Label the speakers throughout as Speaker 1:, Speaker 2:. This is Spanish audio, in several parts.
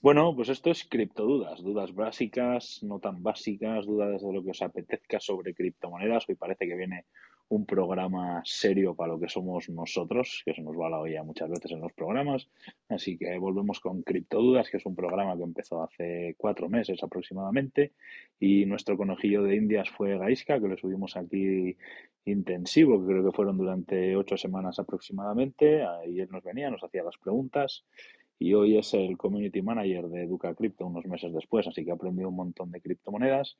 Speaker 1: Bueno, pues esto es criptodudas, dudas básicas, no tan básicas, dudas de lo que os apetezca sobre criptomonedas. Hoy parece que viene un programa serio para lo que somos nosotros, que se nos va la olla muchas veces en los programas. Así que volvemos con Criptodudas, que es un programa que empezó hace cuatro meses aproximadamente. Y nuestro conejillo de Indias fue Gaisca, que lo subimos aquí intensivo, que creo que fueron durante ocho semanas aproximadamente. Ahí él nos venía, nos hacía las preguntas. Y hoy es el community manager de Educa Crypto unos meses después, así que ha aprendido un montón de criptomonedas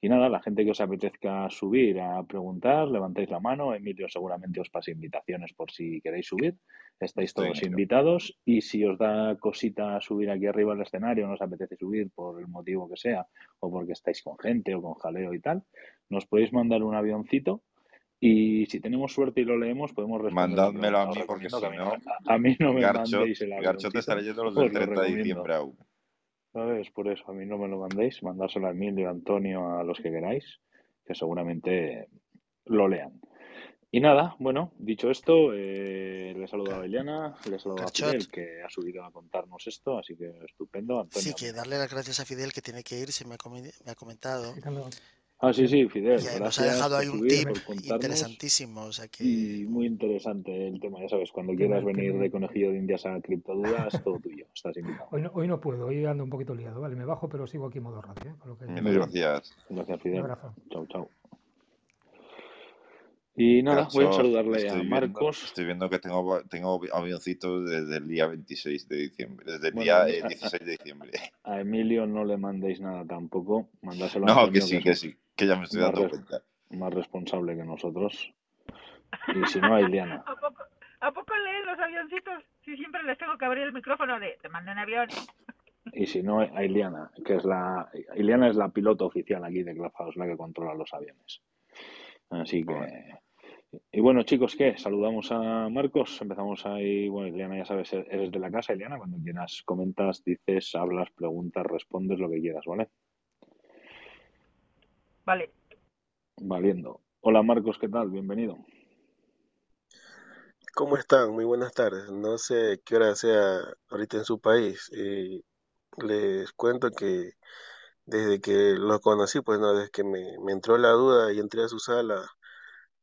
Speaker 1: y nada, la gente que os apetezca subir a preguntar, levantáis la mano. Emilio seguramente os pase invitaciones por si queréis subir. Estáis todos invitados. Y si os da cosita subir aquí arriba al escenario, no os apetece subir por el motivo que sea, o porque estáis con gente o con jaleo y tal, nos podéis mandar un avioncito. Y si tenemos suerte y lo leemos, podemos
Speaker 2: responder. Mandádmelo a mí, porque si no,
Speaker 1: a mí no me mandéis el
Speaker 2: Garcho te está leyendo los del 30 de diciembre aún.
Speaker 1: ¿sabes? Por eso, a mí no me lo mandéis, mandárselo a Emilio, a Antonio, a los que queráis, que seguramente lo lean. Y nada, bueno, dicho esto, eh, le saludo a Eliana, le saludo a Fidel, que ha subido a contarnos esto, así que estupendo. Antonio.
Speaker 3: Sí, que darle las gracias a Fidel, que tiene que ir, se me ha, me ha comentado.
Speaker 1: Ah, sí, sí, Fidel.
Speaker 3: nos ha dejado ahí un tip interesantísimo.
Speaker 1: Y muy interesante el tema, ya sabes, cuando quieras venir de conejillo de indias a criptodudas, todo tuyo, estás invitado.
Speaker 4: Hoy no, hoy no puedo, hoy ando un poquito liado, vale, me bajo, pero sigo aquí en modo radio.
Speaker 2: ¿eh? Gracias.
Speaker 1: Gracias, Fidel. Chao, chao. Y nada, voy a saludarle a Marcos.
Speaker 2: estoy viendo que tengo, tengo avioncitos desde el día 26 de diciembre, desde el día 16 de diciembre.
Speaker 1: A Emilio no le mandéis nada tampoco, mandáselo
Speaker 2: a No, que sí, que sí que ya me estoy dando cuenta.
Speaker 1: Más responsable que nosotros. Y si no, a Iliana.
Speaker 5: ¿A poco, ¿A poco leen los avioncitos? Si siempre les tengo que abrir el micrófono de te mando un avión.
Speaker 1: Y si no, a Iliana, que es la. Iliana es la piloto oficial aquí de Clubhouse, la que controla los aviones. Así que. Y bueno, chicos, ¿qué? Saludamos a Marcos. Empezamos ahí. Bueno, Iliana, ya sabes, eres de la casa, Iliana. Cuando quieras, comentas, dices, hablas, preguntas, respondes lo que quieras, ¿vale?
Speaker 5: Vale.
Speaker 1: Valiendo. Hola Marcos, ¿qué tal? Bienvenido.
Speaker 6: ¿Cómo están? Muy buenas tardes. No sé qué hora sea ahorita en su país. Eh, les cuento que desde que lo conocí, pues no, desde que me, entró la duda y entré a su sala,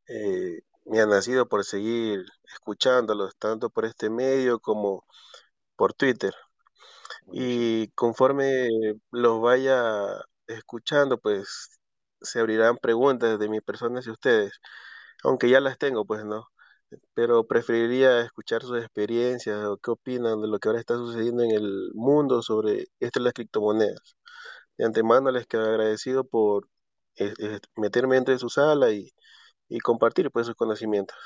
Speaker 6: eh, me ha nacido por seguir escuchándolos, tanto por este medio como por Twitter. Y conforme los vaya escuchando, pues se abrirán preguntas de mi persona hacia ustedes, aunque ya las tengo, pues no. Pero preferiría escuchar sus experiencias o qué opinan de lo que ahora está sucediendo en el mundo sobre esto de las criptomonedas. De antemano les quedo agradecido por eh, eh, meterme entre su sala y, y compartir pues sus conocimientos.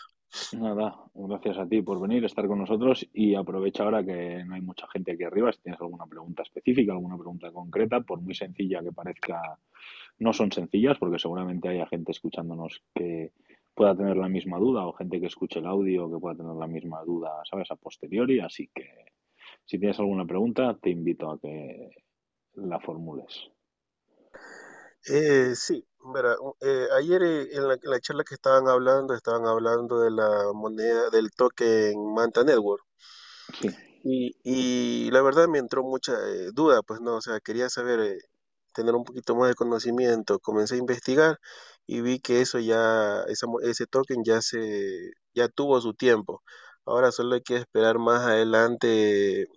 Speaker 1: Nada, gracias a ti por venir, estar con nosotros y aprovecha ahora que no hay mucha gente aquí arriba, si tienes alguna pregunta específica, alguna pregunta concreta, por muy sencilla que parezca, no son sencillas porque seguramente haya gente escuchándonos que pueda tener la misma duda o gente que escuche el audio que pueda tener la misma duda, ¿sabes? A posteriori, así que si tienes alguna pregunta te invito a que la formules.
Speaker 6: Eh, sí, eh, ayer eh, en la, charla que estaban hablando, estaban hablando de la moneda, del token Manta Network. Y, y la verdad me entró mucha eh, duda, pues no, o sea, quería saber, tener un poquito más de conocimiento. Comencé a investigar y vi que eso ya, ese token ya se, ya tuvo su tiempo. Ahora solo hay que esperar más adelante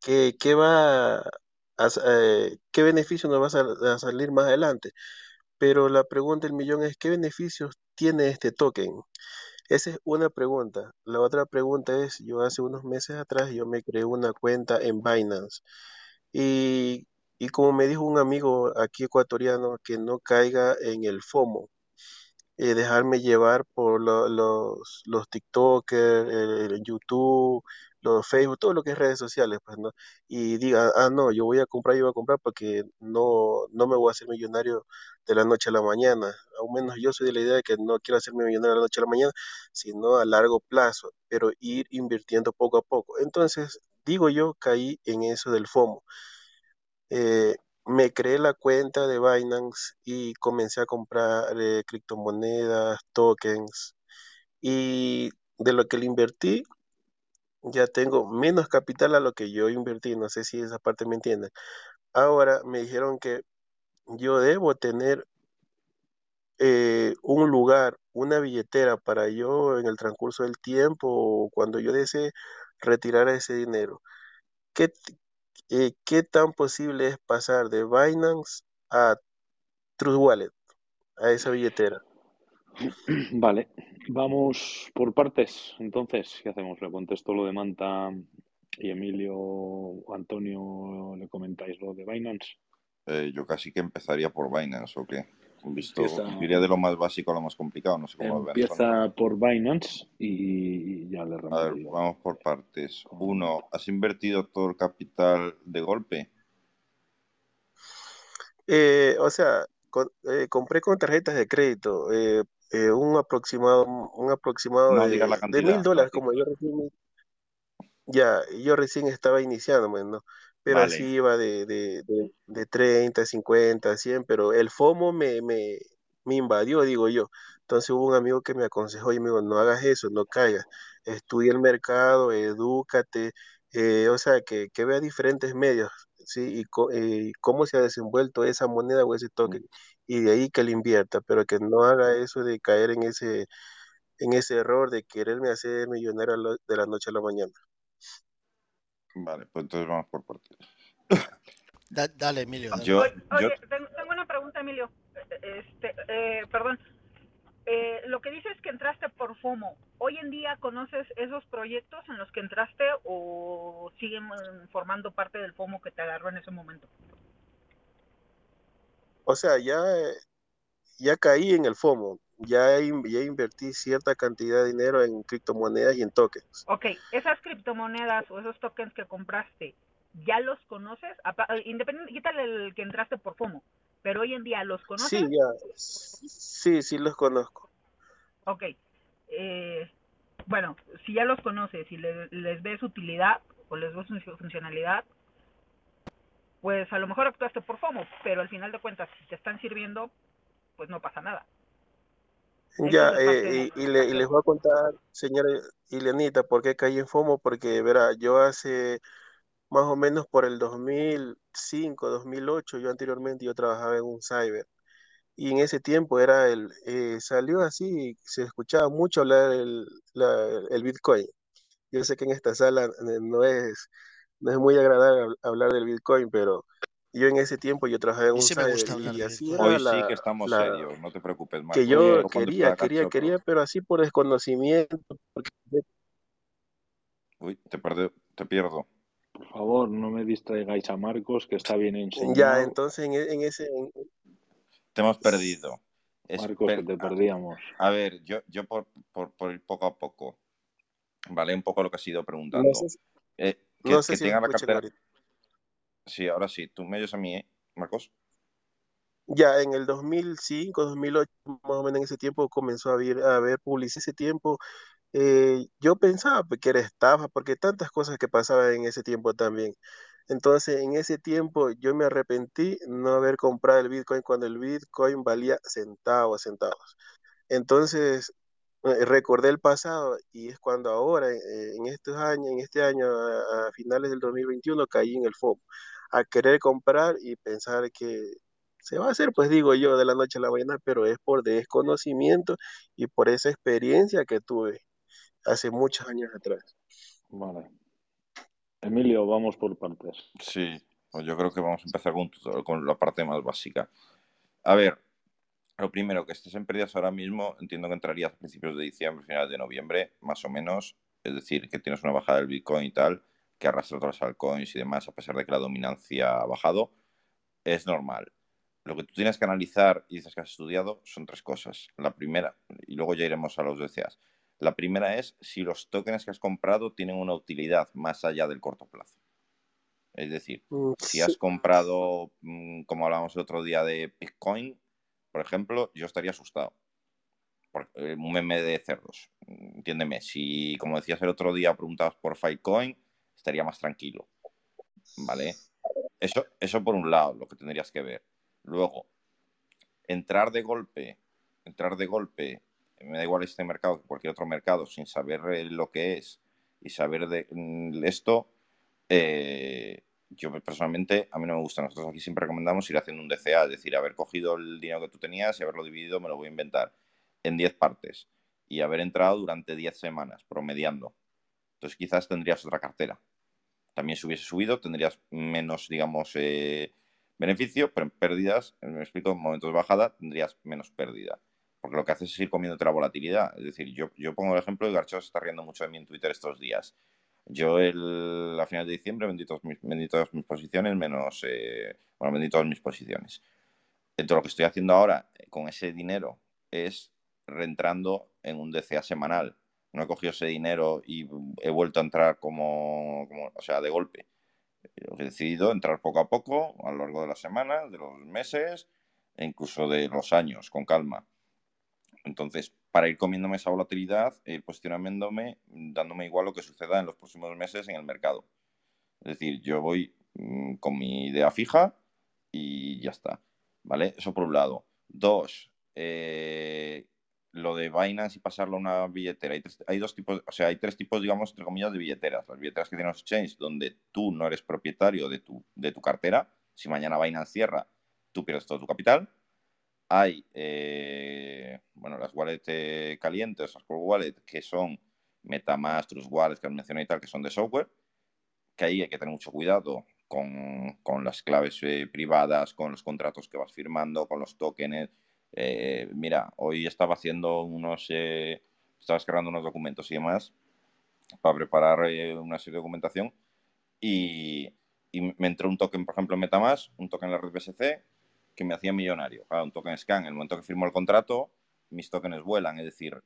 Speaker 6: qué, qué va qué beneficio nos va a salir más adelante. Pero la pregunta del millón es, ¿qué beneficios tiene este token? Esa es una pregunta. La otra pregunta es, yo hace unos meses atrás yo me creé una cuenta en Binance y, como me dijo un amigo aquí ecuatoriano, que no caiga en el FOMO, eh, dejarme llevar por los, los TikTokers, el YouTube, los Facebook, todo lo que es redes sociales, pues, ¿no? Y diga, ah, no, yo voy a comprar, yo voy a comprar porque no, no me voy a hacer millonario de la noche a la mañana. Al menos yo soy de la idea de que no quiero hacerme millonario de la noche a la mañana, sino a largo plazo, pero ir invirtiendo poco a poco. Entonces, digo yo, caí en eso del FOMO. Eh, me creé la cuenta de Binance y comencé a comprar eh, criptomonedas, tokens, y de lo que le invertí, ya tengo menos capital a lo que yo invertí, no sé si esa parte me entienden. Ahora me dijeron que yo debo tener eh, un lugar, una billetera para yo en el transcurso del tiempo, cuando yo desee retirar ese dinero. ¿Qué, eh, ¿Qué tan posible es pasar de Binance a True Wallet, a esa billetera?
Speaker 1: Vale, vamos por partes. Entonces, ¿qué hacemos? Le contesto lo de Manta y Emilio o Antonio le comentáis lo de Binance.
Speaker 2: Eh, yo casi que empezaría por Binance, ¿o qué? Visto, Iría de lo más básico a lo más complicado, no sé cómo
Speaker 1: Empieza por Binance y ya le
Speaker 2: A ver, vamos por partes. Uno, ¿has invertido todo el capital de golpe?
Speaker 6: Eh, o sea, eh, compré con tarjetas de crédito eh, un aproximado, un aproximado de, mil dólares, como yo recién, ya, yo recién estaba iniciando, ¿no? pero así iba de, de, de, de, 30, 50, 100, pero el FOMO me, me, me, invadió, digo yo. Entonces hubo un amigo que me aconsejó y me dijo, no hagas eso, no caigas, estudia el mercado, edúcate, eh, o sea, que, que vea diferentes medios, ¿sí? Y, eh, cómo se ha desenvuelto esa moneda o ese token, y de ahí que le invierta, pero que no haga eso de caer en ese, en ese error de quererme hacer millonario de la noche a la mañana.
Speaker 2: Vale, pues entonces vamos por partes.
Speaker 3: dale, Emilio.
Speaker 5: Yo, Oye, tengo una pregunta, Emilio. Este, eh, perdón. Eh, lo que dices es que entraste por FOMO. ¿Hoy en día conoces esos proyectos en los que entraste o siguen formando parte del FOMO que te agarró en ese momento?
Speaker 6: O sea, ya, ya caí en el FOMO ya, ya invertí cierta cantidad de dinero en criptomonedas y en tokens.
Speaker 5: Ok, esas criptomonedas o esos tokens que compraste, ¿ya los conoces? Independiente, quítale el que entraste por FOMO, pero hoy en día los conoces.
Speaker 6: Sí, ya. Sí, sí los conozco.
Speaker 5: Ok. Eh, bueno, si ya los conoces y les ves utilidad o les ves funcionalidad, pues a lo mejor actuaste por FOMO, pero al final de cuentas, si te están sirviendo, pues no pasa nada.
Speaker 6: Ya, eh, y, le, y, les voy a contar, señora Ileanita, por qué caí en FOMO, porque verá, yo hace más o menos por el 2005, 2008, yo anteriormente yo trabajaba en un cyber, y en ese tiempo era el, eh, salió así, se escuchaba mucho hablar el, el Bitcoin. Yo sé que en esta sala eh, no es, no es muy agradable hablar del Bitcoin, pero yo en ese tiempo yo trabajaba en un cyber y así era
Speaker 2: Hoy sí que estamos serios, no te preocupes,
Speaker 6: Que yo quería, quería, quería, pero así por desconocimiento.
Speaker 2: Uy, te, te pierdo.
Speaker 1: Por favor, no me distraigáis a Marcos, que está bien enseñado.
Speaker 6: Ya, entonces en, e, ese...
Speaker 2: Te hemos perdido.
Speaker 1: Marcos, que te perdíamos.
Speaker 2: A ver, yo, yo por, por, por, ir poco a poco, ¿vale? Un poco lo que has ido preguntando. Eh, que, que tenga la cartera... Sí, ahora sí. Tú me oyes a mí, ¿eh, Marcos?
Speaker 6: Ya en el 2005, 2008, más o menos en ese tiempo comenzó a haber, a haber publicidad. Ese tiempo eh, yo pensaba pues, que era estafa, porque tantas cosas que pasaban en ese tiempo también. Entonces, en ese tiempo yo me arrepentí no haber comprado el Bitcoin cuando el Bitcoin valía centavos, centavos. Entonces, eh, recordé el pasado y es cuando ahora, eh, en estos años, en este año, a, finales del 2021, caí en el FOMO a querer comprar y pensar que se va a hacer, pues digo yo, de la noche a la mañana, pero es por desconocimiento y por esa experiencia que tuve hace muchos años atrás.
Speaker 1: Vale. Emilio, vamos por partes.
Speaker 2: Sí, pues yo creo que vamos a empezar con, con la parte más básica. A ver, lo primero, que estés en pérdidas ahora mismo, entiendo que entrarías a principios de diciembre, finales de noviembre, más o menos. Es decir, que tienes una bajada del Bitcoin y tal que arrastra otras altcoins y demás, a pesar de que la dominancia ha bajado, es normal. Lo que tú tienes que analizar y dices que has estudiado son tres cosas. La primera, y luego ya iremos a los deseas. La primera es si los tokens que has comprado tienen una utilidad más allá del corto plazo. Es decir, mm, si has comprado, mm, como hablábamos el otro día de Bitcoin, por ejemplo, yo estaría asustado. Eh, un meme de cerdos. Entiéndeme, si, como decías el otro día, preguntabas por Filecoin, estaría más tranquilo. ¿Vale? Eso, eso por un lado, lo que tendrías que ver. Luego, entrar de golpe, entrar de golpe, me da igual este mercado que cualquier otro mercado, sin saber lo que es, y saber de mm, esto, eh, yo personalmente, a mí no me gusta. Nosotros aquí siempre recomendamos ir haciendo un DCA, es decir, haber cogido el dinero que tú tenías y haberlo dividido, me lo voy a inventar, en 10 partes y haber entrado durante 10 semanas, promediando. Entonces quizás tendrías otra cartera. También si hubiese subido, tendrías menos, digamos, eh, beneficio, pero en pérdidas, me explico, en momentos de bajada, tendrías menos pérdida. Porque lo que haces es ir comiéndote la volatilidad. Es decir, yo, yo pongo el ejemplo de Garcho se está riendo mucho de mí en Twitter estos días. Yo el, a finales de diciembre vendí, mis, todas mis posiciones menos, eh, bueno, vendí todas mis posiciones. Entonces lo que estoy haciendo ahora con ese dinero es reentrando en un DCA semanal. No he cogido ese dinero y he vuelto a entrar como, como o sea, de golpe. He decidido entrar poco a poco a lo largo de las semanas, de los meses e incluso de los años, con calma. Entonces, para ir comiéndome esa volatilidad, ir posicionándome, dándome igual lo que suceda en los próximos meses en el mercado. Es decir, yo voy mm, con mi idea fija y ya está. ¿Vale? Eso por un lado. Dos, eh, lo de Binance y pasarlo a una billetera. Hay, dos tipos, o sea, hay tres tipos, digamos, entre comillas, de billeteras. Las billeteras que tienen los exchanges, donde tú no eres propietario de tu, de tu cartera. Si mañana Binance cierra, tú pierdes todo tu capital hay eh, bueno, las wallets eh, calientes, las core wallets, que son Metamask, Trust Wallet, que os mencioné y tal, que son de software, que ahí hay que tener mucho cuidado con, las claves eh, privadas, con los contratos que vas firmando, con los tokens. mira, hoy estaba haciendo unos, estaba descargando unos documentos y demás para preparar una serie de documentación y, y me entró un token, por ejemplo, en Metamask, un token en la red BSC, que me hacía millonario. un token scan, en el momento que firmo el contrato, mis tokens vuelan, es decir,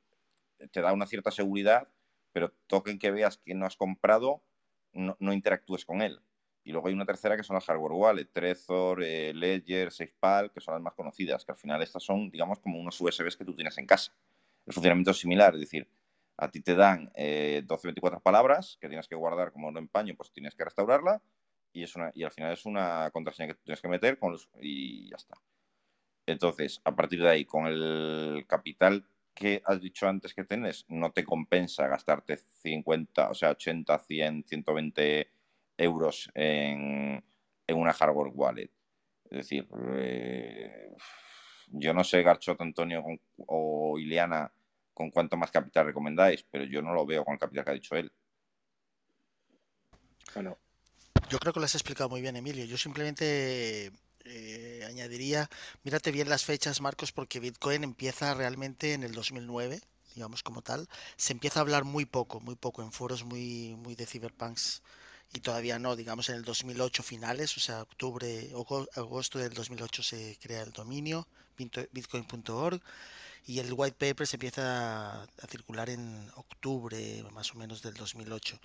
Speaker 2: te da una cierta seguridad, pero token que veas que no has comprado, no, interactúes con él. Y luego hay una tercera que son las hardware wallet, Trezor, eh, Ledger, SafePal, que son las más conocidas, que al final estas son, digamos, como unos USBs que tú tienes en casa. El funcionamiento es similar, es decir, a ti te dan 12-24 eh, palabras que tienes que guardar como no empaño, pues tienes que restaurarla y, es una, y al final es una contraseña que tienes que meter con y ya está. Entonces, a partir de ahí, con el capital que has dicho antes que tienes, no te compensa gastarte 50, o sea, 80, 100, 120 euros en, en una hardware wallet. Es decir, eh, yo no sé, Garchot, Antonio o Ileana, con cuánto más capital recomendáis, pero yo no lo veo con el capital que ha dicho él.
Speaker 3: Bueno, yo creo que lo has explicado muy bien, Emilio. Yo simplemente eh, añadiría, mírate bien las fechas, Marcos, porque Bitcoin empieza realmente en el 2009, digamos como tal. Se empieza a hablar muy poco, muy poco en foros muy, muy de cyberpunks y todavía no, digamos en el 2008 finales, o sea, octubre, agosto del 2008 se crea el dominio bitcoin.org y el white paper se empieza a, circular en octubre más o menos del 2008.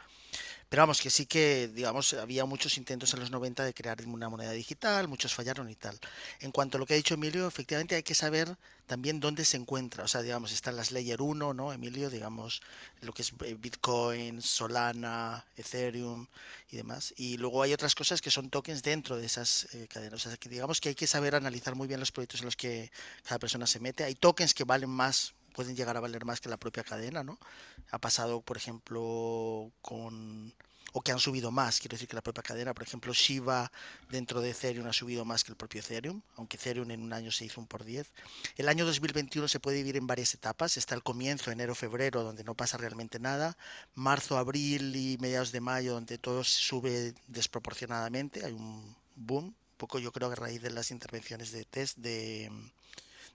Speaker 3: Pero vamos, que sí que, digamos, había muchos intentos en los 90 de crear una moneda digital, muchos fallaron y tal. En cuanto a lo que ha dicho Emilio, efectivamente hay que saber también dónde se encuentra. O sea, digamos, están las Layer 1, ¿no, Emilio? Digamos, lo que es eh, Bitcoin, Solana, Ethereum y demás. Y luego hay otras cosas que son tokens dentro de esas eh, cadenas. O sea, que digamos que hay que saber analizar muy bien los proyectos en los que cada persona se mete. Hay tokens que valen más pueden llegar a valer más que la propia cadena, ¿no? Ha pasado, por ejemplo, con o que han subido más, quiero decir que la propia cadena, por ejemplo, Shiba dentro de Ethereum ha subido más que el propio Ethereum, aunque Ethereum en un año se hizo un por 10. El año 2021 se puede dividir en varias etapas, está el comienzo, enero, febrero, donde no pasa realmente nada, marzo, abril y mediados de mayo, donde todo sube desproporcionadamente, hay un boom, un poco yo creo que a raíz de las intervenciones de test de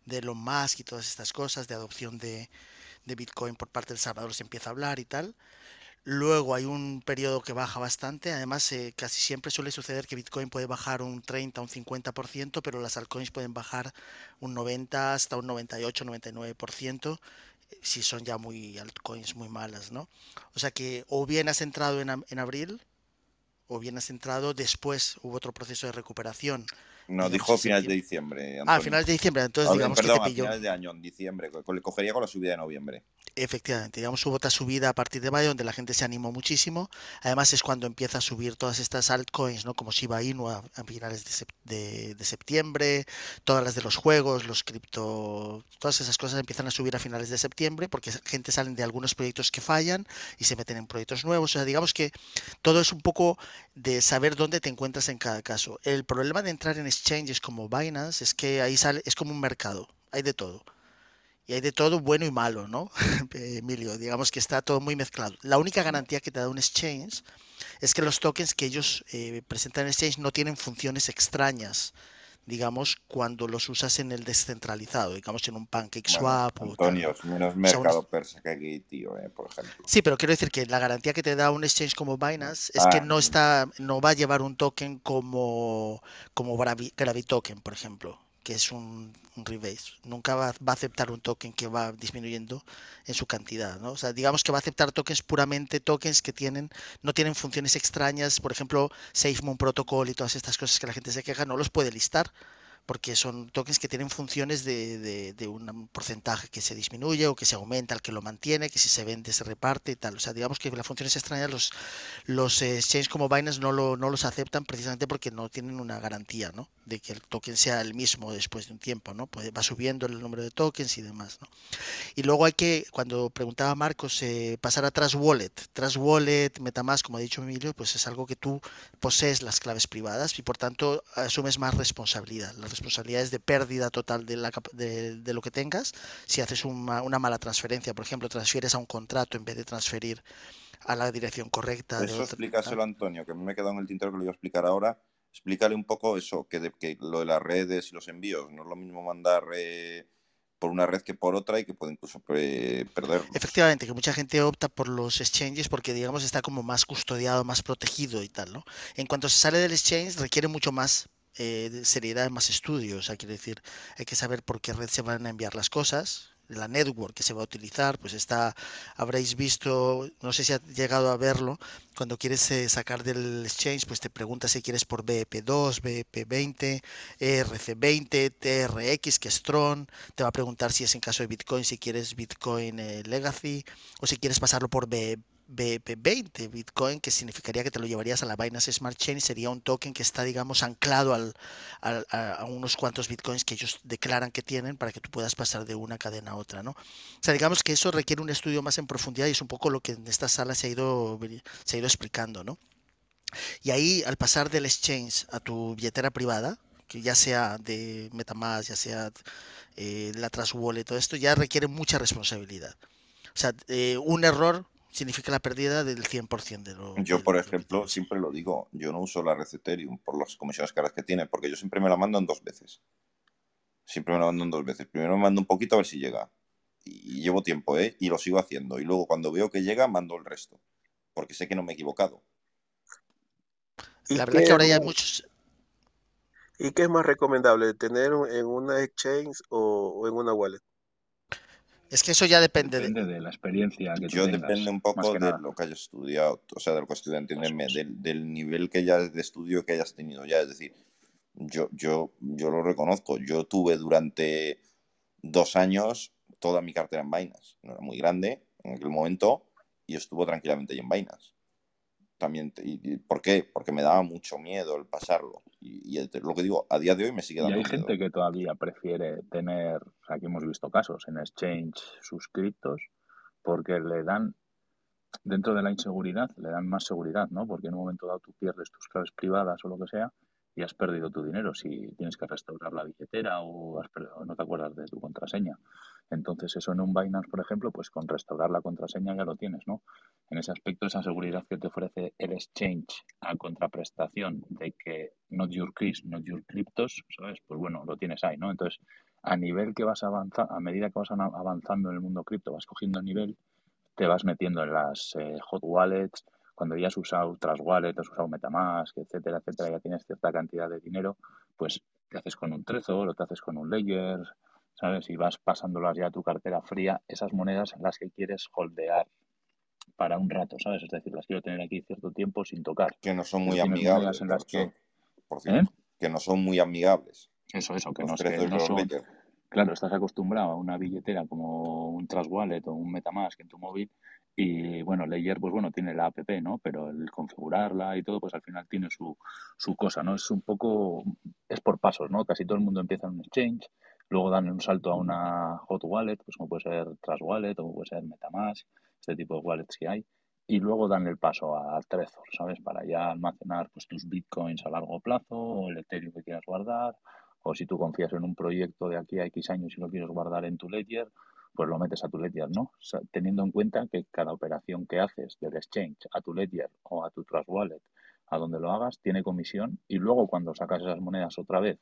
Speaker 3: de Elon Musk y todas estas cosas, de adopción de, Bitcoin por parte del Salvador se empieza a hablar y tal. Luego hay un periodo que baja bastante. Además, eh, casi siempre suele suceder que Bitcoin puede bajar un 30, un 50%, pero las altcoins pueden bajar un 90 hasta un 98, 99% eh, si son ya muy altcoins muy malas, ¿no? O sea que o bien has entrado en, en abril o bien has entrado después, hubo otro proceso de recuperación
Speaker 2: No, dijo finales de diciembre.
Speaker 3: Ah, finales de diciembre, entonces digamos
Speaker 2: perdón,
Speaker 3: que te pilló.
Speaker 2: a finales de año, en diciembre, le cogería con la subida de noviembre.
Speaker 3: Efectivamente, digamos hubo otra subida a partir de mayo donde la gente se animó muchísimo. Además es cuando empieza a subir todas estas altcoins, ¿no? Como Shiba Inu a, finales de, de, septiembre, todas las de los juegos, los cripto, todas esas cosas empiezan a subir a finales de septiembre porque gente salen de algunos proyectos que fallan y se meten en proyectos nuevos. O sea, digamos que todo es un poco de saber dónde te encuentras en cada caso. El problema de entrar en exchanges como Binance es que ahí sale, es como un mercado, hay de todo y hay de todo bueno y malo, ¿no? Emilio, digamos que está todo muy mezclado. La única garantía que te da un exchange es que los tokens que ellos eh, presentan en exchange no tienen funciones extrañas, digamos, cuando los usas en el descentralizado, digamos en un PancakeSwap
Speaker 2: bueno, Antonio, o menos mercado persa que aquí, tío, eh, por ejemplo.
Speaker 3: Sí, pero quiero decir que la garantía que te da un exchange como Binance es que ah, no está, no va a llevar un token como, como Gravitoken, por ejemplo que es un, rebase. Nunca va, a aceptar un token que va disminuyendo en su cantidad, ¿no? O sea, digamos que va a aceptar tokens puramente tokens que tienen, no tienen funciones extrañas, por ejemplo, SafeMoon Protocol y todas estas cosas que la gente se queja, no los puede listar porque son tokens que tienen funciones de, un porcentaje que se disminuye o que se aumenta al que lo mantiene, que si se vende se reparte y tal. O sea, digamos que las funciones extrañas los, los exchanges como Binance no, lo, no los aceptan precisamente porque no tienen una garantía ¿no? de que el token sea el mismo después de un tiempo, ¿no? Pues va subiendo el número de tokens y demás, ¿no? Y luego hay que, cuando preguntaba Marcos, eh, pasar a Trust Wallet. Trust Wallet, Metamask, como ha dicho Emilio, pues es algo que tú posees las claves privadas y por tanto asumes más responsabilidad responsabilidades de pérdida total de, la, de, lo que tengas si haces una, mala transferencia. Por ejemplo, transfieres a un contrato en vez de transferir a la dirección correcta.
Speaker 2: Eso explícaselo a Antonio, que me he quedado en el tintero que lo voy a explicar ahora. Explícale un poco eso, que, de, que lo de las redes y los envíos. No es lo mismo mandar eh, por una red que por otra y que puede incluso perder.
Speaker 3: Efectivamente, que mucha gente opta por los exchanges porque, digamos, está como más custodiado, más protegido y tal, ¿no? En cuanto se sale del exchange, requiere mucho más eh, seriedad, más estudios. O quiere decir, hay que saber por qué red se van a enviar las cosas, la network que se va a utilizar, pues está, habréis visto, no sé si ha llegado a verlo, cuando quieres eh, sacar del exchange, pues te pregunta si quieres por BEP2, BEP20, ERC20, TRX, que es Tron, te va a preguntar si es en caso de Bitcoin, si quieres Bitcoin eh, Legacy, o si quieres pasarlo por BEP BP20 Bitcoin, que significaría que te lo llevarías a la Binance Smart Chain, sería un token que está, digamos, anclado al, a unos cuantos Bitcoins que ellos declaran que tienen para que tú puedas pasar de una cadena a otra, ¿no? O sea, digamos que eso requiere un estudio más en profundidad y es un poco lo que en esta sala se ha ido, se ha ido explicando, ¿no? Y ahí, al pasar del exchange a tu billetera privada, que ya sea de Metamask, ya sea eh, la Trust todo esto ya requiere mucha responsabilidad. O sea, eh, un error significa la pérdida del 100% de lo
Speaker 2: Yo, por ejemplo, siempre lo digo, yo no uso la red Ethereum por las comisiones caras que tiene, porque yo siempre me la mando en dos veces. Siempre me la mando en dos veces. Primero me mando un poquito a ver si llega. Y, llevo tiempo, ¿eh? Y lo sigo haciendo. Y luego cuando veo que llega, mando el resto. Porque sé que no me he equivocado.
Speaker 3: La verdad que ahora ya hay muchos...
Speaker 6: ¿Y qué es más recomendable? ¿Tener en una exchange o en una wallet?
Speaker 3: Es que eso ya depende,
Speaker 1: de... la experiencia que
Speaker 2: Yo depende un poco de lo que hayas estudiado, o sea, de lo que has entenderme, del, del, nivel que ya de estudio que hayas tenido ya. Es decir, yo, yo, yo lo reconozco, yo tuve durante dos años toda mi cartera en vainas. No era muy grande en aquel momento y estuvo tranquilamente ahí en vainas también. Y, ¿Por qué? Porque me daba mucho miedo el pasarlo. Y, lo que digo, a día de hoy me sigue dando
Speaker 1: Y hay gente que todavía prefiere tener, aquí hemos visto casos, en exchange suscritos, porque le dan, dentro de la inseguridad, le dan más seguridad, ¿no? Porque en un momento dado tú pierdes tus claves privadas o lo que sea y has perdido tu dinero si tienes que restaurar la billetera o no te acuerdas de tu contraseña. Entonces eso en un Binance, por ejemplo, pues con restaurar la contraseña ya lo tienes, ¿no? En ese aspecto, esa seguridad que te ofrece el exchange a contraprestación de que not your keys, not your cryptos, ¿sabes? Pues bueno, lo tienes ahí, ¿no? Entonces, a nivel que vas avanzando, a medida que vas avanzando en el mundo cripto, vas cogiendo nivel, te vas metiendo en las eh, hot wallets, cuando ya has usado Trust Wallet, has usado Metamask, etcétera, etcétera, ya tienes cierta cantidad de dinero, pues te haces con un Trezor o te haces con un Ledger, ¿sabes? Y vas pasándolas ya a tu cartera fría, esas monedas en las que quieres holdear para un rato, ¿sabes? Es decir, las quiero tener aquí cierto tiempo sin tocar.
Speaker 2: Que no son muy amigables. En las que,
Speaker 1: ¿Eh?
Speaker 2: que no son muy amigables.
Speaker 1: Eso, eso, que no, que no son... Claro, estás acostumbrado a una billetera como un Trust Wallet o un Metamask en tu móvil y bueno, Ledger, pues bueno, tiene la app, ¿no? Pero el configurarla y todo, pues al final tiene su, su cosa, ¿no? Es un poco, es por pasos, ¿no? Casi todo el mundo empieza en un exchange, luego dan un salto a una hot wallet, pues como puede ser Trust Wallet o puede ser Metamask, este tipo de wallets que hay, y luego dan el paso a Trezor, ¿sabes? Para ya almacenar pues tus bitcoins a largo plazo o el Ethereum que quieras guardar, o si tú confías en un proyecto de aquí a X años y lo quieres guardar en tu Ledger, pues lo metes a tu Ledger, ¿no? teniendo en cuenta que cada operación que haces del exchange a tu Ledger o a tu Trust Wallet, a donde lo hagas, tiene comisión y luego cuando sacas esas monedas otra vez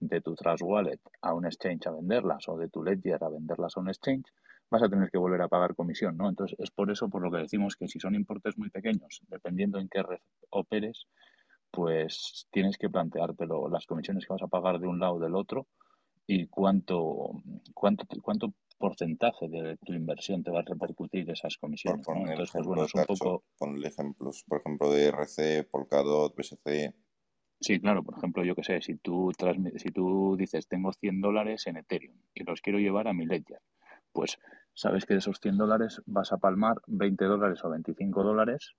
Speaker 1: de tu Trust Wallet a un exchange a venderlas o de tu Ledger a venderlas a un exchange, vas a tener que volver a pagar comisión, ¿no? Entonces es por eso por lo que decimos que si son importes muy pequeños, dependiendo en qué red operes, pues tienes que planteártelo las comisiones que vas a pagar de un lado o del otro y cuánto cuánto cuánto porcentaje de tu inversión te va a repercutir esas comisiones. Por
Speaker 2: Entonces, pues bueno, es un poco... ejemplos, por ejemplo, de RC, Polkadot, BSC.
Speaker 1: Sí, claro, por ejemplo, yo que sé, si tú, si tú dices tengo 100 dólares en Ethereum y los quiero llevar a mi Ledger, pues sabes que de esos 100 dólares vas a palmar 20 dólares o 25 dólares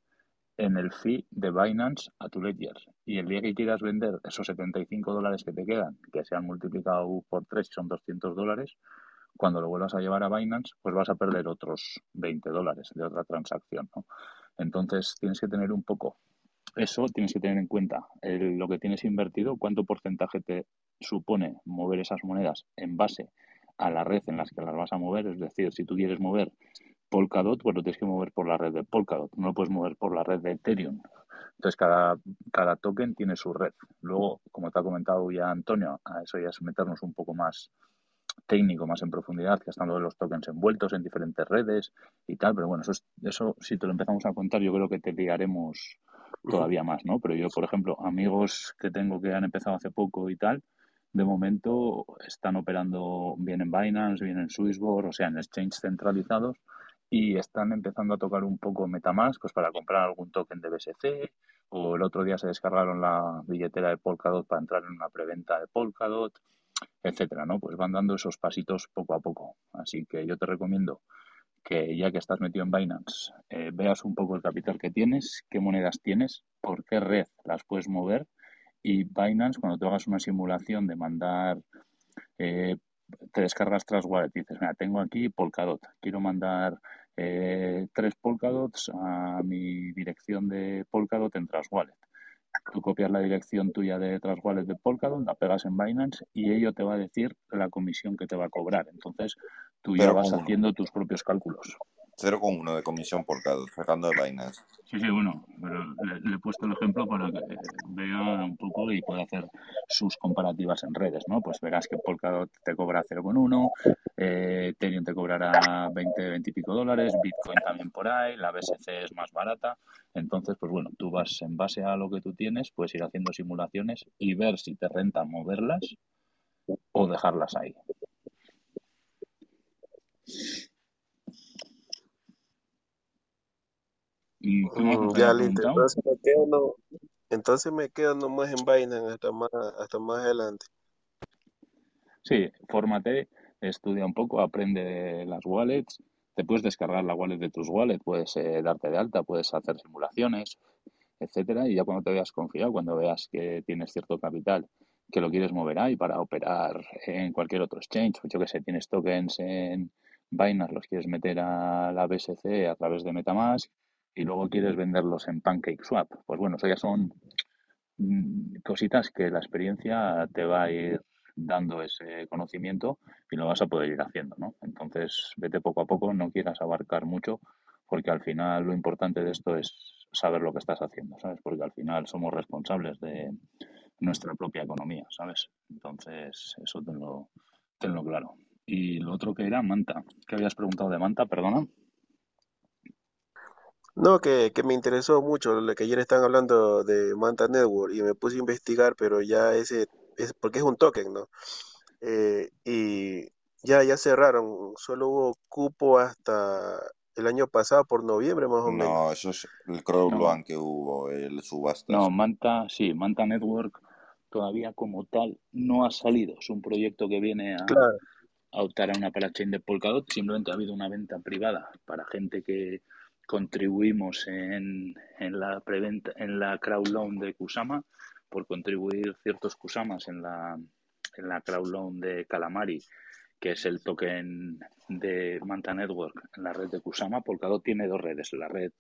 Speaker 1: en el fee de Binance a tu Ledger. Y el día que quieras vender esos 75 dólares que te quedan, que se han multiplicado por 3 y son 200 dólares, cuando lo vuelvas a llevar a Binance, pues vas a perder otros 20 dólares de otra transacción. ¿no? Entonces tienes que tener un poco eso, tienes que tener en cuenta lo que tienes invertido, cuánto porcentaje te supone mover esas monedas en base a la red en las que las vas a mover. Es decir, si tú quieres mover Polkadot, pues lo tienes que mover por la red de Polkadot, no lo puedes mover por la red de Ethereum. Entonces, cada, cada token tiene su red. Luego, como te ha comentado ya Antonio, a eso ya es meternos un poco más técnico más en profundidad, que están de los tokens envueltos en diferentes redes y tal, pero bueno, eso, eso si te lo empezamos a contar, yo creo que te ligaremos todavía más, ¿no? Pero yo, por ejemplo, amigos que tengo que han empezado hace poco y tal, de momento están operando bien en Binance, bien en Swissborg, o sea, en exchanges centralizados, y están empezando a tocar un poco Metamask pues para comprar algún token de BSC, o el otro día se descargaron la billetera de Polkadot para entrar en una preventa de Polkadot etcétera, ¿no? Pues van dando esos pasitos poco a poco. Así que yo te recomiendo que ya que estás metido en Binance, eh, veas un poco el capital que tienes, qué monedas tienes, por qué red las puedes mover y Binance, cuando te hagas una simulación de mandar, eh, te descargas tras wallet y dices, mira, tengo aquí Polkadot, quiero mandar eh, tres Polkadots a mi dirección de Polkadot en Traswallet. Tú copias la dirección tuya de Traswallet de Polkadot, la pegas en Binance y ello te va a decir la comisión que te va a cobrar. Entonces tú ya vas haciendo tus propios cálculos.
Speaker 2: 0,1 de comisión por cada, sacando de Binance.
Speaker 1: Sí, sí, bueno, pero le, he puesto el ejemplo para que vea un poco y pueda hacer sus comparativas en redes, ¿no? Pues verás que Polkadot te cobra 0,1, eh, Ethereum te cobrará 20, 20 y pico dólares, Bitcoin también por ahí, la BSC es más barata. Entonces, pues bueno, tú vas en base a lo que tú tienes, puedes ir haciendo simulaciones y ver si te renta moverlas o dejarlas ahí.
Speaker 6: Mm, ya listo, entonces me quedo, no, entonces me quedo nomás en Binance hasta más, hasta más adelante.
Speaker 1: Sí, fórmate, estudia un poco, aprende las wallets, te puedes descargar la wallet de tus wallets, puedes eh, darte de alta, puedes hacer simulaciones, etcétera, y ya cuando te veas confiado, cuando veas que tienes cierto capital, que lo quieres mover ahí para operar en cualquier otro exchange, yo que sé, tienes tokens en Binance, los quieres meter a la BSC a través de Metamask, y luego quieres venderlos en PancakeSwap. Pues bueno, eso ya son mm, cositas que la experiencia te va a ir dando ese conocimiento y lo vas a poder ir haciendo, ¿no? Entonces, vete poco a poco, no quieras abarcar mucho, porque al final lo importante de esto es saber lo que estás haciendo, ¿sabes? Porque al final somos responsables de nuestra propia economía, ¿sabes? Entonces, eso tenlo, tenlo claro. Y lo otro que era Manta. ¿Qué habías preguntado de Manta? Perdona.
Speaker 6: No, que, que me interesó mucho, lo que ayer estaban hablando de Manta Network y me puse a investigar, pero ya ese, es porque es un token, ¿no? Eh, y ya, ya cerraron, solo hubo cupo hasta el año pasado por noviembre más o menos.
Speaker 2: No, eso es el crowdloan que hubo, el subasta.
Speaker 1: No, Manta, sí, Manta Network todavía como tal no ha salido. Es un proyecto que viene a, a optar a una parachain de Polkadot. Simplemente ha habido una venta privada para gente que contribuimos en, en la preventa, en la crowd loan de Kusama por contribuir ciertos Kusamas en la, en la crowd loan de Calamari, que es el token de Manta Network en la red de Kusama. Polkadot tiene dos redes, la red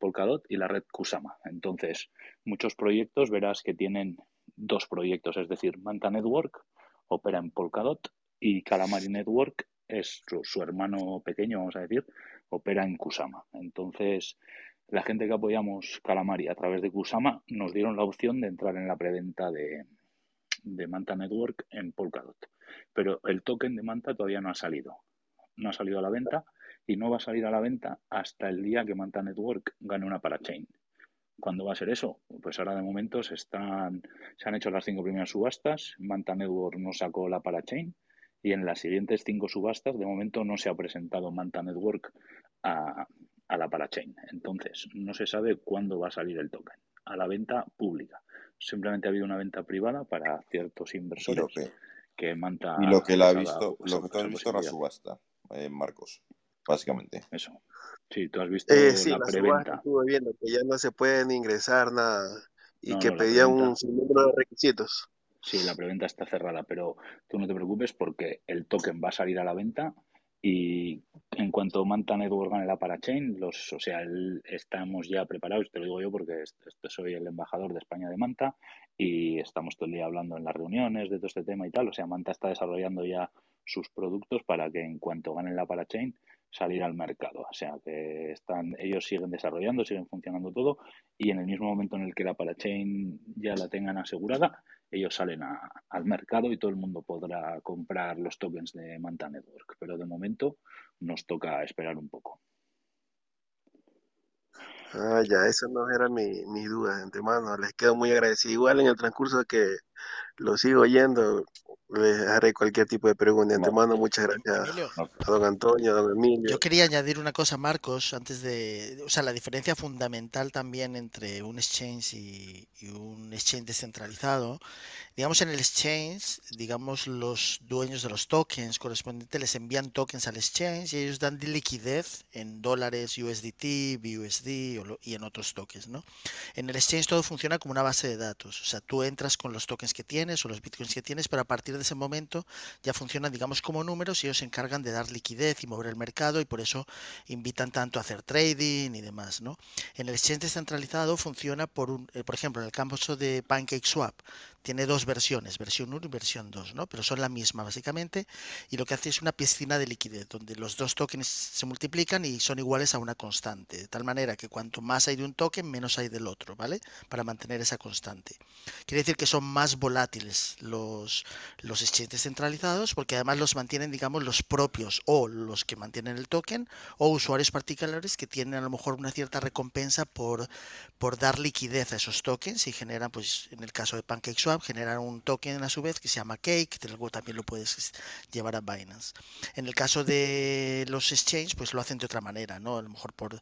Speaker 1: Polkadot y la red Kusama. Entonces, muchos proyectos verás que tienen dos proyectos, es decir, Manta Network opera en Polkadot y Calamari Network es su, hermano pequeño, vamos a decir, opera en Kusama. Entonces, la gente que apoyamos Calamari a través de Kusama nos dieron la opción de entrar en la preventa de, de Manta Network en Polkadot. Pero el token de Manta todavía no ha salido. No ha salido a la venta y no va a salir a la venta hasta el día que Manta Network gane una parachain. ¿Cuándo va a ser eso? Pues ahora de momento se están, se han hecho las cinco primeras subastas, Manta Network no sacó la parachain y en las siguientes cinco subastas de momento no se ha presentado Manta Network a, a la parachain. Entonces, no se sabe cuándo va a salir el token a la venta pública. Simplemente ha habido una venta privada para ciertos inversores que, Manta
Speaker 2: y lo que la ha visto, lo que tú has visto en la subasta, eh, Marcos, básicamente.
Speaker 1: Eso. Sí, tú has visto
Speaker 6: eh, la, preventa. Estuve viendo que ya no se pueden ingresar nada y que pedían un número de requisitos.
Speaker 1: Sí, la preventa está cerrada, pero tú no te preocupes porque el token va a salir a la venta y en cuanto Manta Network gane la parachain, los, o sea, estamos ya preparados, te lo digo yo porque soy el embajador de España de Manta y estamos todo el día hablando en las reuniones de todo este tema y tal. O sea, Manta está desarrollando ya sus productos para que en cuanto ganen la parachain salir al mercado. O sea, que están, ellos siguen desarrollando, siguen funcionando todo y en el mismo momento en el que la parachain ya la tengan asegurada, ellos salen al mercado y todo el mundo podrá comprar los tokens de Manta Network. Pero de momento nos toca esperar un poco.
Speaker 6: Ah, ya, eso no era mi, mi duda antemano. Les quedo muy agradecido. Igual en el transcurso que lo sigo oyendo, les haré cualquier tipo de pregunta. De antemano, muchas gracias a don Antonio, a don Emilio.
Speaker 3: Yo quería añadir una cosa, Marcos, antes de. O sea, la diferencia fundamental también entre un exchange y, y un exchange descentralizado Digamos, en el exchange, digamos, los dueños de los tokens correspondientes les envían tokens al exchange y ellos dan liquidez en dólares, USDT, BUSD y en otros tokens, ¿no? En el exchange todo funciona como una base de datos. O sea, tú entras con los tokens que tienes o los bitcoins que tienes, pero a partir de ese momento ya funcionan, digamos, como números y ellos se encargan de dar liquidez y mover el mercado y por eso invitan tanto a hacer trading y demás, ¿no? En el exchange descentralizado funciona por un, eh, por ejemplo, en el caso de PancakeSwap, tiene dos versiones, versión 1 y versión 2, ¿no? Pero son la misma básicamente y lo que hace es una piscina de liquidez donde los dos tokens se multiplican y son iguales a una constante, de tal manera que cuanto más hay de un token, menos hay del otro, ¿vale? Para mantener esa constante. Quiere decir que son más volátiles los, los exchanges centralizados porque además los mantienen, digamos, los propios o los que mantienen el token o usuarios particulares que tienen a lo mejor una cierta recompensa por, por dar liquidez a esos tokens y generan, pues en el caso de PancakeSwap, generar un token a su vez que se llama Cake, que luego también lo puedes llevar a Binance. En el caso de los exchanges, pues lo hacen de otra manera, ¿no? A lo mejor por,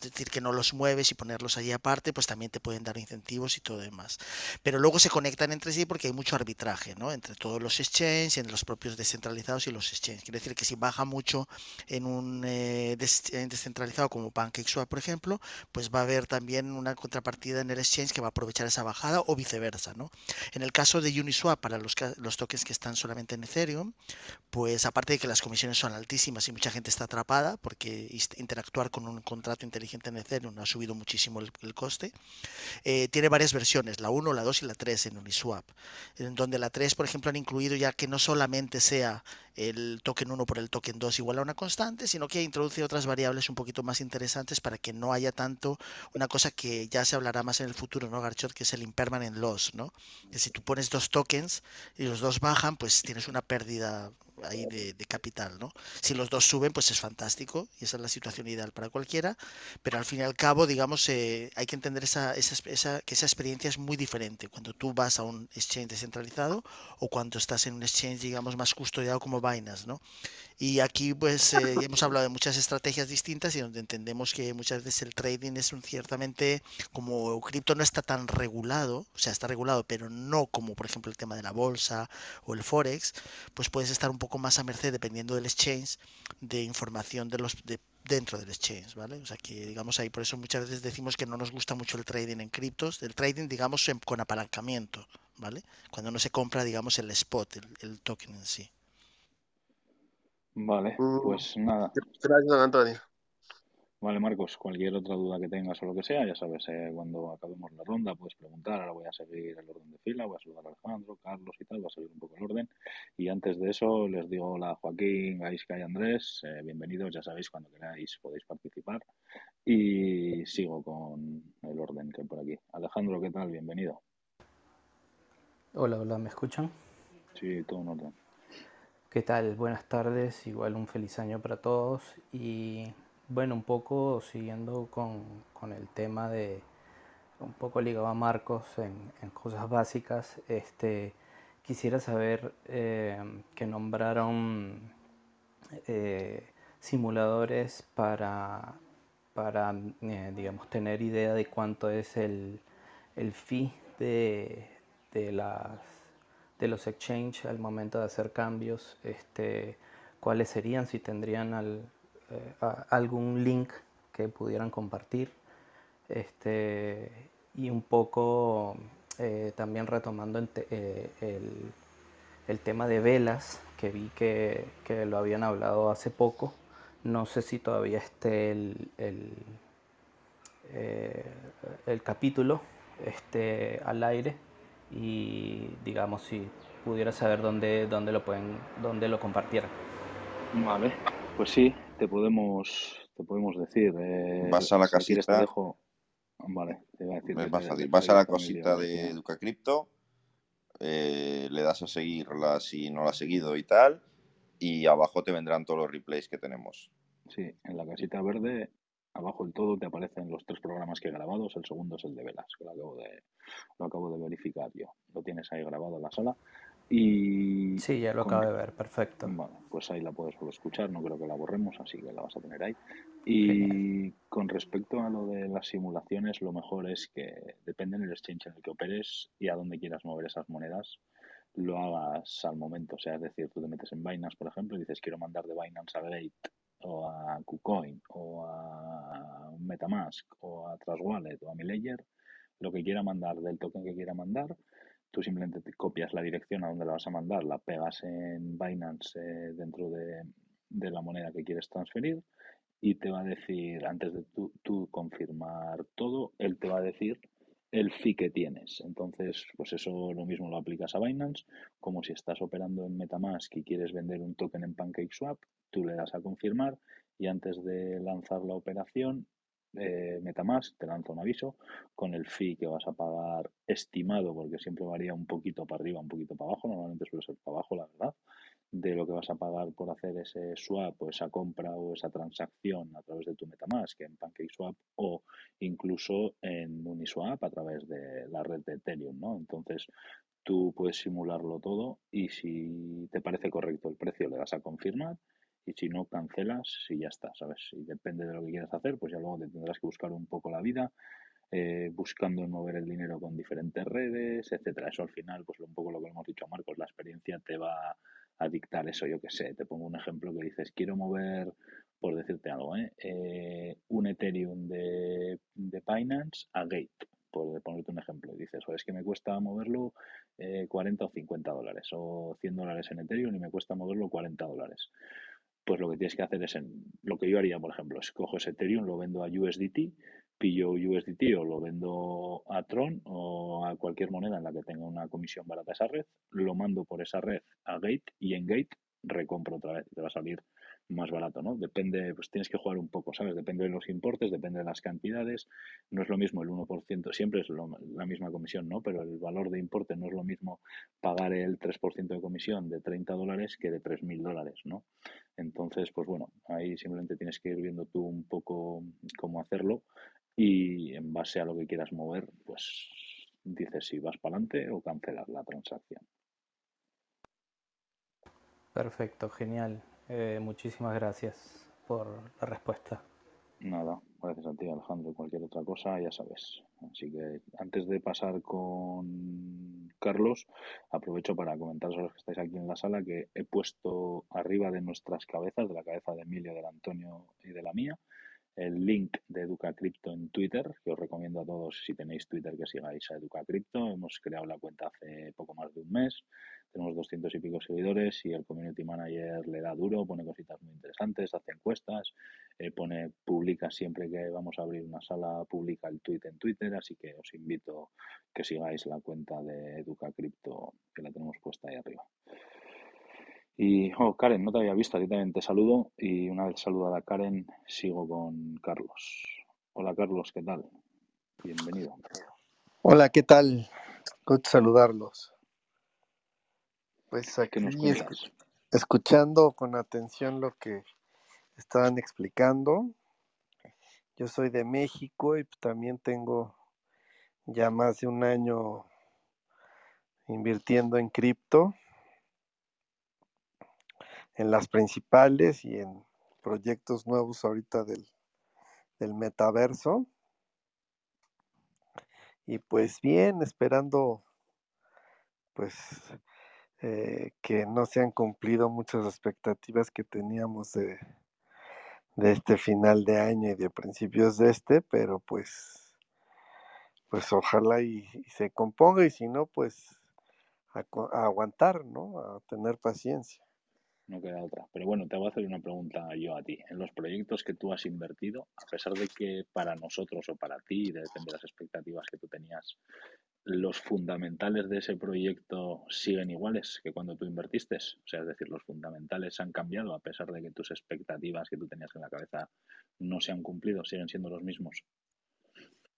Speaker 3: decir que no los mueves y ponerlos allí aparte, pues también te pueden dar incentivos y todo demás. Pero luego se conectan entre sí porque hay mucho arbitraje, ¿no? Entre todos los exchanges, entre los propios descentralizados y los exchanges. Quiere decir que si baja mucho en un eh, descentralizado como PancakeSwap, por ejemplo, pues va a haber también una contrapartida en el exchange que va a aprovechar esa bajada o viceversa, ¿no? En el caso de Uniswap, para los, los tokens que están solamente en Ethereum, pues aparte de que las comisiones son altísimas y mucha gente está atrapada, porque interactuar con un contrato inteligente en Ethereum ha subido muchísimo el, coste, eh, tiene varias versiones, la 1, la 2 y la 3 en Uniswap, en donde la 3, por ejemplo, han incluido ya que no solamente sea el token 1 por el token 2 igual a una constante, sino que introduce otras variables un poquito más interesantes para que no haya tanto una cosa que ya se hablará más en el futuro, ¿no, Garchot? Que es el impermanent loss, ¿no? Que si tú pones dos tokens y los dos bajan, pues tienes una pérdida ahí de, capital, ¿no? Si los dos suben, pues es fantástico y esa es la situación ideal para cualquiera, pero al fin y al cabo, digamos, eh, hay que entender esa, esa, que esa experiencia es muy diferente cuando tú vas a un exchange descentralizado o cuando estás en un exchange, digamos, más custodiado como Binance, ¿no? Y aquí, pues, eh, hemos hablado de muchas estrategias distintas y donde entendemos que muchas veces el trading es un ciertamente, como cripto no está tan regulado, o sea, está regulado, pero no como, por ejemplo, el tema de la bolsa o el forex, pues puedes estar un poco más a merced, dependiendo del exchange, de información de los de, dentro del exchange, ¿vale? O sea que, digamos, ahí por eso muchas veces decimos que no nos gusta mucho el trading en criptos, el trading, digamos, con apalancamiento, ¿vale? Cuando no se compra, digamos, el spot, el, token en sí.
Speaker 1: Vale, mm, pues nada.
Speaker 6: Gracias, Antonio.
Speaker 1: Vale, Marcos, cualquier otra duda que tengas o lo que sea, ya sabes, eh, cuando acabemos la ronda puedes preguntar, ahora voy a seguir el orden de fila, voy a saludar a Alejandro, Carlos y tal, va a seguir un poco el orden. Y antes de eso les digo hola a Joaquín, Gaisca y Andrés, eh, bienvenidos, ya sabéis, cuando queráis podéis participar. Y sigo con el orden que hay por aquí. Alejandro, ¿qué tal? Bienvenido.
Speaker 7: Hola, hola, ¿me escuchan?
Speaker 1: Sí, todo en orden.
Speaker 7: ¿Qué tal? Buenas tardes, igual un feliz año para todos y bueno, un poco siguiendo con, el tema de, un poco ligado a Marcos en, cosas básicas, este, quisiera saber eh, que nombraron eh, simuladores para, para eh, digamos, tener idea de cuánto es el, el fee de, de, las, de los exchange al momento de hacer cambios, este, cuáles serían, si tendrían al, eh, algún link que pudieran compartir. Este, y un poco eh, también retomando eh, el, tema de velas, que vi que, lo habían hablado hace poco. No sé si todavía esté el, el, capítulo este, al aire y digamos si pudiera saber dónde, dónde lo pueden, dónde lo compartieran.
Speaker 1: Vale, pues sí, te podemos, te podemos decir. Eh,
Speaker 2: Vas a la casita.
Speaker 1: dejo... Vale, te voy a decir.
Speaker 2: Vas a la cosita de Educa Crypto, eh, le das a seguirla si no la has seguido y tal, y abajo te vendrán todos los replays que tenemos.
Speaker 1: Sí, en la casita verde, abajo del todo te aparecen los tres programas que he grabado. El segundo es el de velas, que lo acabo de, lo acabo de verificar yo. Lo tienes ahí grabado en la sala. Y
Speaker 7: sí, ya lo acabo de ver, perfecto.
Speaker 1: Bueno, pues ahí la puedes solo escuchar, no creo que la borremos, así que la vas a tener ahí. Y con respecto a lo de las simulaciones, lo mejor es que depende del exchange en el que operes y a dónde quieras mover esas monedas, lo hagas al momento. O sea, es decir, tú te metes en Binance, por ejemplo, y dices quiero mandar de Binance a Gate o a KuCoin o a Metamask o a Trust Wallet o a mi Ledger, lo que quiera mandar del token que quiera mandar Tú simplemente te copias la dirección a donde la vas a mandar, la pegas en Binance eh, dentro de, la moneda que quieres transferir y te va a decir, antes de tú, confirmar todo, él te va a decir el fee que tienes. Entonces, pues eso lo mismo lo aplicas a Binance, como si estás operando en Metamask y quieres vender un token en PancakeSwap, tú le das a confirmar y antes de lanzar la operación, eh, Metamask te lanza un aviso con el fee que vas a pagar estimado, porque siempre varía un poquito para arriba, un poquito para abajo, normalmente suele ser para abajo, la verdad, de lo que vas a pagar por hacer ese swap o esa compra o esa transacción a través de tu Metamask en PancakeSwap o incluso en Uniswap a través de la red de Ethereum, ¿no? Entonces, tú puedes simularlo todo y si te parece correcto el precio le das a confirmar y si no cancelas y ya está, ¿sabes? Y depende de lo que quieras hacer, pues ya luego te tendrás que buscar un poco la vida, eh, buscando mover el dinero con diferentes redes, etcétera. Eso al final, pues un poco lo que hemos dicho a Marcos, la experiencia te va a dictar eso, yo que sé, te pongo un ejemplo que dices, quiero mover, por decirte algo, ¿eh? eh un Ethereum de, de Binance a Gate, por ponerte un ejemplo, y dices, es que me cuesta moverlo 40 eh, o 50 dólares, o 100 dólares en Ethereum y me cuesta moverlo 40 dólares pues lo que tienes que hacer es, en, lo que yo haría, por ejemplo, es cojo ese Ethereum, lo vendo a USDT, pillo USDT o lo vendo a Tron o a cualquier moneda en la que tenga una comisión barata esa red, lo mando por esa red a Gate y en Gate recompro otra vez. Te va a salir más barato, ¿no? Depende, pues tienes que jugar un poco, ¿sabes? Depende de los importes, depende de las cantidades. No es lo mismo el 1%, siempre es la misma comisión, ¿no? Pero el valor de importe no es lo mismo pagar el 3% de comisión de 30 dólares que de 3.000 dólares, ¿no? Entonces, pues bueno, ahí simplemente tienes que ir viendo tú un poco cómo hacerlo y en base a lo que quieras mover, pues dices si vas para adelante o cancelas la transacción.
Speaker 7: Perfecto, genial. Eh, muchísimas gracias por la respuesta.
Speaker 1: Nada, gracias a ti Alejandro. Cualquier otra cosa, ya sabes. Así que antes de pasar con Carlos, aprovecho para comentaros a los que estáis aquí en la sala que he puesto arriba de nuestras cabezas, de la cabeza de Emilio, del Antonio y de la mía, el link de Educa Crypto en Twitter, que os recomiendo a todos si tenéis Twitter que sigáis a Educa Crypto. Hemos creado la cuenta hace poco más de un mes, tenemos 200 y pico seguidores y el community manager le da duro, pone cositas muy interesantes, hace encuestas, eh, pone, publica siempre que vamos a abrir una sala, publica el tweet en Twitter, así que os invito que sigáis la cuenta de Educa Crypto que la tenemos puesta ahí arriba. Y, oh, Karen, no te había visto, a ti también te saludo y una vez saludada Karen, sigo con Carlos. Hola Carlos, ¿qué tal? Bienvenido.
Speaker 8: Hola, ¿qué tal? Saludarlos. Pues aquí escuchando con atención lo que estaban explicando. Yo soy de México y también tengo ya más de un año invirtiendo en cripto en las principales y en proyectos nuevos ahorita del, metaverso. Y pues bien, esperando pues eh, que no se han cumplido muchas expectativas que teníamos de, de este final de año y de principios de este, pero pues pues ojalá y, se componga y si no, pues a, aguantar, ¿no? A tener paciencia
Speaker 1: no queda otra. Pero bueno, te voy a hacer una pregunta yo a ti. En los proyectos que tú has invertido, a pesar de que para nosotros o para ti, depende de las expectativas que tú tenías, los fundamentales de ese proyecto siguen iguales que cuando tú invertiste. O sea, es decir, los fundamentales han cambiado a pesar de que tus expectativas que tú tenías en la cabeza no se han cumplido, siguen siendo los mismos.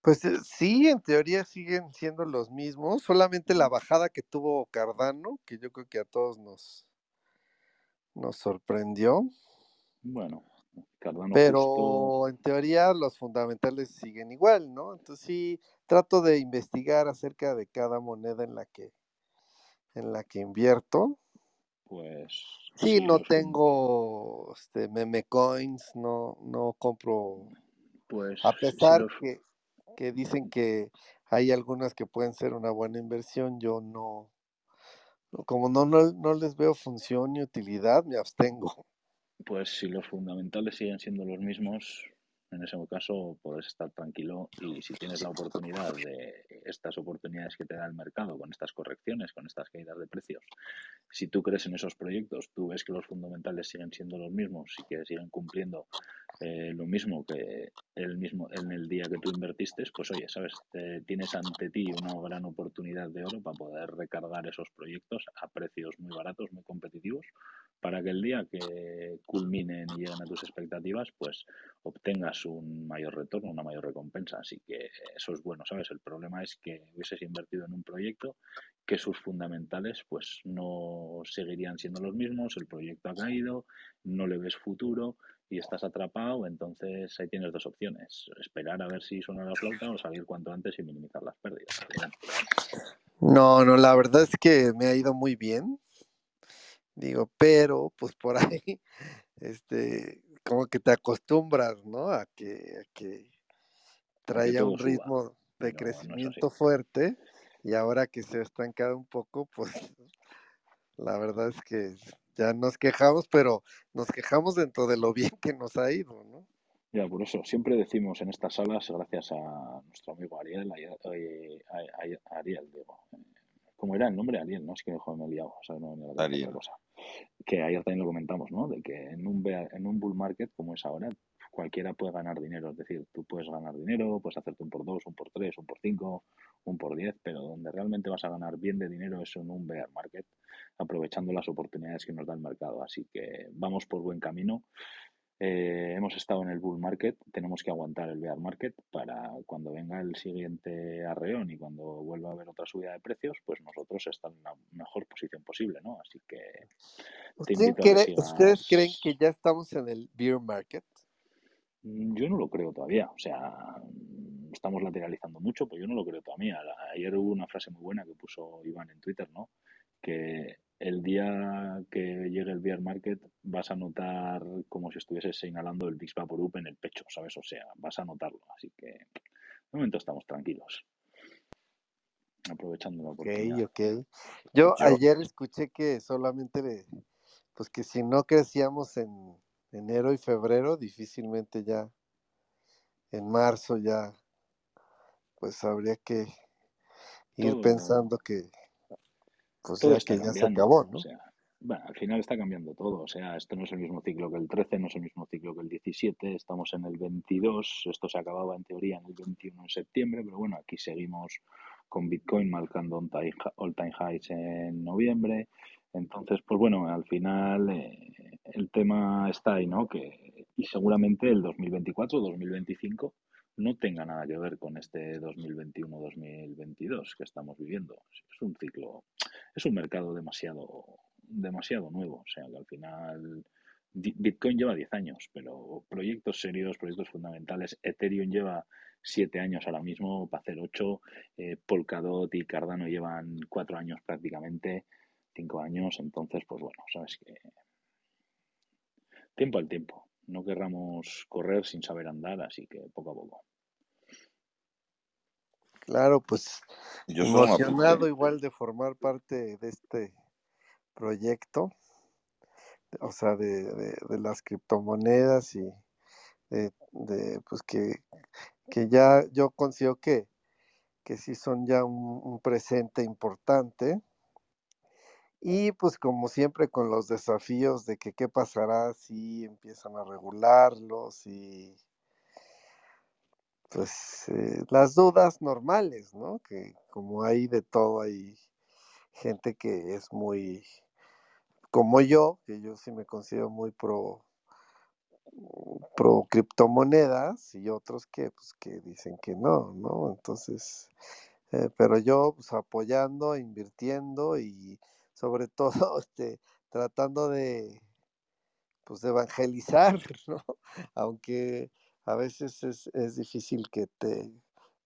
Speaker 8: Pues eh, sí, en teoría siguen siendo los mismos, solamente la bajada que tuvo Cardano, que yo creo que a todos nos, nos sorprendió.
Speaker 1: Bueno,
Speaker 8: Cardano pero en teoría los fundamentales siguen igual, ¿no? Entonces sí trato de investigar acerca de cada moneda en la que en la que invierto.
Speaker 1: Pues
Speaker 8: sí, no tengo este meme coins, no no compro pues a pesar que, que dicen que hay algunas que pueden ser una buena inversión, yo no como no, no, les veo función ni utilidad, me abstengo.
Speaker 1: Pues si los fundamentales siguen siendo los mismos, en ese caso puedes estar tranquilo y si tienes la oportunidad de estas oportunidades que te da el mercado con estas correcciones, con estas caídas de precios, si tú crees en esos proyectos, tú ves que los fundamentales siguen siendo los mismos y que siguen cumpliendo eh, lo mismo que el mismo en el día que tú invertiste, pues oye, sabes, tienes ante ti una gran oportunidad de oro para poder recargar esos proyectos a precios muy baratos, muy competitivos, para que el día que culminen y lleguen a tus expectativas, pues obtengas un mayor retorno, una mayor recompensa. Así que eso es bueno, ¿sabes? El problema es que hubieses invertido en un proyecto que sus fundamentales pues no seguirían siendo los mismos, el proyecto ha caído, no le ves futuro y estás atrapado, entonces ahí tienes dos opciones, esperar a ver si suena la flauta o salir cuanto antes y minimizar las pérdidas.
Speaker 8: No, no, la verdad es que me ha ido muy bien. Digo, pero pues por ahí, este, como que te acostumbras, ¿no? A que, a que traiga un ritmo de crecimiento fuerte y ahora que se ha estancado un poco, pues la verdad es que ya nos quejamos, pero nos quejamos dentro de lo bien que nos ha ido, ¿no?
Speaker 1: Ya, por eso siempre decimos en estas salas, gracias a nuestro amigo Ariel, eh, Ariel, digo, ¿cómo era el nombre? Ariel, ¿no? Es que me he liado, o sea, no me Ariel. Cosa. Que ayer también lo comentamos, ¿no? De que en un, en un bull market como es ahora, cualquiera puede ganar dinero. Es decir, tú puedes ganar dinero, puedes hacerte un por dos, un por tres, un por cinco, un por diez, pero donde realmente vas a ganar bien de dinero es en un bear market, aprovechando las oportunidades que nos da el mercado. Así que vamos por buen camino. Eh, hemos estado en el bull market, tenemos que aguantar el bear market para cuando venga el siguiente arreón y cuando vuelva a haber otra subida de precios, pues nosotros estar en la mejor posición posible, ¿no? Así que
Speaker 8: ¿Ustedes creen que ya estamos en el bear market?
Speaker 1: Mm, yo no lo creo todavía, o sea, estamos lateralizando mucho, pero yo no lo creo todavía. Ayer hubo una frase muy buena que puso Iván en Twitter, ¿no? Que el día que llegue el bear market vas a notar como si estuvieses señalando el Big Vaporub en el pecho, ¿sabes? O sea, vas a notarlo. Así que de momento estamos tranquilos. Aprovechando la oportunidad.
Speaker 8: Ok, ok. Yo, ayer escuché que solamente, pues que si no crecíamos en enero y febrero, difícilmente ya en marzo ya, pues habría que ir pensando que pues todo que ya se acabó, ¿no?
Speaker 1: bueno, al final está cambiando todo. O sea, esto no es el mismo ciclo que el 13, no es el mismo ciclo que el 17, estamos en el 22, esto se acababa en teoría en el 21 de septiembre, pero bueno, aquí seguimos con Bitcoin marcando all-time highs en noviembre. Entonces, pues bueno, al final eh, el tema está ahí, ¿no? Que, y seguramente el 2024 2025 no tenga nada que ver con este 2021-2022 que estamos viviendo. Es un ciclo, es un mercado demasiado, demasiado nuevo. O sea, que al final Bitcoin lleva 10 años, pero proyectos serios, proyectos fundamentales, Ethereum lleva 7 años ahora mismo, para hacer 8, eh, Polkadot y Cardano llevan 4 años prácticamente, 5 años, entonces, pues bueno, sabes que tiempo al tiempo. No querramos correr sin saber andar, así que poco a poco.
Speaker 8: Claro, pues Yo emocionado igual de formar parte de este proyecto, o sea, de, las criptomonedas y de, pues que, que, ya yo considero que, que sí son ya un presente importante y pues como siempre con los desafíos de que qué pasará si empiezan a regularlos y pues eh, las dudas normales, ¿no? Que como hay de todo, hay gente que es muy, como yo, que yo sí me considero muy pro, pro criptomonedas y otros que, pues, que dicen que no, ¿no? Entonces, eh, pero yo pues apoyando, invirtiendo y sobre todo este, tratando de, pues, de evangelizar, ¿no? Aunque a veces es, es difícil que te,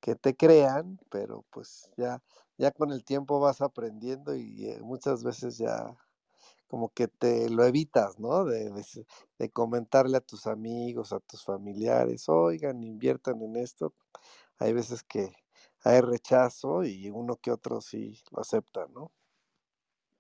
Speaker 8: que te crean, pero pues ya, ya con el tiempo vas aprendiendo y eh, muchas veces ya como que te lo evitas, ¿no? De, de, comentarle a tus amigos, a tus familiares, oigan, inviertan en esto. Hay veces que hay rechazo y uno que otro sí lo acepta, ¿no?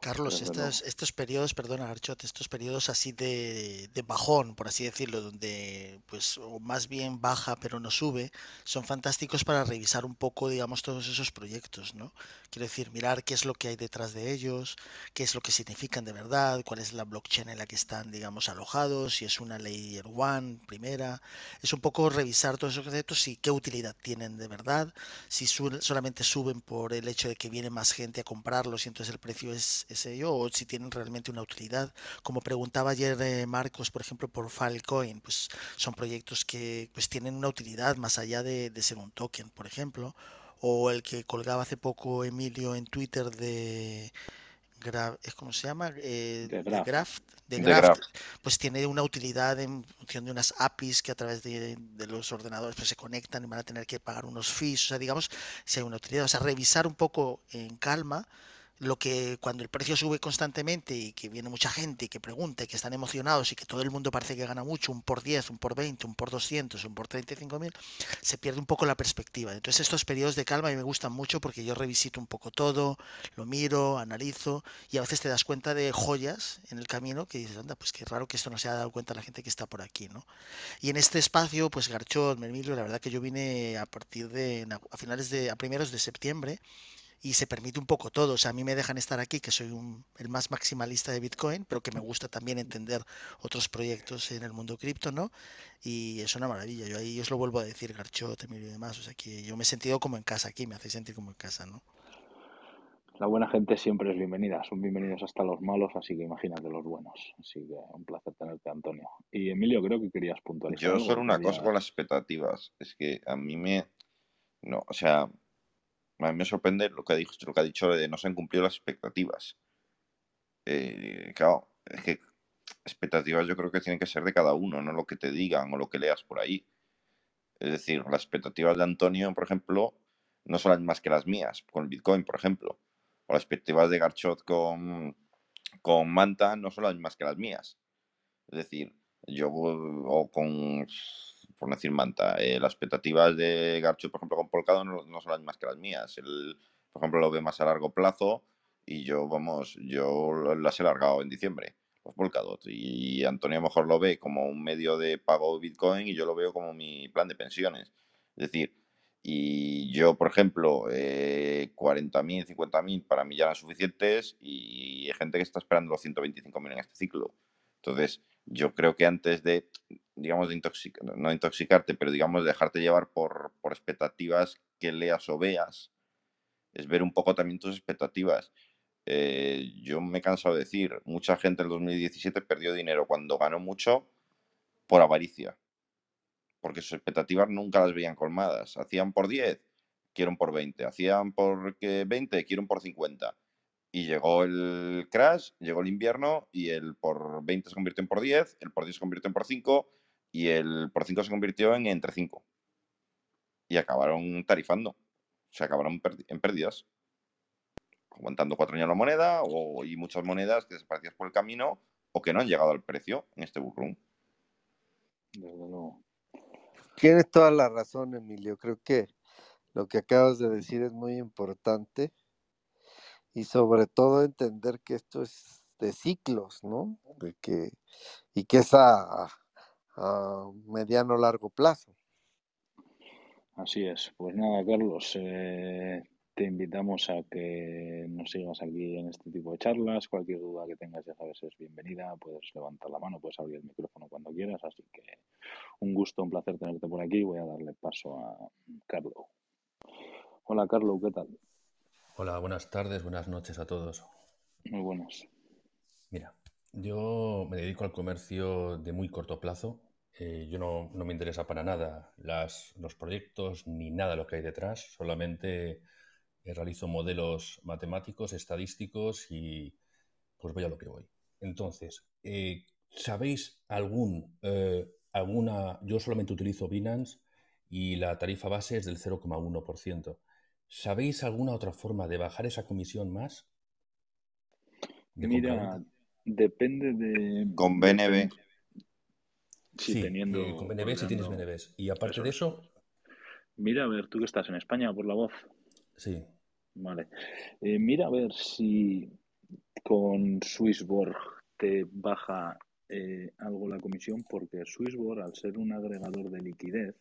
Speaker 3: Carlos, estos, estos periodos, perdona Archot, estos periodos así de, de, bajón, por así decirlo, donde pues o más bien baja pero no sube, son fantásticos para revisar un poco, digamos, todos esos proyectos, ¿no? Quiero decir, mirar qué es lo que hay detrás de ellos, qué es lo que significan de verdad, cuál es la blockchain en la que están, digamos, alojados, si es una layer one, primera, es un poco revisar todos esos proyectos y qué utilidad tienen de verdad, si solamente suben por el hecho de que viene más gente a comprarlos y entonces el precio es ese yo, o si tienen realmente una utilidad. Como preguntaba ayer eh, Marcos, por ejemplo, por Filecoin, pues son proyectos que pues tienen una utilidad más allá de, ser un token, por ejemplo. O el que colgaba hace poco Emilio en Twitter de, ¿cómo se llama? Eh, de. De pues tiene una utilidad en función de unas APIs que a través de, de, los ordenadores pues se conectan y van a tener que pagar unos fees, o sea, digamos, si hay una utilidad, o sea, revisar un poco en calma lo que cuando el precio sube constantemente y que viene mucha gente y que pregunta y que están emocionados y que todo el mundo parece que gana mucho, un por 10, un por 20, un por 200, un por 35 mil, se pierde un poco la perspectiva. Entonces estos periodos de calma a mí me gustan mucho porque yo revisito un poco todo, lo miro, analizo y a veces te das cuenta de joyas en el camino que dices, anda, pues qué raro que esto no se haya dado cuenta la gente que está por aquí, ¿no? Y en este espacio, pues Garchot, Mermilio, la verdad que yo vine a partir de, a finales de, a primeros de septiembre y se permite un poco todo. O sea, a mí me dejan estar aquí, que soy un, el más maximalista de Bitcoin, pero que me gusta también entender otros proyectos en el mundo cripto, ¿no? Y es una maravilla. Yo ahí os lo vuelvo a decir, Garchot, Emilio y demás. O sea, que yo me he sentido como en casa aquí, me hace sentir como en casa, ¿no?
Speaker 1: La buena gente siempre es bienvenida, son bienvenidos hasta los malos, así que imagínate los buenos. Así que un placer tenerte, Antonio. Y Emilio, creo que querías puntualizar.
Speaker 2: Yo solo una cosa con las expectativas, es que a mí me... No, o sea, a mí me sorprende lo que ha dicho, lo que ha dicho de no se han cumplido las expectativas. Eh, claro, es que expectativas yo creo que tienen que ser de cada uno, no lo que te digan o lo que leas por ahí. Es decir, las expectativas de Antonio, por ejemplo, no son las que las mías, con Bitcoin, por ejemplo. O las expectativas de Garchot con, con Manta no son las mismas que las mías. Es decir, yo o con por no decir manta. Eh, las expectativas de Garcho, por ejemplo, con Polkadot no, no, son las mismas que las mías. Él, por ejemplo, lo ve más a largo plazo y yo, vamos, yo las he largado en diciembre, los Polkadot. Y Antonio a lo mejor lo ve como un medio de pago Bitcoin y yo lo veo como mi plan de pensiones. Es decir, y yo, por ejemplo, eh, 40.000, 50.000 para mí ya eran suficientes y hay gente que está esperando los 125.000 en este ciclo. Entonces, yo creo que antes de, digamos, de intoxicar, no intoxicarte, pero digamos, dejarte llevar por, por expectativas que leas o veas, es ver un poco también tus expectativas. Eh, yo me he cansado de decir, mucha gente en el 2017 perdió dinero cuando ganó mucho por avaricia, porque sus expectativas nunca las veían colmadas. Hacían por 10, quieren por 20. Hacían por 20, quieren por 50. Y llegó el crash, llegó el invierno y el por 20 se convirtió en por 10, el por 10 se convirtió en por 5 y el por 5 se convirtió en entre 5. Y acabaron tarifando. Se acabaron en pérdidas. Aguantando cuatro años la moneda o, y muchas monedas que desaparecían por el camino o que no han llegado al precio en este bullrun.
Speaker 8: Tienes toda la razón, Emilio. Creo que lo que acabas de decir es muy importante y sobre todo entender que esto es de ciclos, ¿no? De que, y que es a, mediano largo plazo.
Speaker 1: Así es. Pues nada, Carlos, eh, te invitamos a que nos sigas aquí en este tipo de charlas. Cualquier duda que tengas, ya sabes, es bienvenida. Puedes levantar la mano, puedes abrir el micrófono cuando quieras. Así que un gusto, un placer tenerte por aquí. Voy a darle paso a Carlos. Hola, Carlos, ¿qué tal?
Speaker 9: Hola, buenas tardes, buenas noches a todos.
Speaker 1: Muy buenas.
Speaker 9: Yo me dedico al comercio de muy corto plazo. Eh, yo no, no, me interesa para nada las, los proyectos ni nada lo que hay detrás. Solamente eh, realizo modelos matemáticos, estadísticos y pues voy a lo que voy. Entonces, eh, ¿sabéis algún, eh, alguna? Yo solamente utilizo Binance y la tarifa base es del 0,1%. ¿Sabéis alguna otra forma de bajar esa comisión más?
Speaker 1: ¿De Mira, depende de...
Speaker 2: Con BNB.
Speaker 1: Sí, sí teniendo...
Speaker 9: Eh, con BNB si tienes BNB. Y aparte eso. de eso...
Speaker 1: Mira, a ver, tú que estás en España por la voz.
Speaker 9: Sí.
Speaker 1: Vale. Eh, mira a ver si con Swissborg te baja eh, algo la comisión, porque Swissborg, al ser un agregador de liquidez,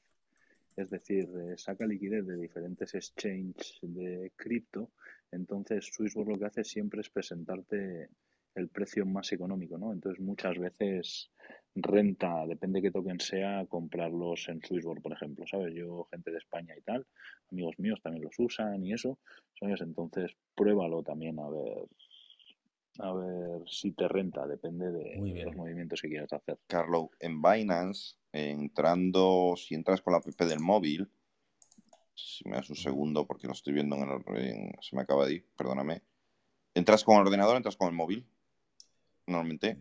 Speaker 1: es decir, eh, saca liquidez de diferentes exchanges de cripto, entonces Swissborg lo que hace siempre es presentarte el precio más económico, ¿no? Entonces muchas veces renta, depende qué token sea, comprarlos en Swissborg, por ejemplo, ¿sabes? Yo, gente de España y tal, amigos míos también los usan y eso, ¿sabes? Entonces pruébalo también a ver a ver si te renta, depende de los movimientos que quieras hacer.
Speaker 2: Carlos, en Binance, entrando, si entras con la app del móvil, si me das un segundo porque lo estoy viendo en el, en, se me acaba de ir, perdóname. ¿Entras con el ordenador entras con el móvil? Normalmente.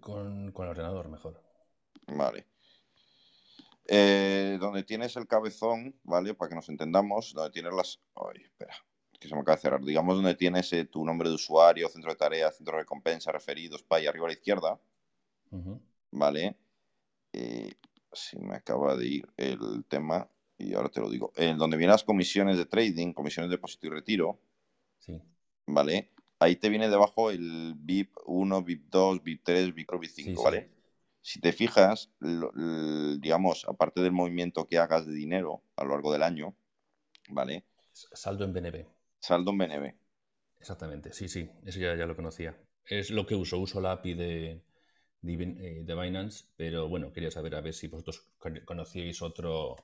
Speaker 9: Con, con el ordenador, mejor.
Speaker 2: Vale. Eh, donde tienes el cabezón, ¿vale? Para que nos entendamos, donde tienes las... Ay, espera, que se me acaba de cerrar. Digamos donde tienes eh, tu nombre de usuario, centro de tareas, centro de recompensa, referidos, pay, arriba a la izquierda, uh -huh. ¿vale? Eh, si me acaba de ir el tema, y ahora te lo digo. En donde vienen las comisiones de trading, comisiones de depósito y retiro,
Speaker 9: sí.
Speaker 2: ¿vale? Ahí te viene debajo el VIP 1, VIP 2, VIP 3, VIP 4, VIP 5, sí, ¿vale? Sí. Si te fijas, digamos, aparte del movimiento que hagas de dinero a lo largo del año, ¿vale?
Speaker 9: Saldo en BNB.
Speaker 2: Saldo en BNB.
Speaker 9: Exactamente, sí, sí, eso ya, ya lo conocía. Es lo que uso, uso la API de, de, de Binance, pero bueno, quería saber a ver si vosotros conocíais otro,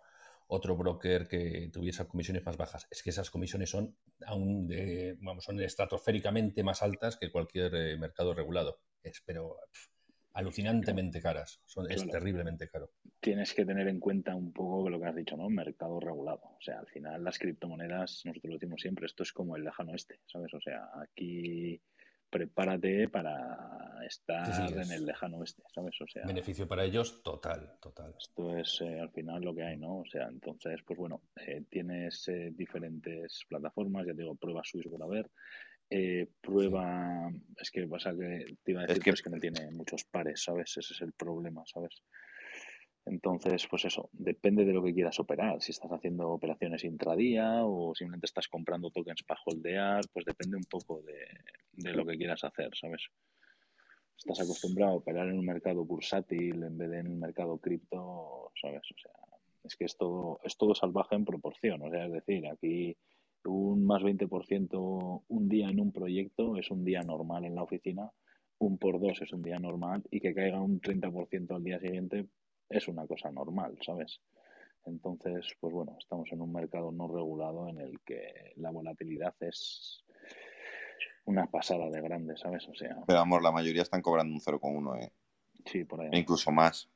Speaker 9: otro broker que tuviese comisiones más bajas. Es que esas comisiones son aún de, vamos, son estratosféricamente más altas que cualquier eh, mercado regulado. Es, pero alucinantemente caras. Son, Es terriblemente caro.
Speaker 1: Tienes que tener en cuenta un poco lo que has dicho, ¿no? Mercado regulado. O sea, al final las criptomonedas, nosotros lo decimos siempre, esto es como el lejano este, ¿sabes? O sea, aquí prepárate para estar en el lejano oeste, ¿sabes? O sea,
Speaker 9: beneficio para ellos total, total.
Speaker 1: Esto es eh, al final lo que hay, ¿no? O sea, entonces, pues bueno, eh, tienes eh, diferentes plataformas, ya te digo, prueba Swiss por haber, prueba, es que pasa que te iba a decir que... Pues, que no tiene muchos pares, ¿sabes? Ese es el problema, ¿sabes? Entonces, pues eso, depende de lo que quieras operar. Si estás haciendo operaciones intradía o simplemente estás comprando tokens para holdear, pues depende un poco de, lo que quieras hacer, ¿sabes? Estás acostumbrado a operar en un mercado bursátil en vez de en un mercado cripto, ¿sabes? O sea, es que es todo, es todo salvaje en proporción. O sea, es decir, aquí un más 20% un día en un proyecto es un día normal en la oficina, un por dos es un día normal y que caiga un 30% al día siguiente es una cosa normal, ¿sabes? Entonces, pues bueno, estamos en un mercado no regulado en el que la volatilidad es una pasada de grande, ¿sabes? O sea.
Speaker 2: Pero vamos, la mayoría están cobrando un 0,1, ¿eh?
Speaker 1: Sí, por ahí.
Speaker 2: E incluso más.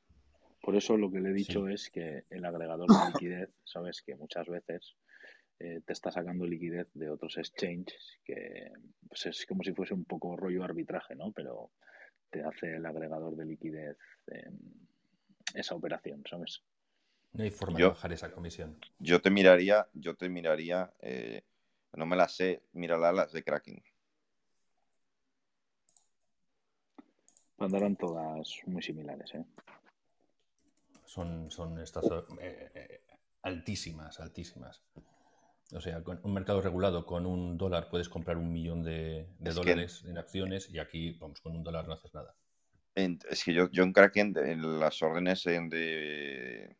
Speaker 1: Por eso lo que le he dicho es que el agregador de liquidez, sabes que muchas veces eh, te está sacando liquidez de otros exchanges, que pues es como si fuese un poco rollo arbitraje, ¿no? Pero te hace el agregador de liquidez esa operación, ¿sabes?
Speaker 9: No hay forma de bajar esa comisión.
Speaker 2: Yo te miraría, yo te miraría, eh, no me las sé, mírala las de Kraken.
Speaker 1: Andarán todas muy similares, ¿eh?
Speaker 9: Son, son estas eh, eh, altísimas, altísimas. O sea, con un mercado regulado con un dólar puedes comprar un millón de, dólares en acciones y aquí, vamos, con un dólar no haces nada
Speaker 2: es que yo, yo en Kraken, en las órdenes de,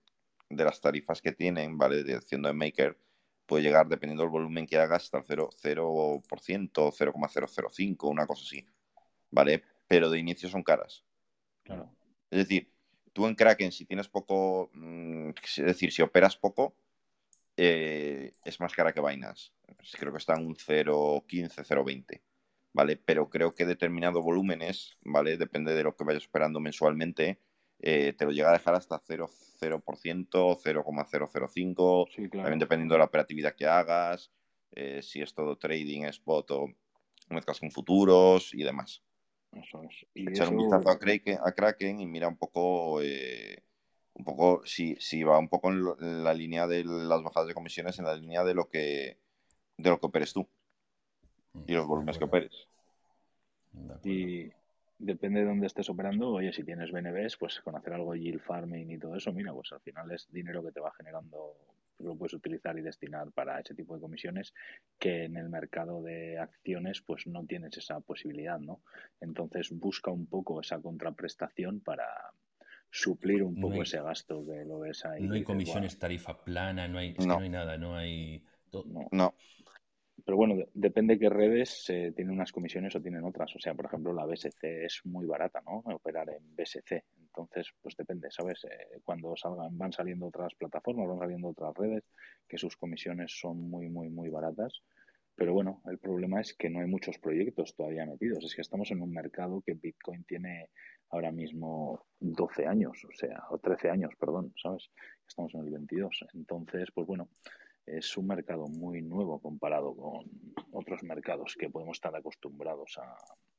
Speaker 2: de las tarifas que tienen, ¿vale? De haciendo en Maker, puede llegar, dependiendo del volumen que hagas, hasta el 0%, 0,005, una cosa así, ¿vale? Pero de inicio son caras.
Speaker 1: Claro.
Speaker 2: Es decir, tú en Kraken, si tienes poco, mm, es decir, si operas poco, eh, es más cara que Binance. Creo que está en un 0,15, 0,20. ¿Vale? Pero creo que determinados volúmenes, ¿vale? Depende de lo que vayas esperando mensualmente, eh, te lo llega a dejar hasta 0%, 0,005, también dependiendo de la operatividad que hagas, eh, si es todo trading, spot o mezclas con futuros y demás.
Speaker 1: Eso es.
Speaker 2: Echar un vistazo a Kraken, y mira un poco, eh, un poco si, si va un poco en, la línea de las bajadas de comisiones, en la línea de lo que, de lo que operes tú y los volúmenes que operes.
Speaker 1: Y depende de dónde estés operando, oye, si tienes BNBs, pues conocer algo de yield farming y todo eso, mira, pues al final es dinero que te va generando, lo puedes utilizar y destinar para ese tipo de comisiones que en el mercado de acciones pues no tienes esa posibilidad, ¿no? Entonces busca un poco esa contraprestación para suplir un poco ese gasto que lo ves ahí.
Speaker 9: No hay comisiones tarifa plana, no hay, no. hay nada, no hay...
Speaker 2: no
Speaker 1: pero bueno, depende qué redes eh, tienen unas comisiones o tienen otras. O sea, por ejemplo, la BSC es muy barata, ¿no? Operar en BSC. Entonces, pues depende, ¿sabes? Eh, cuando salgan, van saliendo otras plataformas, van saliendo otras redes, que sus comisiones son muy, muy, muy baratas. Pero bueno, el problema es que no hay muchos proyectos todavía metidos. Es que estamos en un mercado que Bitcoin tiene ahora mismo 12 años, o sea, o 13 años, perdón, ¿sabes? Estamos en el 22. Entonces, pues bueno, es un mercado muy nuevo comparado con otros mercados que podemos estar acostumbrados a,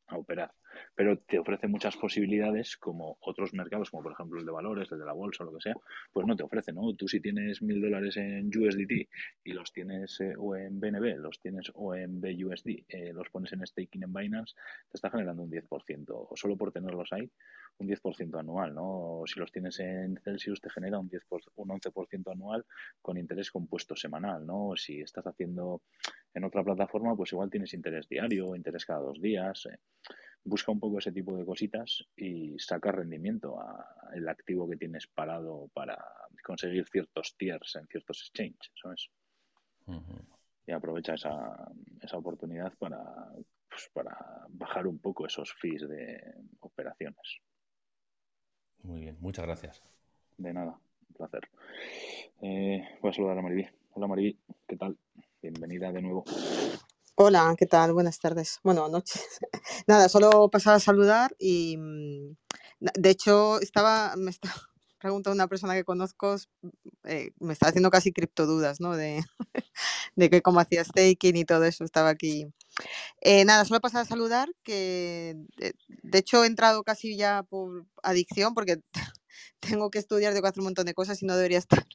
Speaker 1: a operar. Pero te ofrece muchas posibilidades como otros mercados, como por ejemplo el de valores, el de la bolsa lo que sea, pues no te ofrece, ¿no? Tú si tienes mil dólares en USDT y los tienes eh, o en BNB, los tienes o en BUSD, eh, los pones en staking en Binance, te está generando un 10%, o solo por tenerlos ahí, un 10% anual, ¿no? O si los tienes en Celsius te genera un, 10 un 11% anual con interés compuesto semanal, ¿no? Si estás haciendo en otra plataforma, pues igual tienes interés diario, interés cada dos días. Eh. Busca un poco ese tipo de cositas y saca rendimiento al activo que tienes parado para conseguir ciertos tiers en ciertos exchanges, ¿sabes? y aprovecha esa, esa oportunidad para, pues, para bajar un poco esos fees de operaciones.
Speaker 9: Muy bien, muchas gracias.
Speaker 1: De nada, un placer. Eh, voy a saludar a Mariví. Hola Mariví, ¿qué tal? Bienvenida de nuevo.
Speaker 10: Hola, ¿qué tal? Buenas tardes. Bueno, noches. Nada, solo pasaba a saludar y mm, de hecho estaba, me está preguntando una persona que conozco, eh, me está haciendo casi criptodudas, ¿no? De, que cómo hacía staking y todo eso, estaba aquí. Eh, nada, solo pasaba a saludar, que de, de hecho he entrado casi ya por adicción porque tengo que estudiar, tengo que hacer un montón de cosas y no debería estar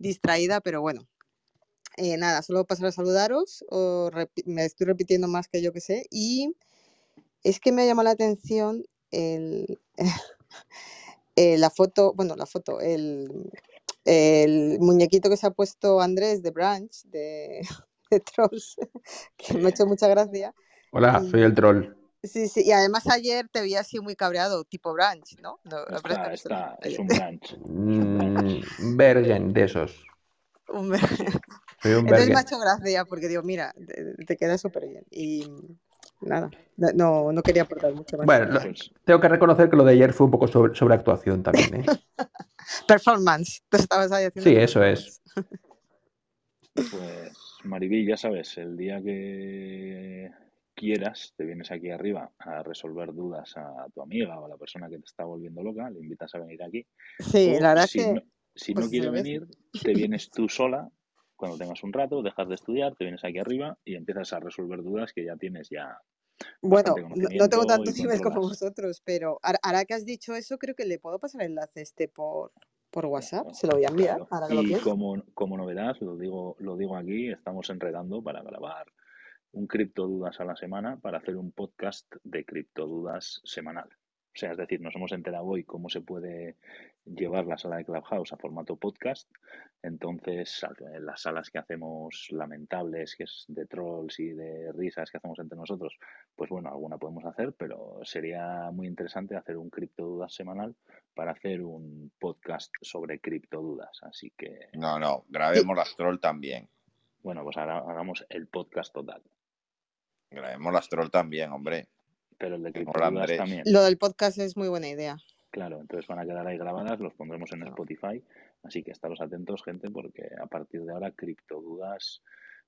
Speaker 10: distraída, pero bueno, eh, nada, solo pasar a saludaros, o me estoy repitiendo más que yo que sé, y es que me llama la atención el, eh, la foto, bueno, la foto, el, el muñequito que se ha puesto Andrés de Branch, de, de Trolls, que me ha hecho mucha gracia.
Speaker 11: Hola, soy el troll.
Speaker 10: Sí, sí, y además ayer te vi así muy cabreado, tipo Branch, ¿no? no
Speaker 1: está, está, es un Branch.
Speaker 11: Mm, Bergen, de esos.
Speaker 10: Entonces me ha hecho gracia porque digo, mira, te, te queda súper bien. Y nada, no, no quería aportar mucho más.
Speaker 11: Bueno, lo, tengo que reconocer que lo de ayer fue un poco sobre, sobre actuación también. ¿eh?
Speaker 10: performance, tú estabas ahí haciendo.
Speaker 11: Sí, eso es.
Speaker 1: Pues, Mariví, ya sabes, el día que quieras, te vienes aquí arriba a resolver dudas a tu amiga o a la persona que te está volviendo loca, le invitas a venir aquí.
Speaker 10: Sí,
Speaker 1: o,
Speaker 10: la verdad
Speaker 1: si
Speaker 10: que.
Speaker 1: No, si
Speaker 10: pues
Speaker 1: no quiere
Speaker 10: eso es.
Speaker 1: venir, te vienes tú sola cuando tengas un rato, dejas de estudiar, te vienes aquí arriba y empiezas a resolver dudas que ya tienes ya
Speaker 10: Bueno, no, tengo tantos emails como vosotros, pero ahora que has dicho eso, creo que le puedo pasar el enlace este por, por WhatsApp.
Speaker 1: Claro,
Speaker 10: Se lo voy a enviar,
Speaker 1: claro.
Speaker 10: ahora que lo
Speaker 1: Y como, como novedad, lo digo, lo digo aquí, estamos enredando para grabar un criptodudas a la semana para hacer un podcast de criptodudas semanal. O sea, es decir, nos hemos enterado hoy cómo se puede llevar la sala de Clubhouse a formato podcast. Entonces, al- las salas que hacemos lamentables, que es de trolls y de risas que hacemos entre nosotros, pues bueno, alguna podemos hacer, pero sería muy interesante hacer un criptodudas semanal para hacer un podcast sobre criptodudas. Así que,
Speaker 2: No, no, grabemos las troll también.
Speaker 1: bueno, pues ahora hagamos el podcast total.
Speaker 2: Grabemos las troll también, hombre.
Speaker 1: Pero el de criptodudas también.
Speaker 10: lo del podcast es muy buena idea.
Speaker 1: Claro, entonces van a quedar ahí grabadas, los pondremos en
Speaker 2: Claro.
Speaker 1: Spotify, así que estaros atentos, gente, porque a partir de ahora Criptodudas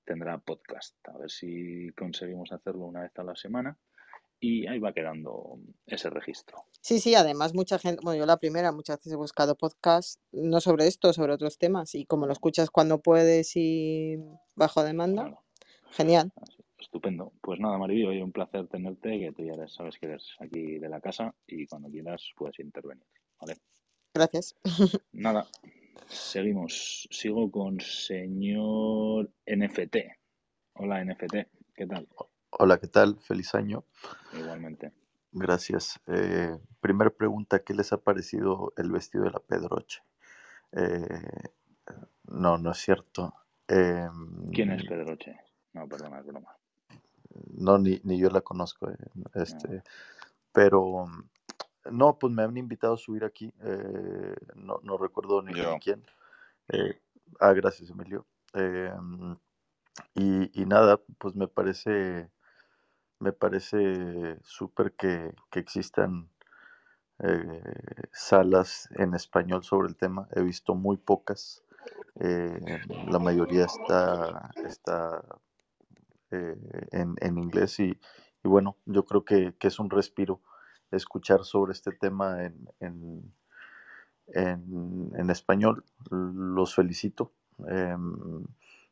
Speaker 1: tendrá podcast. A ver si conseguimos hacerlo una vez a la semana y ahí va quedando ese registro.
Speaker 10: Sí, sí, además mucha gente, bueno, yo la primera, muchas veces he buscado podcast, no sobre esto, sobre otros temas, y como lo escuchas cuando puedes y bajo demanda,
Speaker 1: Claro,
Speaker 10: genial.
Speaker 1: así, estupendo. Pues nada, Mariby, oye, un placer tenerte, que tú ya sabes que eres aquí de la casa y cuando quieras puedes intervenir, ¿vale?
Speaker 10: Gracias.
Speaker 1: Nada, seguimos. Sigo con señor NFT. Hola, NFT, ¿qué tal?
Speaker 12: Hola, ¿qué tal? Feliz año.
Speaker 1: Igualmente.
Speaker 12: Gracias. Eh, primera pregunta, ¿qué les ha parecido el vestido de la Pedroche? Eh, no, no es cierto. Em,
Speaker 1: ¿Quién es Pedroche? No, perdona, es broma.
Speaker 12: No, ni, ni yo la conozco. eh. Este, pero mm, no, pues me han invitado a subir aquí. eh, no, no recuerdo ni, quién. Eh, ah, gracias, Emilio. Em, y, y nada, pues me parece, me parece súper que, que existan salas en español sobre el tema. He visto muy pocas. eh, la mayoría está, está eh, en, en inglés y, y bueno, yo creo que, que es un respiro escuchar sobre este tema en, en, en- español. Los felicito. Em,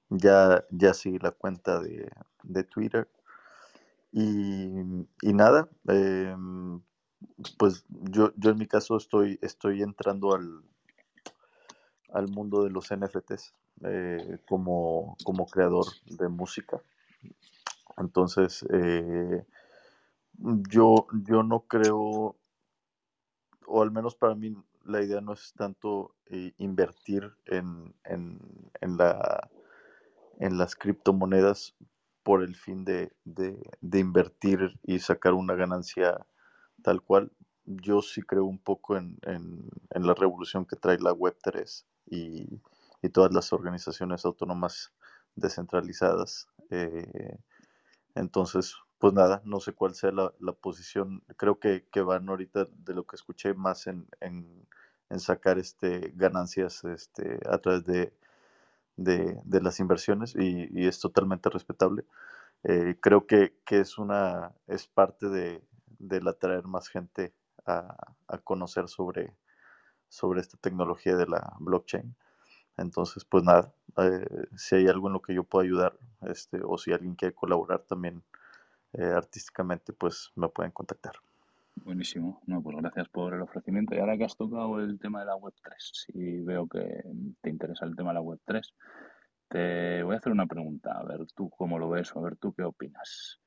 Speaker 12: ya, ya seguí la cuenta de, de Twitter y, y nada, em, pues yo, yo en mi caso estoy, estoy entrando al, al mundo de los NFTs eh, como, como creador de música. Entonces, eh, yo, yo no creo, o al menos para mí, la idea no es tanto eh, invertir en, en, en la, en las criptomonedas por el fin de, de, invertir y sacar una ganancia tal cual. Yo sí creo un poco en, en, en la revolución que trae la Web3 y, y todas las organizaciones autónomas descentralizadas. Eh, entonces, pues nada, no sé cuál sea la, posición. Creo que, van ahorita, de lo que escuché, más en, sacar este, ganancias este, a través de, las inversiones y, es totalmente respetable. Eh, creo que, es una es parte de, atraer más gente a, conocer sobre, sobre esta tecnología de la blockchain. Entonces, pues nada, eh, si hay algo en lo que yo pueda ayudar, este, o si alguien quiere colaborar también eh, artísticamente, pues me pueden contactar.
Speaker 1: Buenísimo. No, pues gracias por el ofrecimiento. Y ahora que has tocado el tema de la Web3, si veo que te interesa el tema de la Web3, te voy a hacer una pregunta, a ver tú cómo lo ves a ver tú qué opinas.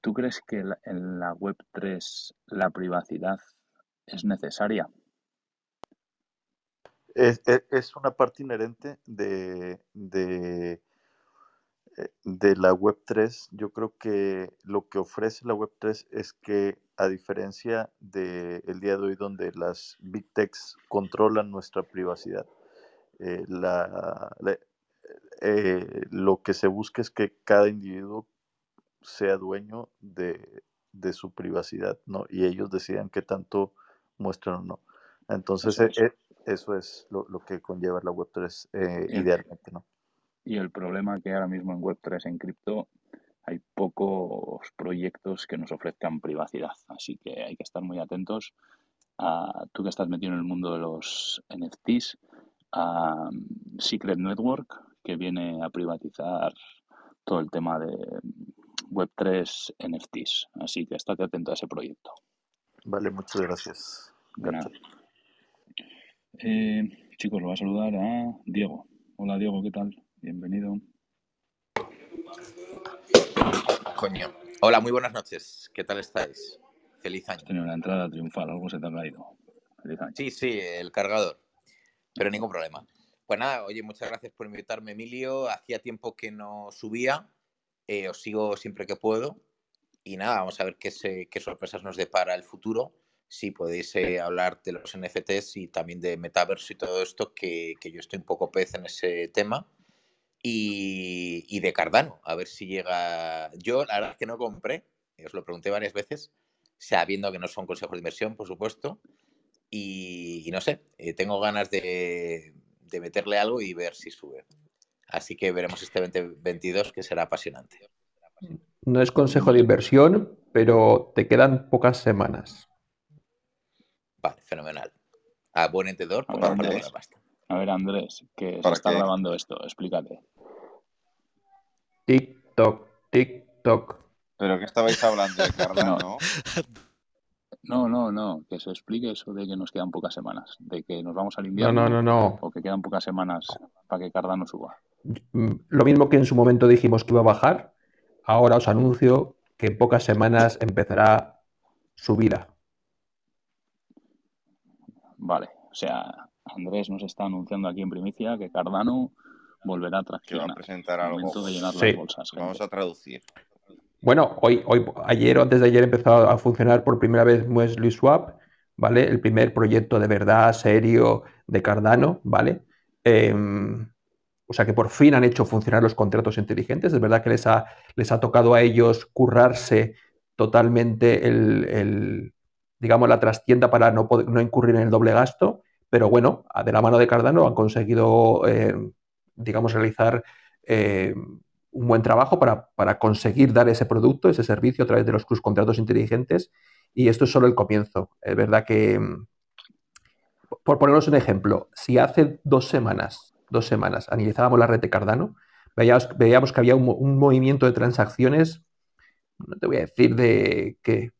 Speaker 1: ¿Tú crees que en la Web3 la privacidad es necesaria?
Speaker 12: Es, una parte inherente de, de, eh, de la Web3. Yo creo que lo que ofrece la Web3 es que, a diferencia del el día de hoy donde las Big Techs controlan nuestra privacidad, eh, la, eh, lo que se busca es que cada individuo sea dueño de, su privacidad, ¿no? Y ellos decidan qué tanto muestran o no. Entonces, es, eso es lo, que conlleva la Web3 eh, idealmente, ¿no?
Speaker 1: Y el problema que ahora mismo en Web3, en cripto, hay pocos proyectos que nos ofrezcan privacidad. Así que hay que estar muy atentos a tú que estás metido en el mundo de los NFTs, a Secret Network, que viene a privatizar todo el tema de Web3 NFTs. Así que estate atento a ese proyecto.
Speaker 12: Vale, muchas gracias.
Speaker 1: Eh, chicos, lo voy a saludar a Diego. Hola Diego, ¿qué tal? Bienvenido.
Speaker 13: Coño. Hola, muy buenas noches. ¿Qué tal estáis? Feliz año.
Speaker 1: Tiene una entrada triunfal, algo se te ha caído.
Speaker 13: Feliz año. Sí, sí, el cargador. Pero ningún problema. Pues nada, oye, muchas gracias por invitarme, Emilio. Hacía tiempo que no subía eh, os sigo siempre que puedo. Y nada, vamos a ver qué, qué sorpresas nos depara el futuro. Si podéis hablar de los NFTs y también de metaverso y todo esto, que, yo estoy un poco pez en ese tema. Y, de Cardano, a ver si llega. Yo, la verdad es que no compré, os lo pregunté varias veces, sabiendo que no son consejos de inversión, por supuesto. Y, no sé, eh, tengo ganas de, de meterle algo y ver si sube. Así que veremos este 2022 que será apasionante.
Speaker 11: No es consejo de inversión, pero te quedan pocas semanas.
Speaker 13: Vale, fenomenal. A buen entendedor, poca
Speaker 1: Andrés, pasta. A ver, Andrés, que se está grabando esto, explícate.
Speaker 11: TikTok, TikTok.
Speaker 2: ¿Pero qué estabais hablando de Cardano?
Speaker 1: No, no, no, que se explique eso de que nos quedan pocas semanas, de que nos vamos al invierno.
Speaker 11: No, no, no, no.
Speaker 1: O que quedan pocas semanas para que Cardano suba.
Speaker 11: Lo mismo que en su momento dijimos que iba a bajar, ahora os anuncio que en pocas semanas empezará su vida.
Speaker 1: Vale, o sea, Andrés nos está anunciando aquí en primicia que Cardano volverá a traccionar.
Speaker 2: a presentar algo.
Speaker 1: De llenar las bolsas,
Speaker 2: Vamos a traducir.
Speaker 11: Bueno, hoy, hoy, ayer o antes de ayer empezó a funcionar por primera vez Muesli Swap, ¿vale? El primer proyecto de verdad serio de Cardano, ¿vale? Em, o sea que por fin han hecho funcionar los contratos inteligentes. Es verdad que les ha, les ha tocado a ellos currarse totalmente el, digamos, la trastienda para no, no incurrir en el doble gasto. Pero bueno, de la mano de Cardano han conseguido, eh, digamos, realizar eh, un buen trabajo para, para, conseguir dar ese producto, ese servicio a través de los cruz contratos inteligentes. Y esto es solo el comienzo. Es verdad que, por ponernos un ejemplo, si hace dos semanas dos semanas, analizábamos la red de Cardano, veíamos, que había un, movimiento de transacciones, no te voy a decir de que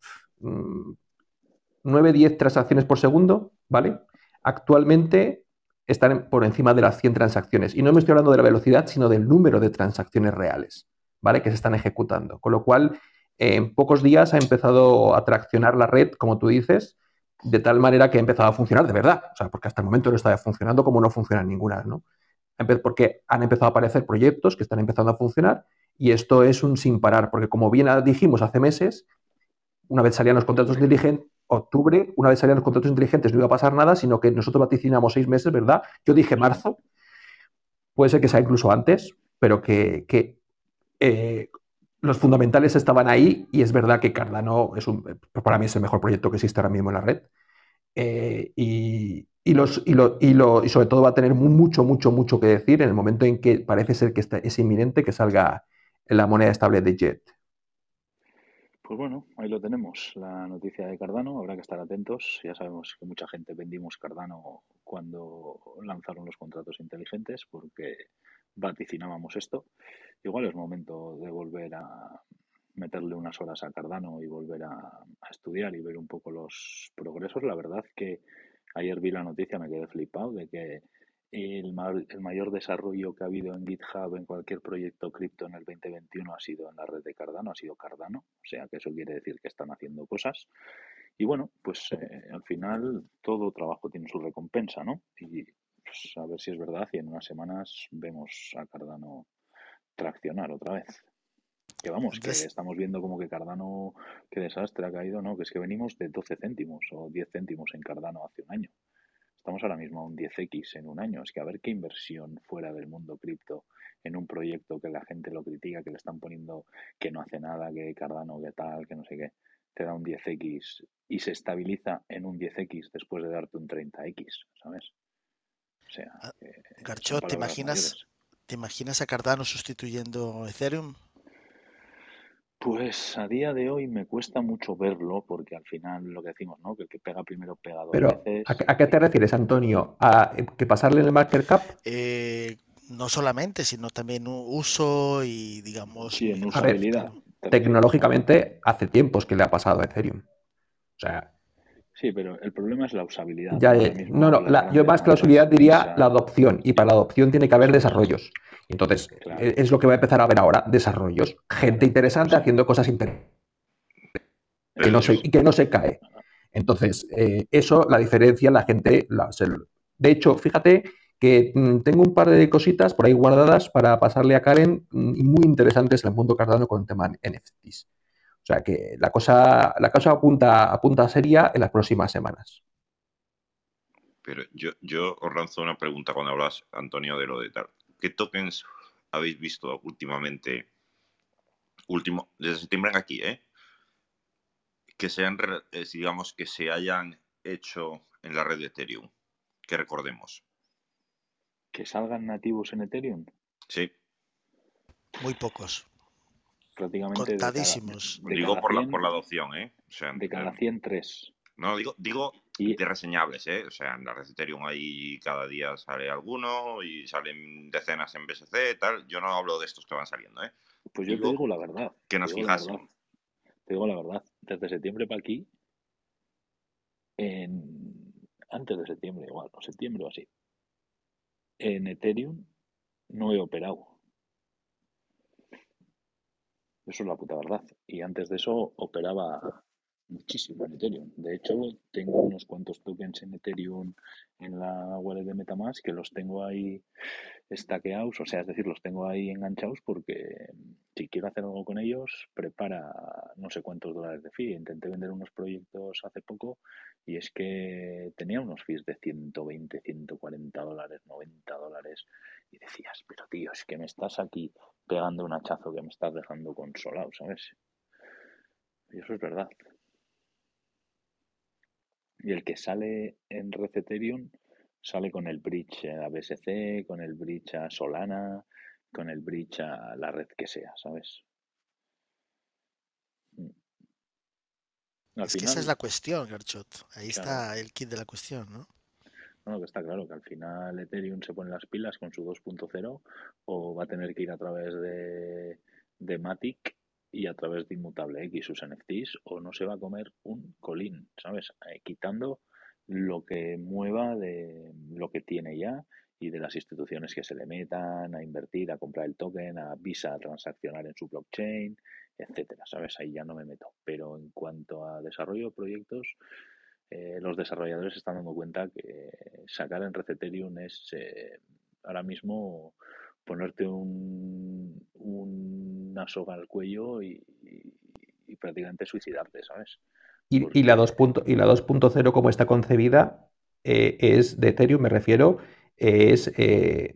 Speaker 11: 9, 10 transacciones por segundo, ¿vale? Actualmente están por encima de las 100 transacciones. Y no me estoy hablando de la velocidad, sino del número de transacciones reales, ¿vale? Que se están ejecutando. Con lo cual, en pocos días ha empezado a traccionar la red, como tú dices, de tal manera que ha empezado a funcionar de verdad. O sea, porque hasta el momento no estaba funcionando como no funciona ninguna, ¿no? porque han empezado a aparecer proyectos que están empezando a funcionar y esto es un sin parar, porque como bien dijimos hace meses, una vez salían los contratos inteligentes, octubre, una vez salían los contratos inteligentes no iba a pasar nada, sino que nosotros vaticinamos seis meses, ¿verdad? Yo dije marzo, puede ser que sea incluso antes, pero que, que eh, los fundamentales estaban ahí y es verdad que Cardano es un, para mí es el mejor proyecto que existe ahora mismo en la red. Eh, y, y, los, y, lo, y, lo, y, sobre todo va a tener mucho, mucho, mucho que decir en el momento en que parece ser que está, es inminente que salga la moneda estable de JET.
Speaker 1: Pues bueno, ahí lo tenemos, la noticia de Cardano. Habrá que estar atentos. Ya sabemos que mucha gente vendimos Cardano cuando lanzaron los contratos inteligentes porque vaticinábamos esto. Igual es momento de volver a meterle unas horas a Cardano y volver a, estudiar y ver un poco los progresos. La verdad que ayer vi la noticia, me quedé flipado de que el, el, mayor desarrollo que ha habido en GitHub en cualquier proyecto cripto en el 2021 ha sido en la red de Cardano, ha sido Cardano, o sea que eso quiere decir que están haciendo cosas. Y bueno, pues eh, al final todo trabajo tiene su recompensa, ¿no? Y pues, a ver si es verdad y en unas semanas vemos a Cardano traccionar otra vez. Que vamos, que estamos viendo como que Cardano, qué desastre ha caído, ¿no? Que es que venimos de 12 céntimos o 10 céntimos en Cardano hace un año. Estamos ahora mismo a un 10x en un año. Es que a ver qué inversión fuera del mundo cripto en un proyecto que la gente lo critica, que le están poniendo que no hace nada, que Cardano, que tal, que no sé qué, te da un 10x y se estabiliza en un 10x después de darte un 30x, ¿sabes? O sea,
Speaker 3: ah, Garchot, ¿te imaginas, ¿te imaginas a Cardano sustituyendo Ethereum?
Speaker 1: Pues a día de hoy me cuesta mucho verlo porque al final lo que decimos, ¿no? Que el que pega primero pega dos
Speaker 11: Pero,
Speaker 1: veces.
Speaker 11: ¿a, qué te refieres, Antonio? ¿A que pasarle el market cap?
Speaker 3: Eh, no solamente, sino también uso y, digamos...
Speaker 1: Sí, en usabilidad.
Speaker 11: Ver, tecnológicamente hace tiempos que le ha pasado a Ethereum. O sea...
Speaker 1: Sí, pero el problema es la usabilidad.
Speaker 11: Ya, no, no, la, yo más que la usabilidad diría la adopción. Y para la adopción tiene que haber desarrollos. Entonces, claro. es lo que va a empezar a ver ahora, desarrollos. Gente interesante haciendo cosas interesantes. Que no se, que no se cae. Entonces, eh, eso, la diferencia, la gente... La, se, de hecho, fíjate que mmm, tengo un par de cositas por ahí guardadas para pasarle a Karen mmm, muy interesantes en el mundo cardano con el tema NFTs. O sea que la cosa, la cosa apunta, apunta seria en las próximas semanas.
Speaker 2: Pero yo, yo os lanzo una pregunta cuando hablas, Antonio, de lo de tal. ¿Qué tokens habéis visto últimamente, último, desde septiembre aquí, eh? que sean, digamos, que se hayan hecho en la red de Ethereum? Que recordemos.
Speaker 1: ¿Que salgan nativos en Ethereum?
Speaker 2: Sí.
Speaker 3: Muy pocos.
Speaker 1: Prácticamente.
Speaker 3: Contadísimos.
Speaker 2: De cada, de digo por, 100, la, por la adopción, ¿eh?
Speaker 1: O sea, de cada 100, 3.
Speaker 2: No, digo, digo y... de reseñables, ¿eh? O sea, en la Ethereum ahí cada día sale alguno y salen decenas en BSC, tal. Yo no hablo de estos que van saliendo, ¿eh?
Speaker 1: Pues yo digo, te digo la verdad.
Speaker 2: Que nos fijasen.
Speaker 1: Te digo la verdad. Desde septiembre para aquí, en... antes de septiembre igual, o septiembre o así, en Ethereum no he operado. Eso es la puta verdad. Y antes de eso operaba muchísimo en Ethereum. De hecho, tengo unos cuantos tokens en Ethereum en la wallet de Metamask que los tengo ahí stackeados, o sea, es decir, los tengo ahí enganchados porque si quiero hacer algo con ellos, prepara no sé cuántos dólares de fee. Intenté vender unos proyectos hace poco y es que tenía unos fees de 120, 140 dólares, 90 dólares y decías, pero tío, es que me estás aquí pegando un hachazo que me estás dejando consolado, ¿sabes? Y eso es verdad. Y el que sale en Red Ethereum sale con el bridge a BSC, con el bridge a Solana, con el bridge a la red que sea, ¿sabes?
Speaker 3: Mm. Al es final, que esa es la cuestión, Garchot. Ahí claro. está el kit de la cuestión, ¿no?
Speaker 1: Bueno, que está claro que al final Ethereum se pone las pilas con su 2.0 o va a tener que ir a través de, de Matic y a través de Inmutable X sus NFTs o no se va a comer un colín, ¿sabes? Eh, quitando lo que mueva de lo que tiene ya y de las instituciones que se le metan a invertir, a comprar el token, a Visa a transaccionar en su blockchain, etcétera, ¿sabes? Ahí ya no me meto. Pero en cuanto a desarrollo de proyectos, eh, los desarrolladores se están dando cuenta que sacar en Red Ethereum es eh, ahora mismo ponerte un, una soga al cuello y, y, y prácticamente suicidarte, ¿sabes?
Speaker 11: Y, Porque... y la 2.0 como está concebida eh, es de Ethereum, me refiero, es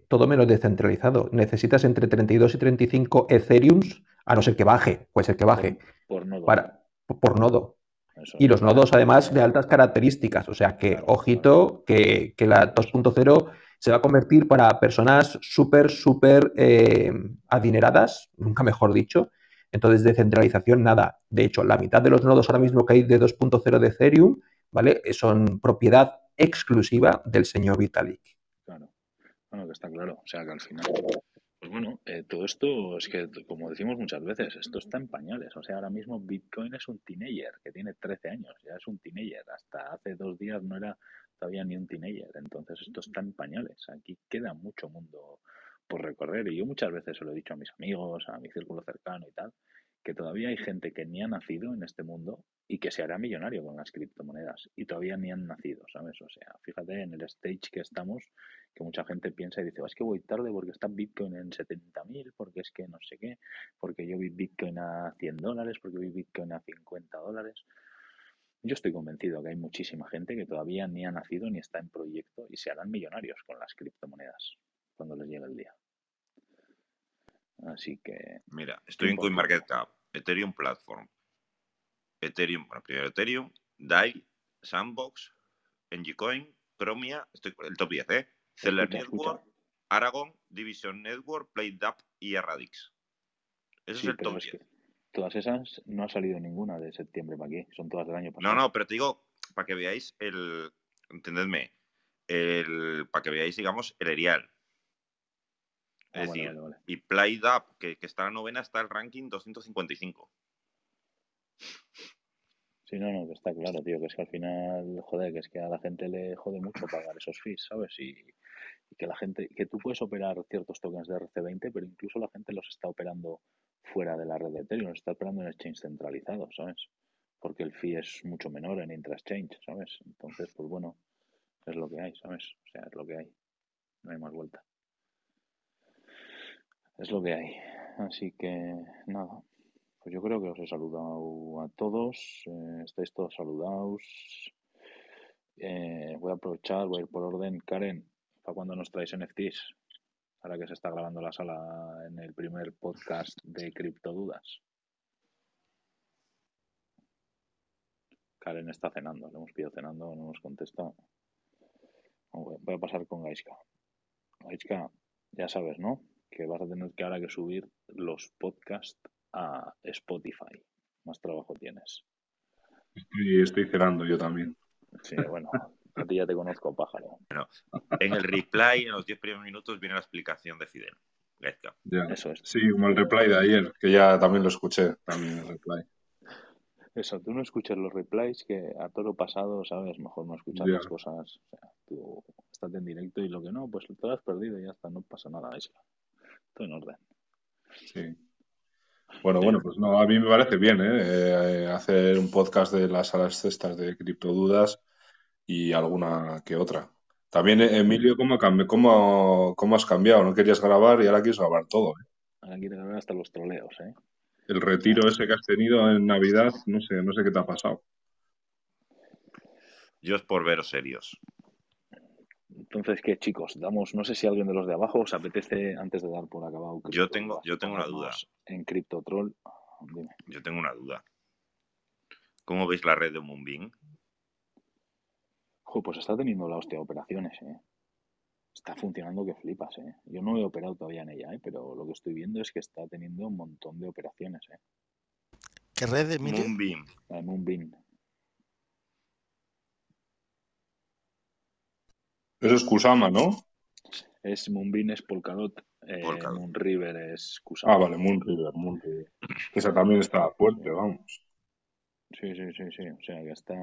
Speaker 11: todo menos descentralizado. Necesitas entre 32 y 35 Ethereums, a no ser que baje, puede ser que baje,
Speaker 1: Por nodo.
Speaker 11: para, por nodo.
Speaker 1: Eso
Speaker 11: Y
Speaker 1: es.
Speaker 11: los nodos además de altas características, o sea que
Speaker 1: Claro, claro.
Speaker 11: ojito que, que la 2.0 se va a convertir para personas súper, súper eh, adineradas, nunca mejor dicho. Entonces, descentralización, nada. De hecho, la mitad de los nodos ahora mismo que hay de 2.0 de Ethereum, ¿vale? Son propiedad exclusiva del señor Vitalik.
Speaker 1: Claro. Bueno, que está claro. O sea que al final, pues bueno, eh, todo esto es que, como decimos muchas veces, esto está en pañales. O sea, ahora mismo Bitcoin es un teenager que tiene 13 años, ya es un teenager. Hasta hace dos días no era todavía ni un teenager. Entonces, esto está en pañales. Aquí queda mucho mundo por recorrer. Y yo muchas veces se lo he dicho a mis amigos, a mi círculo cercano y tal, que todavía hay gente que ni ha nacido en este mundo y que se hará millonario con las criptomonedas y todavía ni han nacido, ¿sabes? O sea, fíjate en el stage que estamos, que mucha gente piensa y dice, "Oh, es que voy tarde porque está Bitcoin en 70.000, porque es que no sé qué, porque yo vi Bitcoin a 100 dólares, porque vi Bitcoin a 50 dólares. Yo estoy convencido que hay muchísima gente que todavía ni ha nacido ni está en proyecto y se harán millonarios con las criptomonedas cuando les llegue el día. Así que
Speaker 2: Mira, estoy en. CoinMarketCap, Ethereum Platform, Ethereum, bueno, primero Ethereum, DAI, Sandbox, NGCoin, Chromia, estoy el top 10, ¿eh?
Speaker 1: Escucha.
Speaker 2: Network, Aragon, Division Network, PlayDAP y Radix. Ese
Speaker 1: Sí,
Speaker 2: es el top
Speaker 1: es
Speaker 2: 10.
Speaker 1: que todas esas no ha salido ninguna de septiembre para aquí, son todas del año
Speaker 2: No,
Speaker 1: pasado.
Speaker 2: no, pero te digo, para que veáis el, entendedme, el, para que veáis, digamos, el erial.
Speaker 1: Ah,
Speaker 2: Es
Speaker 1: vale,
Speaker 2: decir,
Speaker 1: vale, vale.
Speaker 2: y PlayDAP, que, que está en la novena, está el ranking 255.
Speaker 1: Sí, no, no, que está claro, tío, que es que al final, joder, que es que a la gente le jode mucho pagar esos fees, ¿sabes? Y, que la gente, que tú puedes operar ciertos tokens de RC20, pero incluso la gente los está operando fuera de la red de Ethereum, los está operando en exchange centralizado, ¿sabes? Porque el fee es mucho menor en intra-exchange, ¿sabes? Entonces, pues bueno, es lo que hay, ¿sabes? O sea, es lo que hay, no hay más vuelta. Es lo que hay. Así que, nada. Pues yo creo que os he saludado a todos. eh, estáis todos saludados. Eh, voy a aprovechar, voy a ir por orden. Karen, ¿para cuándo nos traéis NFTs? Ahora que se está grabando la sala en el primer podcast de Criptodudas. Karen está cenando, le hemos pedido cenando, no nos contesta. Voy a pasar con Gaiska. Gaiska, ya sabes, ¿no? Que vas a tener que ahora que subir los podcasts a Spotify. Más trabajo tienes.
Speaker 14: Estoy, estoy cenando yo también.
Speaker 1: Sí, bueno, a ti ya te conozco, pájaro.
Speaker 2: Bueno, en el reply, en los 10 primeros minutos, viene la explicación de Fidel.
Speaker 14: Ya.
Speaker 1: Eso es.
Speaker 14: Sí, como el reply de ayer, que ya también lo escuché, también el reply.
Speaker 1: Eso, tú no escuches los replies, que a todo lo pasado, ¿sabes? Mejor no escuchar
Speaker 14: Ya.
Speaker 1: las cosas. O sea, tú estás en directo y lo que no, pues te lo has perdido y ya está, no pasa nada. Eso. Todo en orden.
Speaker 14: Sí. Bueno, bueno, pues no, a mí me parece bien, ¿eh? Eh, hacer un podcast de las salas cestas de criptodudas y alguna que otra. También, eh, Emilio, ¿cómo, cambi- cómo, cómo has cambiado? No querías grabar y ahora quieres grabar todo, ¿eh?
Speaker 1: Ahora quiero grabar hasta los troleos, ¿eh?
Speaker 14: El retiro ese que has tenido en Navidad, no sé, no sé qué te ha pasado.
Speaker 2: Yo es por veros serios.
Speaker 1: Entonces, ¿qué, chicos? Damos, no sé si alguien de los de abajo os apetece, antes de dar por acabado
Speaker 2: Yo tengo, yo tengo una duda.
Speaker 1: en CryptoTroll. Dime.
Speaker 2: Yo tengo una duda. ¿Cómo veis la red de Moonbeam?
Speaker 1: Jo, pues está teniendo la hostia de operaciones, ¿eh? Está funcionando que flipas, ¿eh? Yo no he operado todavía en ella, ¿eh? Pero lo que estoy viendo es que está teniendo un montón de operaciones, ¿eh?
Speaker 3: ¿Qué red, Emilio?
Speaker 2: Moonbeam.
Speaker 1: La de Moonbeam.
Speaker 14: Eso es Kusama, ¿no?
Speaker 1: Es Moonbeam es Polkadot, eh,
Speaker 2: Polkadot.
Speaker 1: Moonriver es Kusama.
Speaker 14: Ah, vale, Moonriver, Moonriver. Esa también está fuerte, vamos.
Speaker 1: Sí, sí, sí, sí. O sea, que está...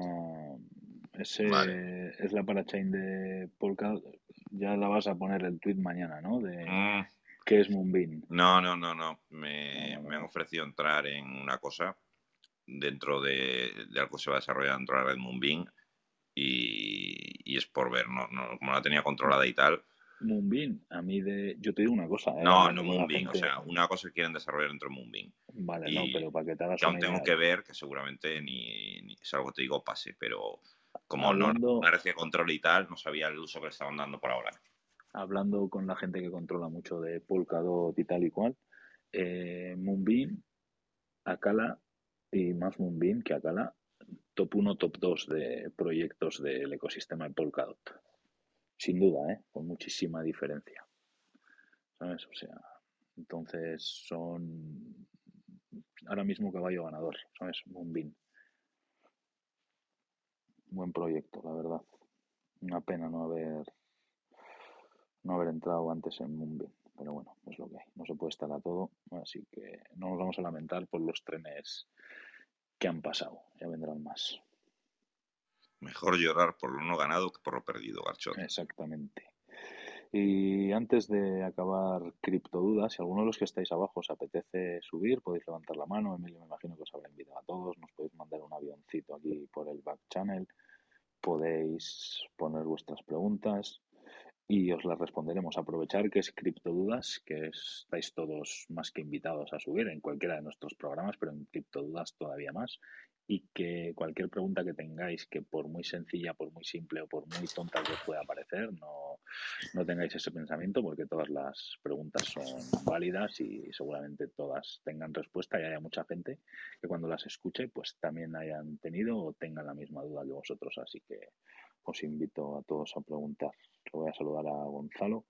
Speaker 1: Ese
Speaker 2: Vale.
Speaker 1: es la parachain de Polkadot. Ya la vas a poner el tweet mañana, ¿no? De
Speaker 2: Mm,
Speaker 1: qué es Moonbeam.
Speaker 2: no, no, no, no. Me, me han ofrecido entrar en una cosa dentro de, de algo que se va a desarrollar dentro de la red Moonbeam y, y es por ver, ¿no? no como la tenía controlada y tal.
Speaker 1: Moonbeam, a mí de... Yo te digo una cosa, ¿eh?
Speaker 2: No, no Moonbeam, o sea, una cosa que quieren desarrollar dentro de Moonbeam.
Speaker 1: Vale, no, pero para que te hagas
Speaker 2: que aún tengo
Speaker 1: idea.
Speaker 2: que ver, que seguramente ni, ni es algo que te digo pase, pero como no
Speaker 1: Hablando-
Speaker 2: no parecía control y tal, no sabía el uso que le estaban dando por ahora.
Speaker 1: hablando con la gente que controla mucho de Polkadot y tal y cual, eh, Moonbeam, Akala y más Moonbeam que Akala, top 1, top 2 de proyectos del ecosistema de Polkadot. Sin duda, ¿eh? con muchísima diferencia. ¿Sabes? O sea, entonces son ahora mismo caballo ganador, ¿sabes? Moonbeam. Buen proyecto, la verdad. Una pena no haber no haber entrado antes en Moonbeam. Pero bueno, es lo que hay. No se puede estar a todo. Así que no nos vamos a lamentar por los trenes que han pasado. Ya vendrán más.
Speaker 2: Mejor llorar por lo no ganado que por lo perdido, Garchot.
Speaker 1: Exactamente. Y antes de acabar criptodudas, si alguno de los que estáis abajo os apetece subir, podéis levantar la mano. Emilio me imagino que os habrá invitado a todos. Nos podéis mandar un avioncito aquí por el back channel. Podéis poner vuestras preguntas y os las responderemos. Aprovechar que es Criptodudas, que estáis todos más que invitados a subir en cualquiera de nuestros programas, pero en Criptodudas todavía más. Y que cualquier pregunta que tengáis, que por muy sencilla, por muy simple o por muy tonta que os pueda parecer, no, no tengáis ese pensamiento, porque todas las preguntas son válidas y seguramente todas tengan respuesta y haya mucha gente que cuando las escuche, pues también hayan tenido o tengan la misma duda que vosotros. Así que os invito a todos a preguntar. Le voy a saludar a Gonzalo,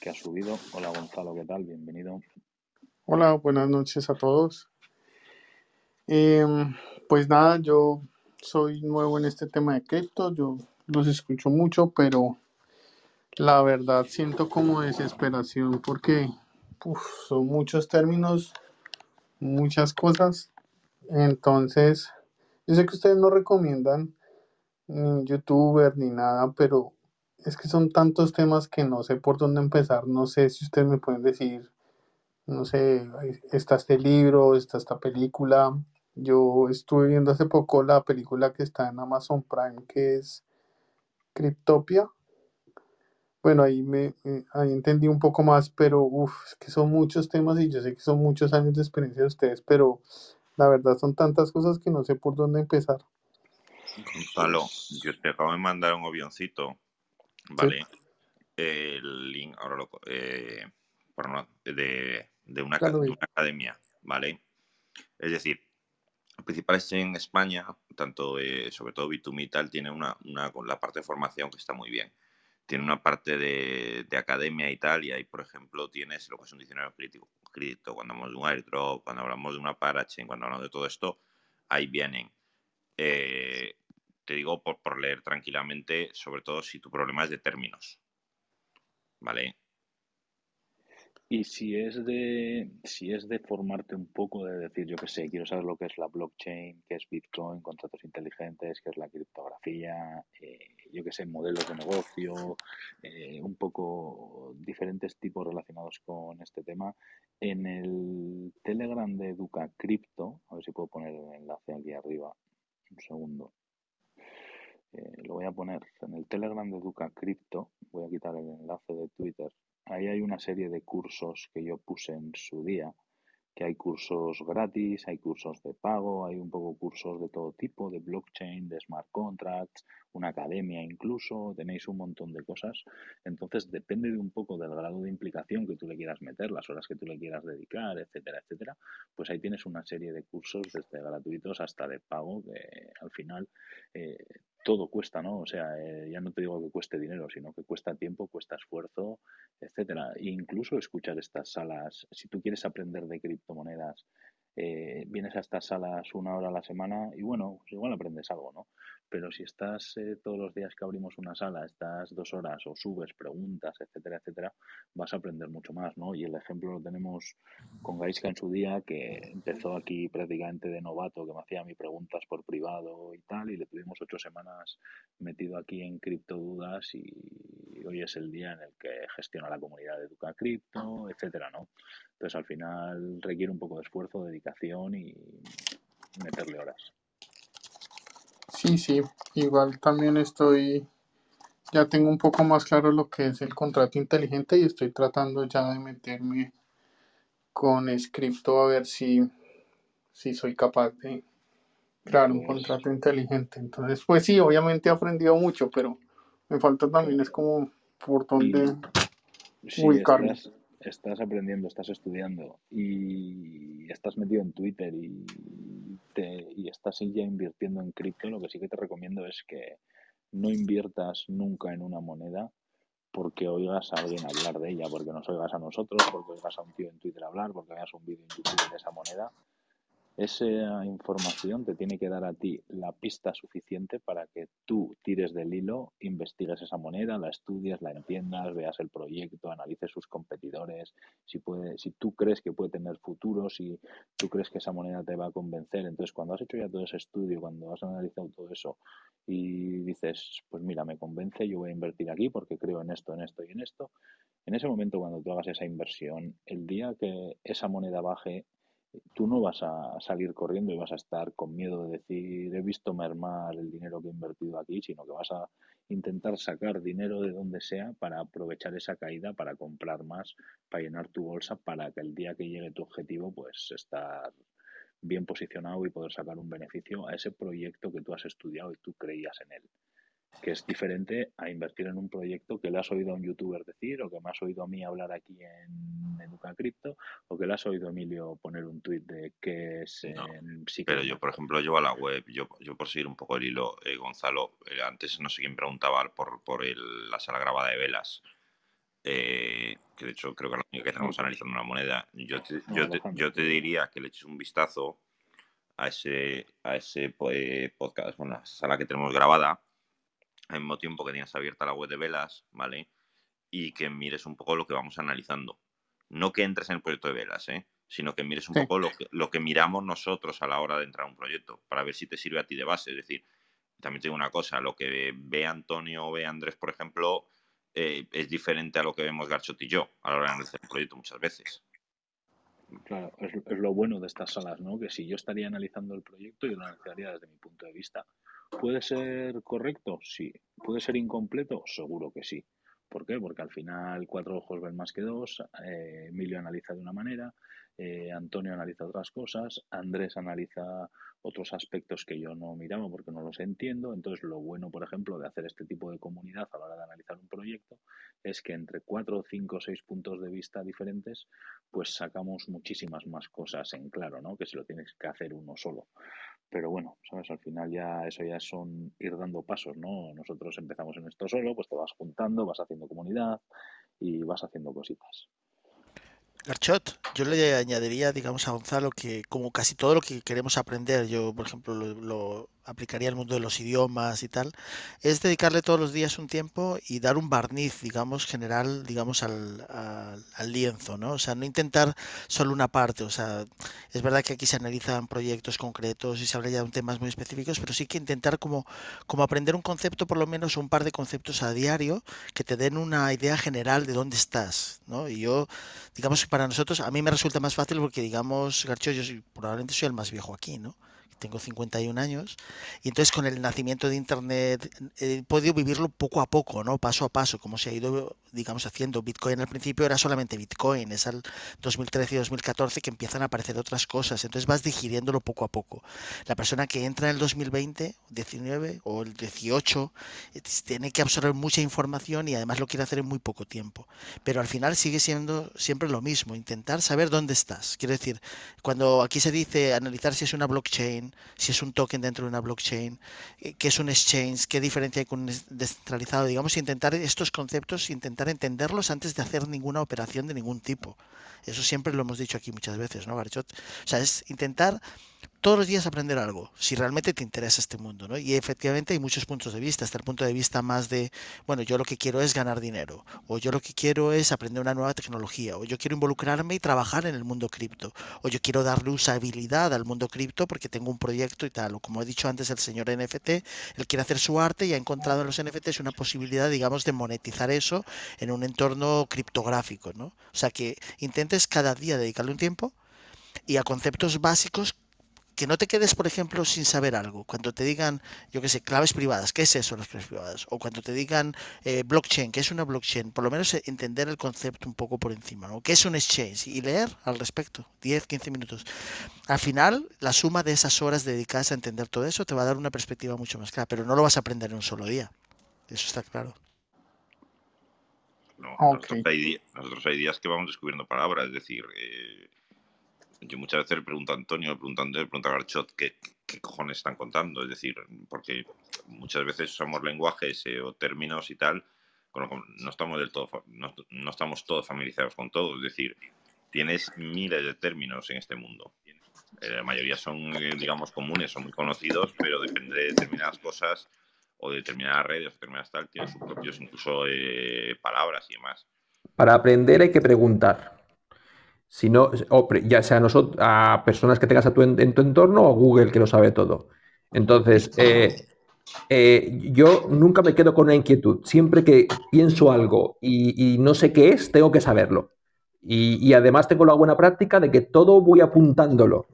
Speaker 1: que ha subido. Hola Gonzalo, ¿qué tal? Bienvenido.
Speaker 15: Hola, buenas noches a todos. Em, pues nada, yo soy nuevo en este tema de cripto, yo los escucho mucho, pero la verdad siento como desesperación porque son muchos términos, muchas cosas. Entonces, yo sé que ustedes no recomiendan ni youtuber ni nada, pero es que son tantos temas que no sé por dónde empezar. No sé si ustedes me pueden decir, no sé, está este libro, está esta película. Yo estuve viendo hace poco la película que está en Amazon Prime, que es Cryptopia. Bueno, ahí me ahí entendí un poco más, pero uff, es que son muchos temas y yo sé que son muchos años de experiencia de ustedes, pero la verdad son tantas cosas que no sé por dónde empezar.
Speaker 2: Gonzalo, yo te acabo de mandar un avioncito, ¿vale? El link, ahora lo. Eh, de, de, una, de una academia, ¿vale? Es decir, el principal en España, tanto eh, sobre todo Bitum y tal, tiene una, una, con la parte de formación que está muy bien. Tiene una parte de, de, academia y tal, y ahí, por ejemplo, tienes lo que es un diccionario crítico, crítico cuando hablamos de un airdrop, cuando hablamos de una parachain, cuando hablamos de todo esto, ahí vienen. Eh, te digo por, leer tranquilamente, sobre todo si tu problema es de términos. ¿Vale?
Speaker 1: Y si es de si es de formarte un poco, de decir, yo qué sé, quiero saber lo que es la blockchain, qué es Bitcoin, contratos inteligentes, qué es la criptografía, eh, yo qué sé, modelos de negocio, eh, un poco diferentes tipos relacionados con este tema. En el Telegram de Educa Crypto, a ver si puedo poner el enlace aquí arriba, un segundo. Eh, lo voy a poner en el Telegram de Educa Crypto, voy a quitar el enlace de Twitter. Ahí hay una serie de cursos que yo puse en su día, que hay cursos gratis, hay cursos de pago, hay un poco cursos de todo tipo, de blockchain, de smart contracts, una academia incluso, tenéis un montón de cosas. Entonces depende de un poco del grado de implicación que tú le quieras meter, las horas que tú le quieras dedicar, etcétera, etcétera. Pues ahí tienes una serie de cursos desde gratuitos hasta de pago que al final eh, todo cuesta, ¿no? O sea, eh, ya no te digo que cueste dinero, sino que cuesta tiempo, cuesta esfuerzo, etcétera. E incluso escuchar estas salas, si tú quieres aprender de criptomonedas, eh, vienes a estas salas una hora a la semana y bueno, pues igual aprendes algo, ¿no? Pero si estás eh, todos los días que abrimos una sala, estás dos horas o subes preguntas, etcétera, etcétera, vas a aprender mucho más, ¿no? Y el ejemplo lo tenemos con Gaiska en su día, que empezó aquí prácticamente de novato, que me hacía mis preguntas por privado y tal, y le tuvimos ocho semanas metido aquí en criptodudas y hoy es el día en el que gestiona la comunidad de Educa Cripto, etcétera, ¿no? Entonces al final requiere un poco de esfuerzo, dedicación y meterle horas.
Speaker 15: Sí, sí, igual también estoy, ya tengo un poco más claro lo que es el contrato inteligente y estoy tratando ya de meterme con Scripto a ver si, si soy capaz de crear un contrato inteligente. Entonces, pues sí, obviamente he aprendido mucho, pero me falta también es como por dónde... Uy, Carlos.
Speaker 1: Estás, aprendiendo, estás estudiando y estás metido en Twitter y, te, y estás ya invirtiendo en cripto, lo que sí que te recomiendo es que no inviertas nunca en una moneda porque oigas a alguien hablar de ella, porque nos oigas a nosotros, porque oigas a un tío en Twitter hablar, porque veas un vídeo en YouTube de esa moneda. Esa información te tiene que dar a ti la pista suficiente para que tú tires del hilo, investigues esa moneda, la estudies, la entiendas, veas el proyecto, analices sus competidores, si puede, si tú crees que puede tener futuro, si tú crees que esa moneda te va a convencer. Entonces, cuando has hecho ya todo ese estudio, cuando has analizado todo eso y dices, pues mira, me convence, yo voy a invertir aquí porque creo en esto, en esto y en esto, en ese momento cuando tú hagas esa inversión, el día que esa moneda baje, tú no vas a salir corriendo y vas a estar con miedo de decir he visto mermar el dinero que he invertido aquí, sino que vas a intentar sacar dinero de donde sea para aprovechar esa caída, para comprar más, para llenar tu bolsa, para que el día que llegue tu objetivo, pues estar bien posicionado y poder sacar un beneficio a ese proyecto que tú has estudiado y tú creías en él que es diferente a invertir en un proyecto que le has oído a un youtuber decir o que me has oído a mí hablar aquí en Educa Cripto o que le has oído a Emilio poner un tuit de que es en
Speaker 2: Pero yo, por ejemplo, llevo a la web, yo, yo por seguir un poco el hilo, eh, Gonzalo, eh, antes no sé quién preguntaba por, por el- la sala grabada de velas, eh, que de hecho creo que es la única que tenemos analizando una moneda. Yo te,
Speaker 1: No,
Speaker 2: yo te, yo te diría que le eches un vistazo a ese, a ese eh, podcast, bueno, la sala que tenemos grabada, al mismo tiempo que tienes abierta la web de velas, ¿vale? Y que mires un poco lo que vamos analizando. No que entres en el proyecto de velas, ¿eh? Sino que mires un
Speaker 15: Sí.
Speaker 2: poco lo que, lo que miramos nosotros a la hora de entrar a un proyecto, para ver si te sirve a ti de base. Es decir, también te digo una cosa, lo que ve Antonio o ve Andrés, por ejemplo, eh, es diferente a lo que vemos Garchot y yo a la hora de analizar un proyecto muchas veces.
Speaker 1: Claro, es, es lo bueno de estas salas, ¿no? Que si yo estaría analizando el proyecto, yo lo analizaría desde mi punto de vista. ¿Puede ser correcto? Sí. ¿Puede ser incompleto? Seguro que sí. ¿Por qué? Porque al final cuatro ojos ven más que dos, eh, Emilio analiza de una manera, eh, Antonio analiza otras cosas, Andrés analiza otros aspectos que yo no miraba porque no los entiendo. Entonces, lo bueno, por ejemplo, de hacer este tipo de comunidad a la hora de analizar un proyecto es que entre cuatro, cinco, seis puntos de vista diferentes, pues sacamos muchísimas más cosas en claro, ¿no? Que si lo tienes que hacer uno solo. Pero bueno, sabes, al final ya eso ya son ir dando pasos, ¿no? Nosotros empezamos en esto solo, pues te vas juntando, vas haciendo comunidad y vas haciendo cositas.
Speaker 3: Garchot, yo le añadiría, digamos, a Gonzalo que como casi todo lo que queremos aprender, yo, por ejemplo, lo, lo aplicaría al mundo de los idiomas y tal, es dedicarle todos los días un tiempo y dar un barniz, digamos, general, digamos, al, lienzo, ¿no? O sea, no intentar solo una parte, o sea, es verdad que aquí se analizan proyectos concretos y se habla ya de temas muy específicos, pero sí que intentar como, como aprender un concepto, por lo menos un par de conceptos a diario, que te den una idea general de dónde estás, ¿no? Y yo, digamos para nosotros, a mí me resulta más fácil porque, digamos, Garcho, yo probablemente soy el más viejo aquí, ¿no? Tengo 51 años y entonces con el nacimiento de Internet he podido vivirlo poco a poco, ¿no? Paso a paso, como se ha ido, digamos, haciendo. Bitcoin al principio era solamente Bitcoin, es al 2013 y 2014 que empiezan a aparecer otras cosas, entonces vas digiriéndolo poco a poco. La persona que entra en el 2020, 19 o el 18, eh, tiene que absorber mucha información y además lo quiere hacer en muy poco tiempo. Pero al final sigue siendo siempre lo mismo, intentar saber dónde estás. Quiero decir, cuando aquí se dice analizar si es una blockchain, si es un token dentro de una blockchain, eh, qué es un exchange, qué diferencia hay con un descentralizado, digamos, intentar estos conceptos, intentar entenderlos antes de hacer ninguna operación de ningún tipo. Eso siempre lo hemos dicho aquí muchas veces, ¿no, Garchot? O sea, es intentar todos los días aprender algo, si realmente te interesa este mundo, ¿no? Y efectivamente hay muchos puntos de vista, hasta el punto de vista más de, bueno, yo lo que quiero es ganar dinero, o yo lo que quiero es aprender una nueva tecnología, o yo quiero involucrarme y trabajar en el mundo cripto, o yo quiero darle usabilidad al mundo cripto porque tengo un proyecto y tal, o como he dicho antes el señor NFT, él quiere hacer su arte y ha encontrado en los NFTs una posibilidad, digamos, de monetizar eso en un entorno criptográfico, ¿no? O sea, que intentes cada día dedicarle un tiempo y a conceptos básicos que no te quedes, por ejemplo, sin saber algo. Cuando te digan, yo qué sé, claves privadas, ¿qué es eso, las claves privadas? O cuando te digan eh, blockchain, ¿qué es una blockchain? Por lo menos entender el concepto un poco por encima, ¿no? ¿Qué es un exchange? Y leer al respecto, 10, 15 minutos. Al final, la suma de esas horas dedicadas a entender todo eso te va a dar una perspectiva mucho más clara, pero no lo vas a aprender en un solo día. Eso está claro.
Speaker 2: nosotros, hay, días que vamos descubriendo palabras, es decir, eh, yo muchas veces le pregunto a Antonio, le pregunto a Andrés, le pregunto a Garchot qué, cojones están contando, es decir, porque muchas veces usamos lenguajes eh, o términos y tal, con no estamos del todo, no, estamos todos familiarizados con todo, es decir, tienes miles de términos en este mundo. Eh, la mayoría son, digamos, comunes, son muy conocidos, pero depende de determinadas cosas o de determinadas redes o determinadas tal, tienen sus propios incluso eh, palabras y demás.
Speaker 11: Para aprender hay que preguntar. Si no, ya sea nosotros, a personas que tengas a tu, en, tu entorno o a Google que lo sabe todo. Entonces, eh, yo nunca me quedo con una inquietud. Siempre que pienso algo y, no sé qué es, tengo que saberlo. Y, y, además tengo la buena práctica de que todo voy apuntándolo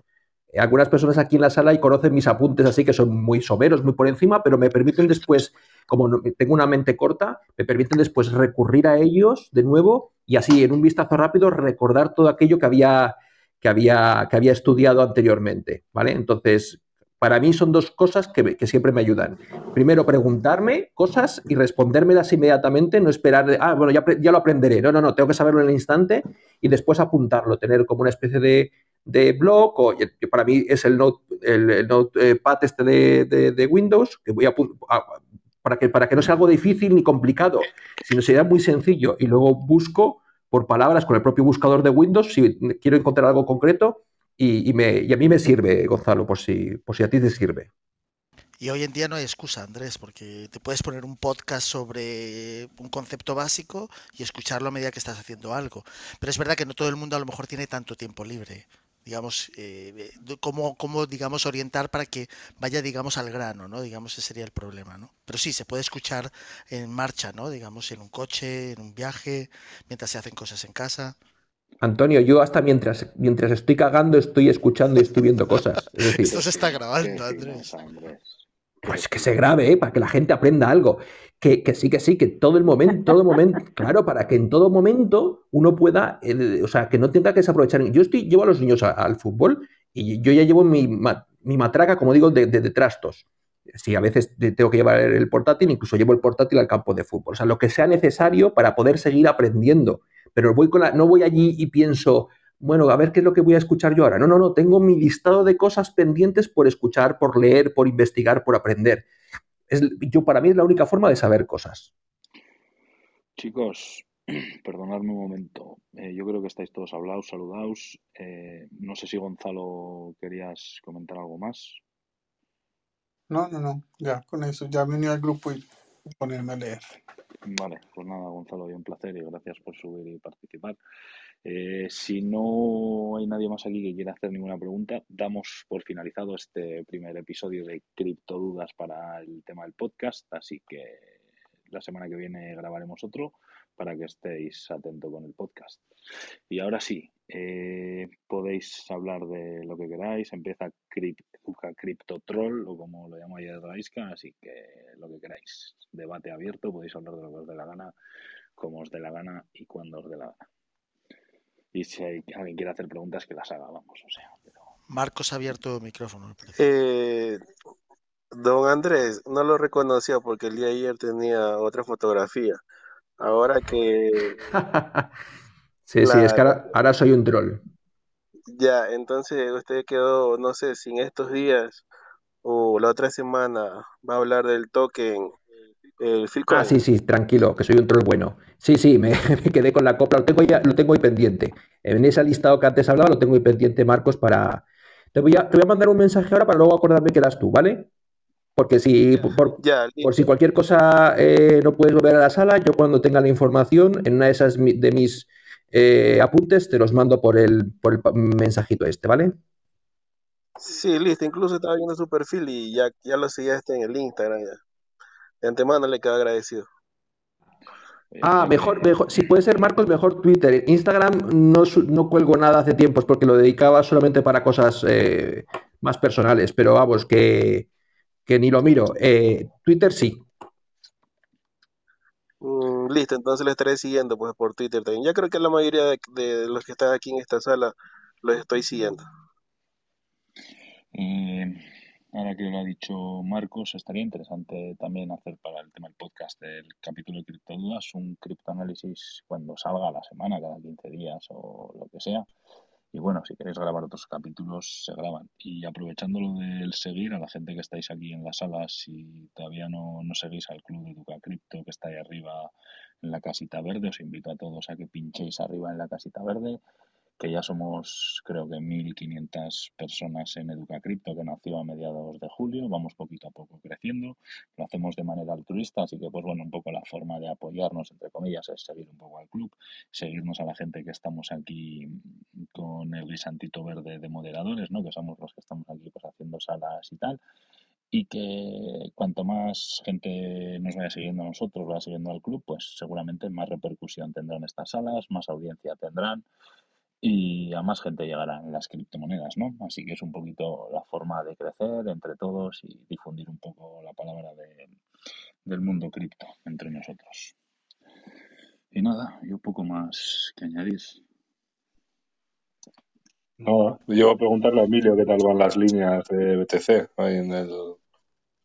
Speaker 11: algunas personas aquí en la sala y conocen mis apuntes así que son muy someros, muy por encima, pero me permiten después, como tengo una mente corta, me permiten después recurrir a ellos de nuevo y así en un vistazo rápido recordar todo aquello que había, que había, que había estudiado anteriormente, ¿vale? Entonces, para mí son dos cosas que, siempre me ayudan. Primero, preguntarme cosas y respondérmelas inmediatamente, no esperar, de, ah, bueno, ya, ya lo aprenderé. No, no, no, tengo que saberlo en el instante y después apuntarlo, tener como una especie de, de blog, o para mí es el Note, el, Notepad este de, Windows, que voy a, para, que, para que no sea algo difícil ni complicado, sino sea muy sencillo. Y luego busco por palabras con el propio buscador de Windows si quiero encontrar algo concreto y, me, y a mí me sirve, Gonzalo, por si, por si a ti te sirve.
Speaker 3: Y hoy en día no hay excusa, Andrés, porque te puedes poner un podcast sobre un concepto básico y escucharlo a medida que estás haciendo algo. Pero es verdad que no todo el mundo a lo mejor tiene tanto tiempo libre digamos, eh, cómo, cómo, digamos, orientar para que vaya, digamos, al grano, ¿no? Digamos, ese sería el problema, ¿no? Pero sí, se puede escuchar en marcha, ¿no? Digamos, en un coche, en un viaje, mientras se hacen cosas en casa.
Speaker 11: Antonio, yo hasta mientras, mientras estoy cagando estoy escuchando y estoy viendo cosas.
Speaker 3: Esto se está grabando, Andrés.
Speaker 11: Pues que se grabe, ¿eh? para que la gente aprenda algo. Que, sí, que sí, que todo el momento, todo momento, claro, para que en todo momento uno pueda, eh, o sea, que no tenga que desaprovechar. Yo estoy, llevo a los niños al fútbol y yo ya llevo mi, mi matraca, como digo, de, de, trastos. Sí, a veces tengo que llevar el portátil, incluso llevo el portátil al campo de fútbol. O sea, lo que sea necesario para poder seguir aprendiendo. Pero voy con la, no voy allí y pienso, bueno, a ver qué es lo que voy a escuchar yo ahora. No, no, no, tengo mi listado de cosas pendientes por escuchar, por leer, por investigar, por aprender. Es, yo para mí es la única forma de saber cosas.
Speaker 1: Chicos, perdonadme un momento. Eh, yo creo que estáis todos hablados, saludados. Eh, no sé si Gonzalo querías comentar algo más.
Speaker 15: No, no, no. Ya, con eso. Ya vine al grupo y ponerme a leer.
Speaker 1: Vale, pues nada, Gonzalo, un placer y gracias por subir y participar. Eh, si no hay nadie más aquí que quiera hacer ninguna pregunta, damos por finalizado este primer episodio de Criptodudas para el tema del podcast, así que la semana que viene grabaremos otro para que estéis atentos con el podcast. Y ahora sí, eh, podéis hablar de lo que queráis. Empieza Crypto Troll o como lo llamo ayer Raisca, así que lo que queráis. Debate abierto, podéis hablar de lo que os dé la gana, como os dé la gana y cuando os dé la gana. Y si alguien quiere hacer preguntas, que las haga, vamos, o sea.
Speaker 3: Marcos ha abierto el micrófono.
Speaker 6: Eh, don Andrés, no lo reconocía porque el día de ayer tenía otra fotografía. Ahora que...
Speaker 11: sí, sí, es que ahora, soy un troll.
Speaker 6: Ya, entonces usted quedó, no sé, si en estos días o la otra semana va a hablar del token
Speaker 11: ah, sí, sí, tranquilo, que soy un troll bueno. Sí, sí, me, quedé con la copla, lo tengo ya, lo tengo ahí pendiente. En ese listado que antes hablaba, lo tengo ahí pendiente, Marcos, para. Te voy a, te voy a mandar un mensaje ahora para luego acordarme que eras tú, ¿vale? Porque si por, por si cualquier cosa eh, no puedes volver a la sala, yo cuando tenga la información en una de esas de mis eh, apuntes te los mando por el, por el mensajito este, ¿vale?
Speaker 6: Sí, listo. Incluso estaba viendo su perfil y ya, ya lo seguía este en el Instagram. Ya. De antemano le quedo agradecido.
Speaker 11: Ah, mejor, mejor, si puede ser Marcos, mejor Twitter. Instagram no, no cuelgo nada hace tiempo porque lo dedicaba solamente para cosas eh, más personales, pero vamos, que, ni lo miro. Eh, Twitter sí.
Speaker 6: Mm, listo, entonces le estaré siguiendo pues por Twitter también. Ya creo que la mayoría de, los que están aquí en esta sala los estoy siguiendo.
Speaker 1: Eh, ahora que lo ha dicho Marcos, estaría interesante también hacer para el tema del podcast del capítulo de criptodudas un criptoanálisis cuando salga a la semana, cada 15 días o lo que sea. Y bueno, si queréis grabar otros capítulos, se graban. Y aprovechando lo del seguir, a la gente que estáis aquí en la sala, si todavía no, no seguís al club de Educa Cripto que está ahí arriba en la casita verde, os invito a todos a que pinchéis arriba en la casita verde que ya somos creo que 1.500 personas en Educacripto que nació a mediados de julio, vamos poquito a poco creciendo, lo hacemos de manera altruista, así que pues bueno, un poco la forma de apoyarnos, entre comillas, es seguir un poco al club, seguirnos a la gente que estamos aquí con el guisantito verde de moderadores, ¿no? que somos los que estamos aquí pues haciendo salas y tal, y que cuanto más gente nos vaya siguiendo a nosotros, vaya siguiendo al club, pues seguramente más repercusión tendrán estas salas, más audiencia tendrán y a más gente llegará en las criptomonedas, ¿no? Así que es un poquito la forma de crecer entre todos y difundir un poco la palabra de, del mundo cripto entre nosotros. Y nada, y un poco más que añadir.
Speaker 14: No, yo voy a preguntarle a Emilio qué tal van las líneas de BTC ahí en el...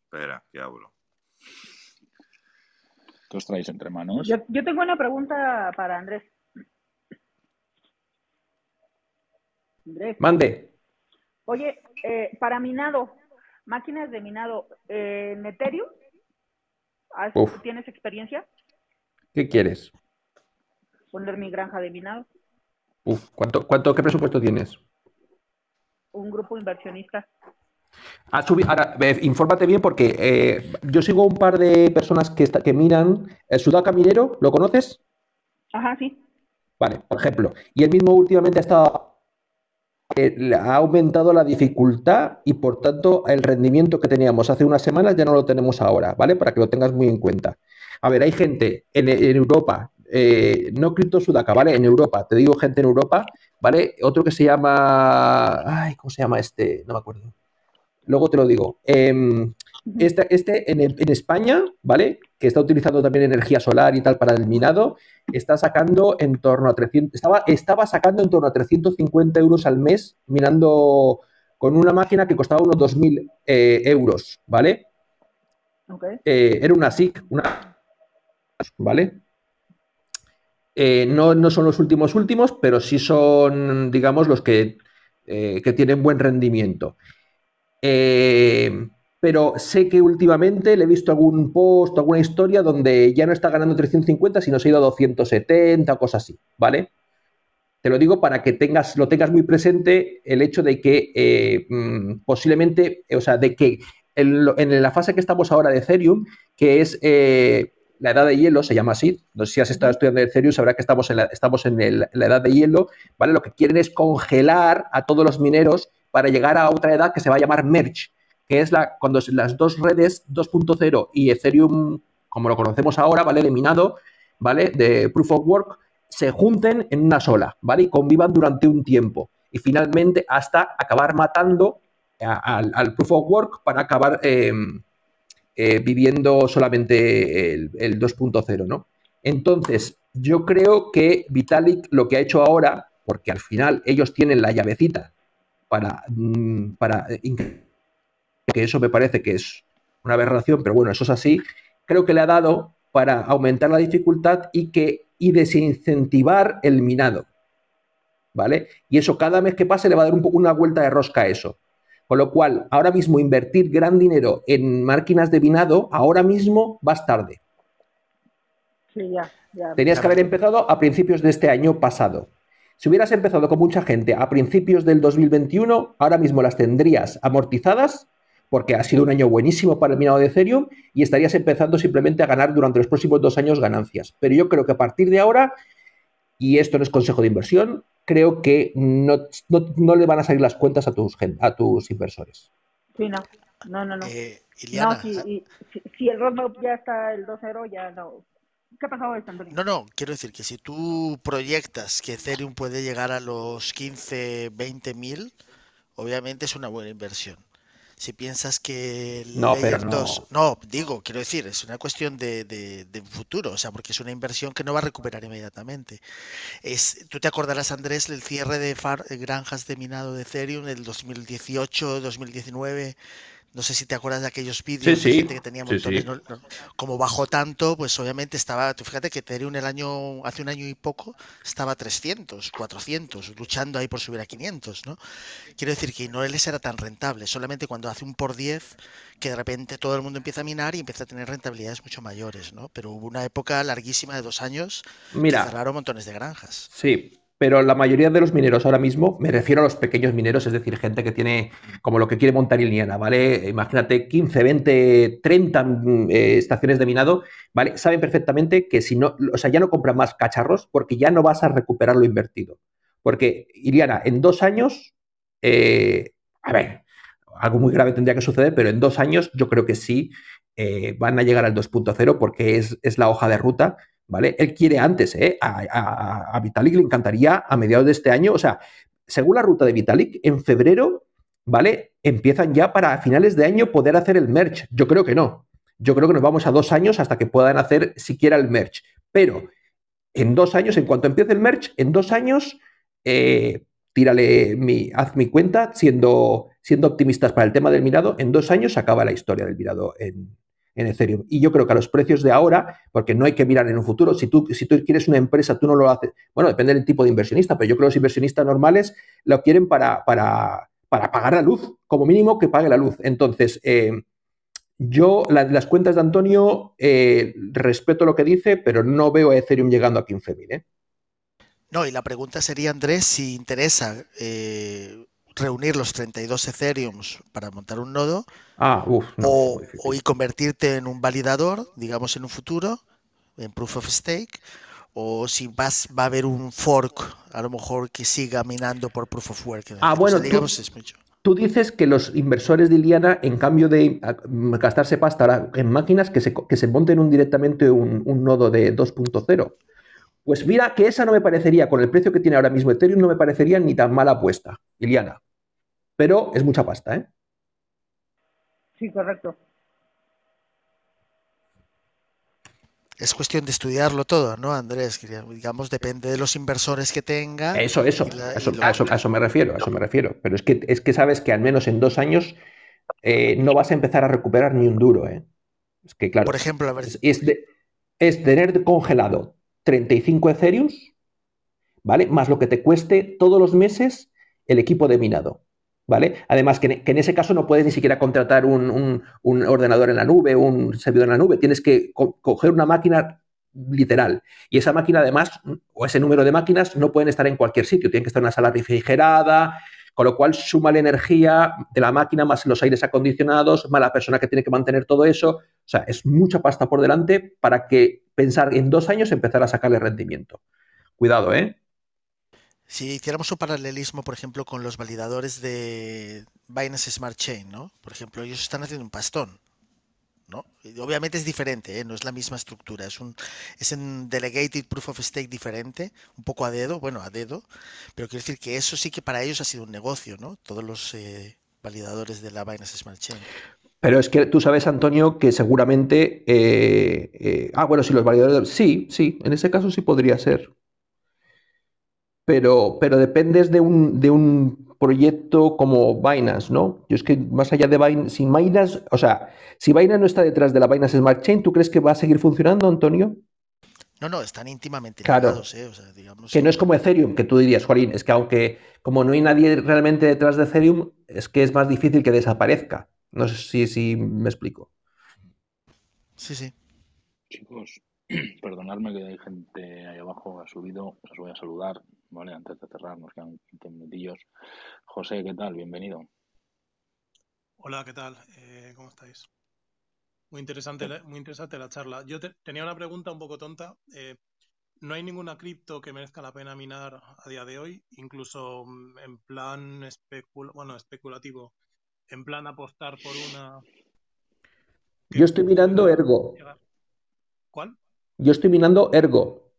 Speaker 2: Espera, que hablo.
Speaker 1: ¿Qué os traéis entre manos?
Speaker 5: Yo, yo tengo una pregunta para Andrés. Andrés.
Speaker 11: Mande.
Speaker 5: Oye, eh, para minado, máquinas de minado, eh, en Ethereum, ¿has-
Speaker 11: Uf.
Speaker 5: ¿tienes experiencia?
Speaker 11: ¿Qué quieres?
Speaker 5: Poner mi granja de minado,
Speaker 11: Uf, ¿cuánto, cuánto, ¿Qué presupuesto tienes?
Speaker 5: un grupo inversionista.
Speaker 11: Subi- ahora, infórmate bien porque eh, yo sigo un par de personas que, está- que miran. El Sudaca Minero, ¿lo conoces?
Speaker 5: Ajá, sí.
Speaker 11: Vale, por ejemplo. Y él mismo últimamente ha estado. Ha aumentado la dificultad y por tanto el rendimiento que teníamos hace unas semanas ya no lo tenemos ahora, ¿vale? Para que lo tengas muy en cuenta. A ver, hay gente en, en Europa, eh, no Crypto Sudaca, ¿vale? En Europa, te digo gente en Europa, ¿vale? Otro que se llama. Ay, ¿cómo se llama este? No me acuerdo. Luego te lo digo. Em, este, este en, en España, ¿vale? Que está utilizando también energía solar y tal para el minado, está sacando en torno a 300, estaba, estaba sacando en torno a 350 euros al mes minando con una máquina que costaba unos 2.000 eh, euros, ¿vale?
Speaker 5: Ok.
Speaker 11: Eh, era una SIC, una, ¿vale? Eh, no, no son los últimos últimos, pero sí son, digamos, los que, eh, que tienen buen rendimiento. Eh, pero sé que últimamente le he visto algún post, alguna historia donde ya no está ganando 350, sino se ha ido a 270 o cosas así, ¿vale? Te lo digo para que tengas, lo tengas muy presente el hecho de que eh, mm, posiblemente, eh, o sea, de que en, la fase que estamos ahora de Ethereum, que es eh, la edad de hielo, se llama así, no sé si has estado estudiando Ethereum, sabrás que estamos en la, estamos en el- la edad de hielo, ¿vale? Lo que quieren es congelar a todos los mineros para llegar a otra edad que se va a llamar merge, que es la, cuando las dos redes 2.0 y Ethereum, como lo conocemos ahora, ¿vale? De minado, ¿vale? De proof of work, se junten en una sola, ¿vale? Y convivan durante un tiempo. Y finalmente hasta acabar matando al, proof of work para acabar eh, eh, viviendo solamente el, el 2.0, ¿no? Entonces, yo creo que Vitalik lo que ha hecho ahora, porque al final ellos tienen la llavecita para, mm, para eh, in- que eso me parece que es una aberración, pero bueno, eso es así, creo que le ha dado para aumentar la dificultad y que y desincentivar el minado. ¿Vale? Y eso cada mes que pase le va a dar un poco una vuelta de rosca a eso. Con lo cual, ahora mismo invertir gran dinero en máquinas de minado, ahora mismo vas tarde.
Speaker 5: Sí, ya, ya.
Speaker 11: Tenías que haber empezado a principios de este año pasado. Si hubieras empezado con mucha gente a principios del 2021, ahora mismo las tendrías amortizadas porque ha sido un año buenísimo para el minado de Ethereum y estarías empezando simplemente a ganar durante los próximos dos años ganancias. Pero yo creo que a partir de ahora, y esto no es consejo de inversión, creo que no, no- no le van a salir las cuentas a tus, a tus inversores.
Speaker 5: Sí, no. No, no, no.
Speaker 3: Eh, Iliana,
Speaker 5: no, si, y- si, si el roadmap ya está el 2.0, ya no. ¿Qué ha pasado, Antonio?
Speaker 3: No, no, quiero decir que si tú proyectas que Ethereum puede llegar a los 15, 20 mil, obviamente es una buena inversión. Si piensas que el
Speaker 11: No, pero
Speaker 3: Layer
Speaker 11: no.
Speaker 3: 2 no, digo, quiero decir, es una cuestión de, de, de futuro, o sea, porque es una inversión que no va a recuperar inmediatamente. Es, tú te acordarás, Andrés, del cierre de far- de granjas de minado de Ethereum del 2018, 2019, No sé si te acuerdas de aquellos vídeos de gente que tenía montones. Como bajó tanto, pues obviamente estaba. Tú fíjate que Ethereum el año, hace un año y poco estaba a 300, 400, luchando ahí por subir a 500, ¿no? Quiero decir que no les era tan rentable. Solamente cuando hace un por 10, que de repente todo el mundo empieza a minar y empieza a tener rentabilidades mucho mayores, ¿no? Pero hubo una época larguísima de dos años
Speaker 11: Mira,
Speaker 3: que cerraron montones de granjas.
Speaker 11: Sí, pero la mayoría de los mineros ahora mismo, me refiero a los pequeños mineros, es decir, gente que tiene como lo que quiere montar Iliana, ¿vale? Imagínate 15, 20, 30 estaciones de minado, ¿vale? Saben perfectamente que si no, o sea, ya no compran más cacharros porque ya no vas a recuperar lo invertido. Porque, Iliana, en dos años, eh, a ver, algo muy grave tendría que suceder, pero en dos años yo creo que sí eh, van a llegar al 2.0 porque es, es la hoja de ruta ¿vale? Él quiere antes, ¿eh? A, Vitalik le encantaría a mediados de este año, o sea, según la ruta de Vitalik, en febrero, ¿vale? Empiezan ya para finales de año poder hacer el merch. Yo creo que no. Yo creo que nos vamos a dos años hasta que puedan hacer siquiera el merch. Pero en dos años, en cuanto empiece el merch, en dos años, eh, tírale mi, haz mi cuenta, siendo, siendo optimistas para el tema del mirado, en dos años acaba la historia del mirado en Ethereum. Y yo creo que a los precios de ahora, porque no hay que mirar en un futuro, si tú, si tú quieres una empresa, tú no lo haces, bueno, depende del tipo de inversionista, pero yo creo que los inversionistas normales lo quieren para, para, para pagar la luz, como mínimo que pague la luz. Entonces, eh, yo, las cuentas de Antonio, eh, respeto lo que dice, pero no veo a Ethereum llegando a 15.000. ¿eh?
Speaker 3: No, y la pregunta sería, Andrés, si interesa eh, reunir los 32 Ethereums para montar un nodo
Speaker 11: ah,
Speaker 3: o, y convertirte en un validador, digamos, en un futuro, en Proof of Stake, o si vas, va a haber un fork, a lo mejor que siga minando por Proof of Work.
Speaker 11: Ah, bueno, digamos, tú, es mucho. tú dices que los inversores de Iliana, en cambio de gastarse pasta en máquinas, que se, que se monten un, directamente un, un nodo de 2.0. Pues mira que esa no me parecería, con el precio que tiene ahora mismo Ethereum, no me parecería ni tan mala apuesta, Iliana pero es mucha pasta, ¿eh?
Speaker 5: Sí, correcto.
Speaker 3: Es cuestión de estudiarlo todo, ¿no, Andrés? Digamos, depende de los inversores que tenga.
Speaker 11: Eso, eso, eso, a eso, me refiero, a eso me refiero. Pero es que, es que sabes que al menos en dos años eh, no vas a empezar a recuperar ni un duro, ¿eh? Es que, claro.
Speaker 3: Por ejemplo, a ver.
Speaker 11: Es, es tener congelado 35 Ethereum, ¿vale? Más lo que te cueste todos los meses el equipo de minado. ¿Vale? Además, que, en ese caso no puedes ni siquiera contratar un, ordenador en la nube, un servidor en la nube, tienes que coger una máquina literal. Y esa máquina, además, o ese número de máquinas, no pueden estar en cualquier sitio, tienen que estar en una sala refrigerada, con lo cual suma la energía de la máquina más los aires acondicionados, más la persona que tiene que mantener todo eso. O sea, es mucha pasta por delante para que pensar en dos años empezar a sacarle rendimiento. Cuidado, ¿eh?
Speaker 3: Si hiciéramos un paralelismo, por ejemplo, con los validadores de Binance Smart Chain, ¿no? Por ejemplo, ellos están haciendo un pastón, ¿no? obviamente es diferente, ¿eh? no es la misma estructura, es un es un delegated proof of stake diferente, un poco a dedo, bueno, a dedo, pero quiero decir que eso sí que para ellos ha sido un negocio, ¿no? Todos los eh, validadores de la Binance Smart Chain.
Speaker 11: Pero es que tú sabes, Antonio, que seguramente. Eh, ah, bueno, si los validadores. Sí, sí, en ese caso sí podría ser pero, pero dependes de un, de un proyecto como Binance, ¿no? Yo es que más allá de Binance, si Binance, o sea, si Binance no está detrás de la Binance Smart Chain, ¿tú crees que va a seguir funcionando, Antonio?
Speaker 3: No, no, están íntimamente
Speaker 11: ligados, ¿eh? que no es como Ethereum, que tú dirías, Juanín, es que aunque como no hay nadie realmente detrás de Ethereum, es que es más difícil que desaparezca. No sé si, si me explico.
Speaker 3: Sí, sí.
Speaker 1: Chicos, perdonadme que hay gente ahí abajo, ha subido, os voy a saludar. Vale, antes de cerrar, nos quedan 15 minutillos. José, ¿qué tal? Bienvenido.
Speaker 16: Hola, ¿qué tal? Eh, ¿Cómo estáis? Muy interesante, muy interesante la charla. Yo tenía una pregunta un poco tonta. Eh, ¿No hay ninguna cripto que merezca la pena minar a día de hoy? Incluso mm, en plan bueno, especulativo. En plan apostar por una.
Speaker 11: Yo estoy mirando Ergo.
Speaker 16: ¿Cuál?
Speaker 11: Yo estoy mirando Ergo.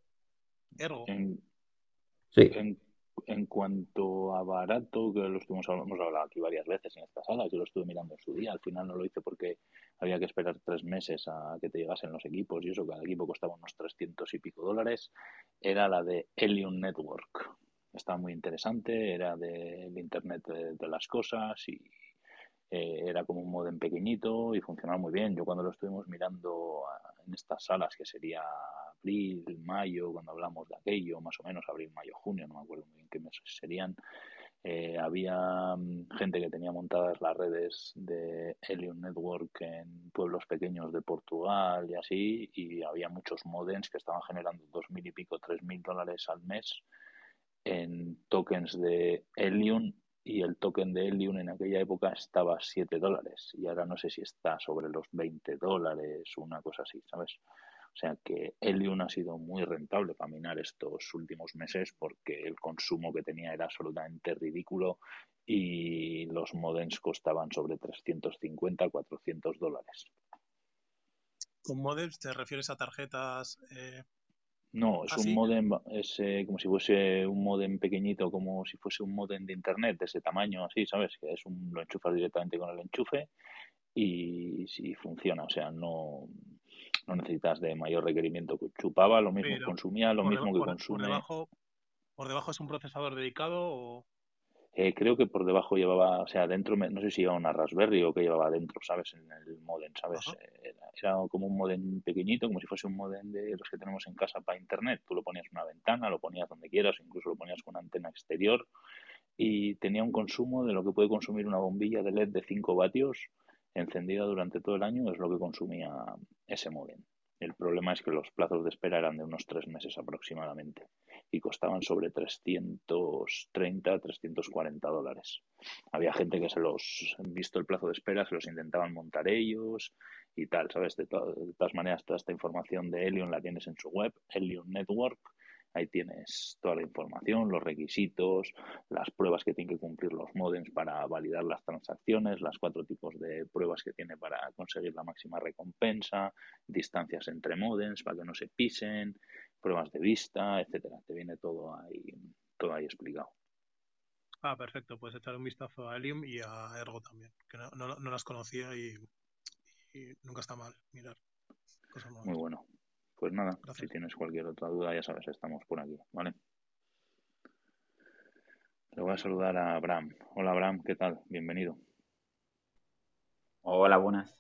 Speaker 16: Ergo.
Speaker 1: En, cuanto a barato, que lo estuvimos hemos hablado aquí varias veces en esta sala, yo lo estuve mirando en su día, al final no lo hice porque había que esperar tres meses a que te llegasen los equipos y eso, cada equipo costaba unos 300 y pico dólares, era la de Helium Network. Estaba muy interesante, era del Internet de, las cosas y, eh, era como un modem pequeñito y funcionaba muy bien. Yo cuando lo estuvimos mirando en estas salas, que sería abril, mayo, cuando hablamos de aquello, más o menos abril, mayo, junio, no me acuerdo muy bien qué meses serían, eh, había mm, gente que tenía montadas las redes de Helium Network en pueblos pequeños de Portugal y así, y había muchos modems que estaban generando dos mil y pico, tres mil dólares al mes en tokens de Helium y el token de Helium en aquella época estaba a 7 dólares y ahora no sé si está sobre los 20 dólares, una cosa así, ¿sabes? O sea que Helium ha sido muy rentable para minar estos últimos meses porque el consumo que tenía era absolutamente ridículo y los modems costaban sobre 350, 400 dólares.
Speaker 16: ¿Con modems te refieres a tarjetas? Eh...
Speaker 1: No, es
Speaker 16: ¿Ah,
Speaker 1: un
Speaker 16: sí?
Speaker 1: modem, es eh, como si fuese un modem pequeñito, como si fuese un modem de internet de ese tamaño, así, ¿sabes? Que es un, lo enchufas directamente con el enchufe y si funciona, o sea, no, no necesitas de mayor requerimiento. Chupaba lo mismo,
Speaker 16: Pero
Speaker 1: consumía lo mismo que
Speaker 16: por- por
Speaker 1: consume.
Speaker 16: debajo, ¿por debajo es un procesador dedicado o...?
Speaker 1: Eh, creo que por debajo llevaba, o sea, dentro, no sé si llevaba una Raspberry o qué llevaba dentro, ¿sabes? En el modem, ¿sabes? Eh, Era, era como un modem pequeñito, como si fuese un modem de los que tenemos en casa para internet. Tú lo ponías en una ventana, lo ponías donde quieras, incluso lo ponías con una antena exterior y tenía un consumo de lo que puede consumir una bombilla de LED de 5 vatios encendida durante todo el año, es lo que consumía ese modem. El problema es que los plazos de espera eran de unos tres meses aproximadamente y costaban sobre 330, 340 dólares. Había gente que se los, visto el plazo de espera, se los intentaban montar ellos y tal, ¿sabes? De, to- de todas maneras, toda esta información de Helium la tienes en su web, Helium Network. Ahí tienes toda la información, los requisitos, las pruebas que tienen que cumplir los modems para validar las transacciones, las cuatro tipos de pruebas que tiene para conseguir la máxima recompensa, distancias entre modems para que no se pisen, pruebas de vista, etcétera. Te viene todo ahí, todo ahí explicado.
Speaker 16: Ah, perfecto, puedes echar un vistazo a Helium y a Ergo también, que no, no- no las conocía y, y nunca está mal mirar cosas nuevas.
Speaker 1: Muy bueno. Pues nada, si tienes cualquier otra duda, ya sabes, estamos por aquí, ¿vale? Le voy a saludar a Abraham. Hola Abraham, ¿qué tal? Bienvenido.
Speaker 17: Hola, buenas.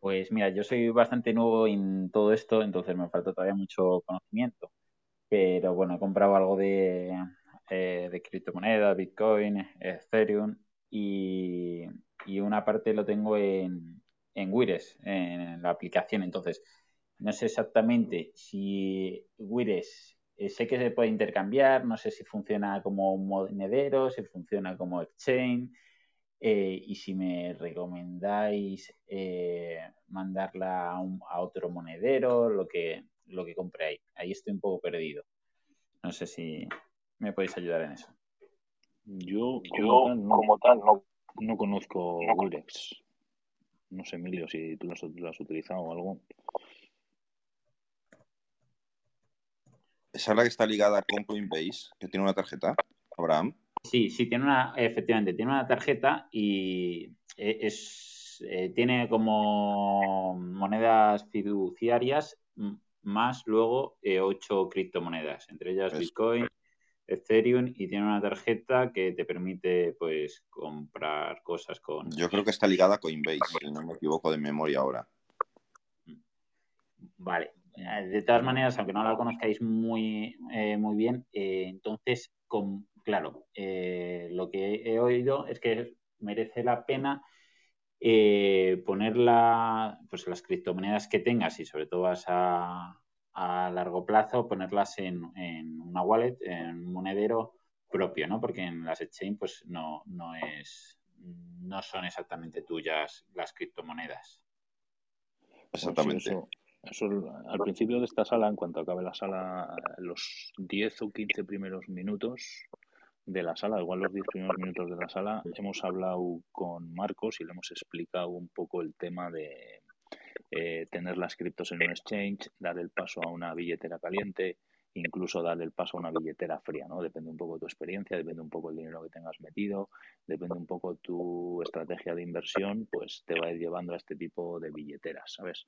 Speaker 17: Pues mira, yo soy bastante nuevo en todo esto, entonces me falta todavía mucho conocimiento. Pero bueno, he comprado algo de, eh, de criptomonedas, Bitcoin, Ethereum y, y una parte lo tengo en, en Wires, en la aplicación. Entonces, no sé exactamente si Wires, eh, sé que se puede intercambiar, no sé si funciona como monedero, si funciona como exchange. Eh, y si me recomendáis eh, mandarla a, un- a otro monedero, lo que, lo que compré ahí. Ahí estoy un poco perdido. No sé si me podéis ayudar en eso.
Speaker 1: Yo como
Speaker 17: Yo,
Speaker 1: tal no,
Speaker 17: como tal, no.
Speaker 1: no conozco Wirex. No sé, Emilio, si tú lo has, lo has utilizado o algo.
Speaker 2: Esa es la que está ligada con Coinbase, que tiene una tarjeta, Abraham.
Speaker 17: Sí, sí, tiene una, efectivamente, tiene una tarjeta y eh, es, eh, tiene como monedas fiduciarias más luego eh, ocho criptomonedas, entre ellas. Bitcoin, Ethereum y tiene una tarjeta que te permite pues comprar cosas con...
Speaker 2: Yo creo que está ligada a Coinbase, si no me equivoco de memoria ahora.
Speaker 17: Vale. Eh, De todas maneras, aunque no la conozcáis muy, eh, muy bien, eh, entonces, con, claro, eh, lo que he oído es que merece la pena eh, ponerla, pues las criptomonedas que tengas y sobre todo vas a, a largo plazo, ponerlas en, en una wallet, en un monedero propio, ¿no? Porque en las exchange, pues no, no es, no son exactamente tuyas las criptomonedas.
Speaker 1: Pues sí,
Speaker 2: Exactamente.
Speaker 1: Eso, al principio de esta sala, en cuanto acabe la sala, los 10 o 15 primeros minutos de la sala, igual los 10 primeros minutos de la sala, hemos hablado con Marcos y le hemos explicado un poco el tema de eh, tener las criptos en un exchange, dar el paso a una billetera caliente, incluso dar el paso a una billetera fría, ¿no? Depende un poco de tu experiencia, depende un poco el dinero que tengas metido, depende un poco tu estrategia de inversión, pues te va a ir llevando a este tipo de billeteras, ¿sabes?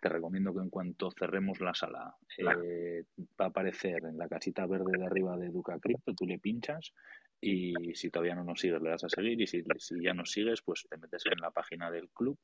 Speaker 1: Te recomiendo que en cuanto cerremos la sala, eh, va a aparecer en la casita verde de arriba de Educa Crypto, tú le pinchas y si todavía no nos sigues le das a seguir y si, si ya nos sigues pues te metes en la página del club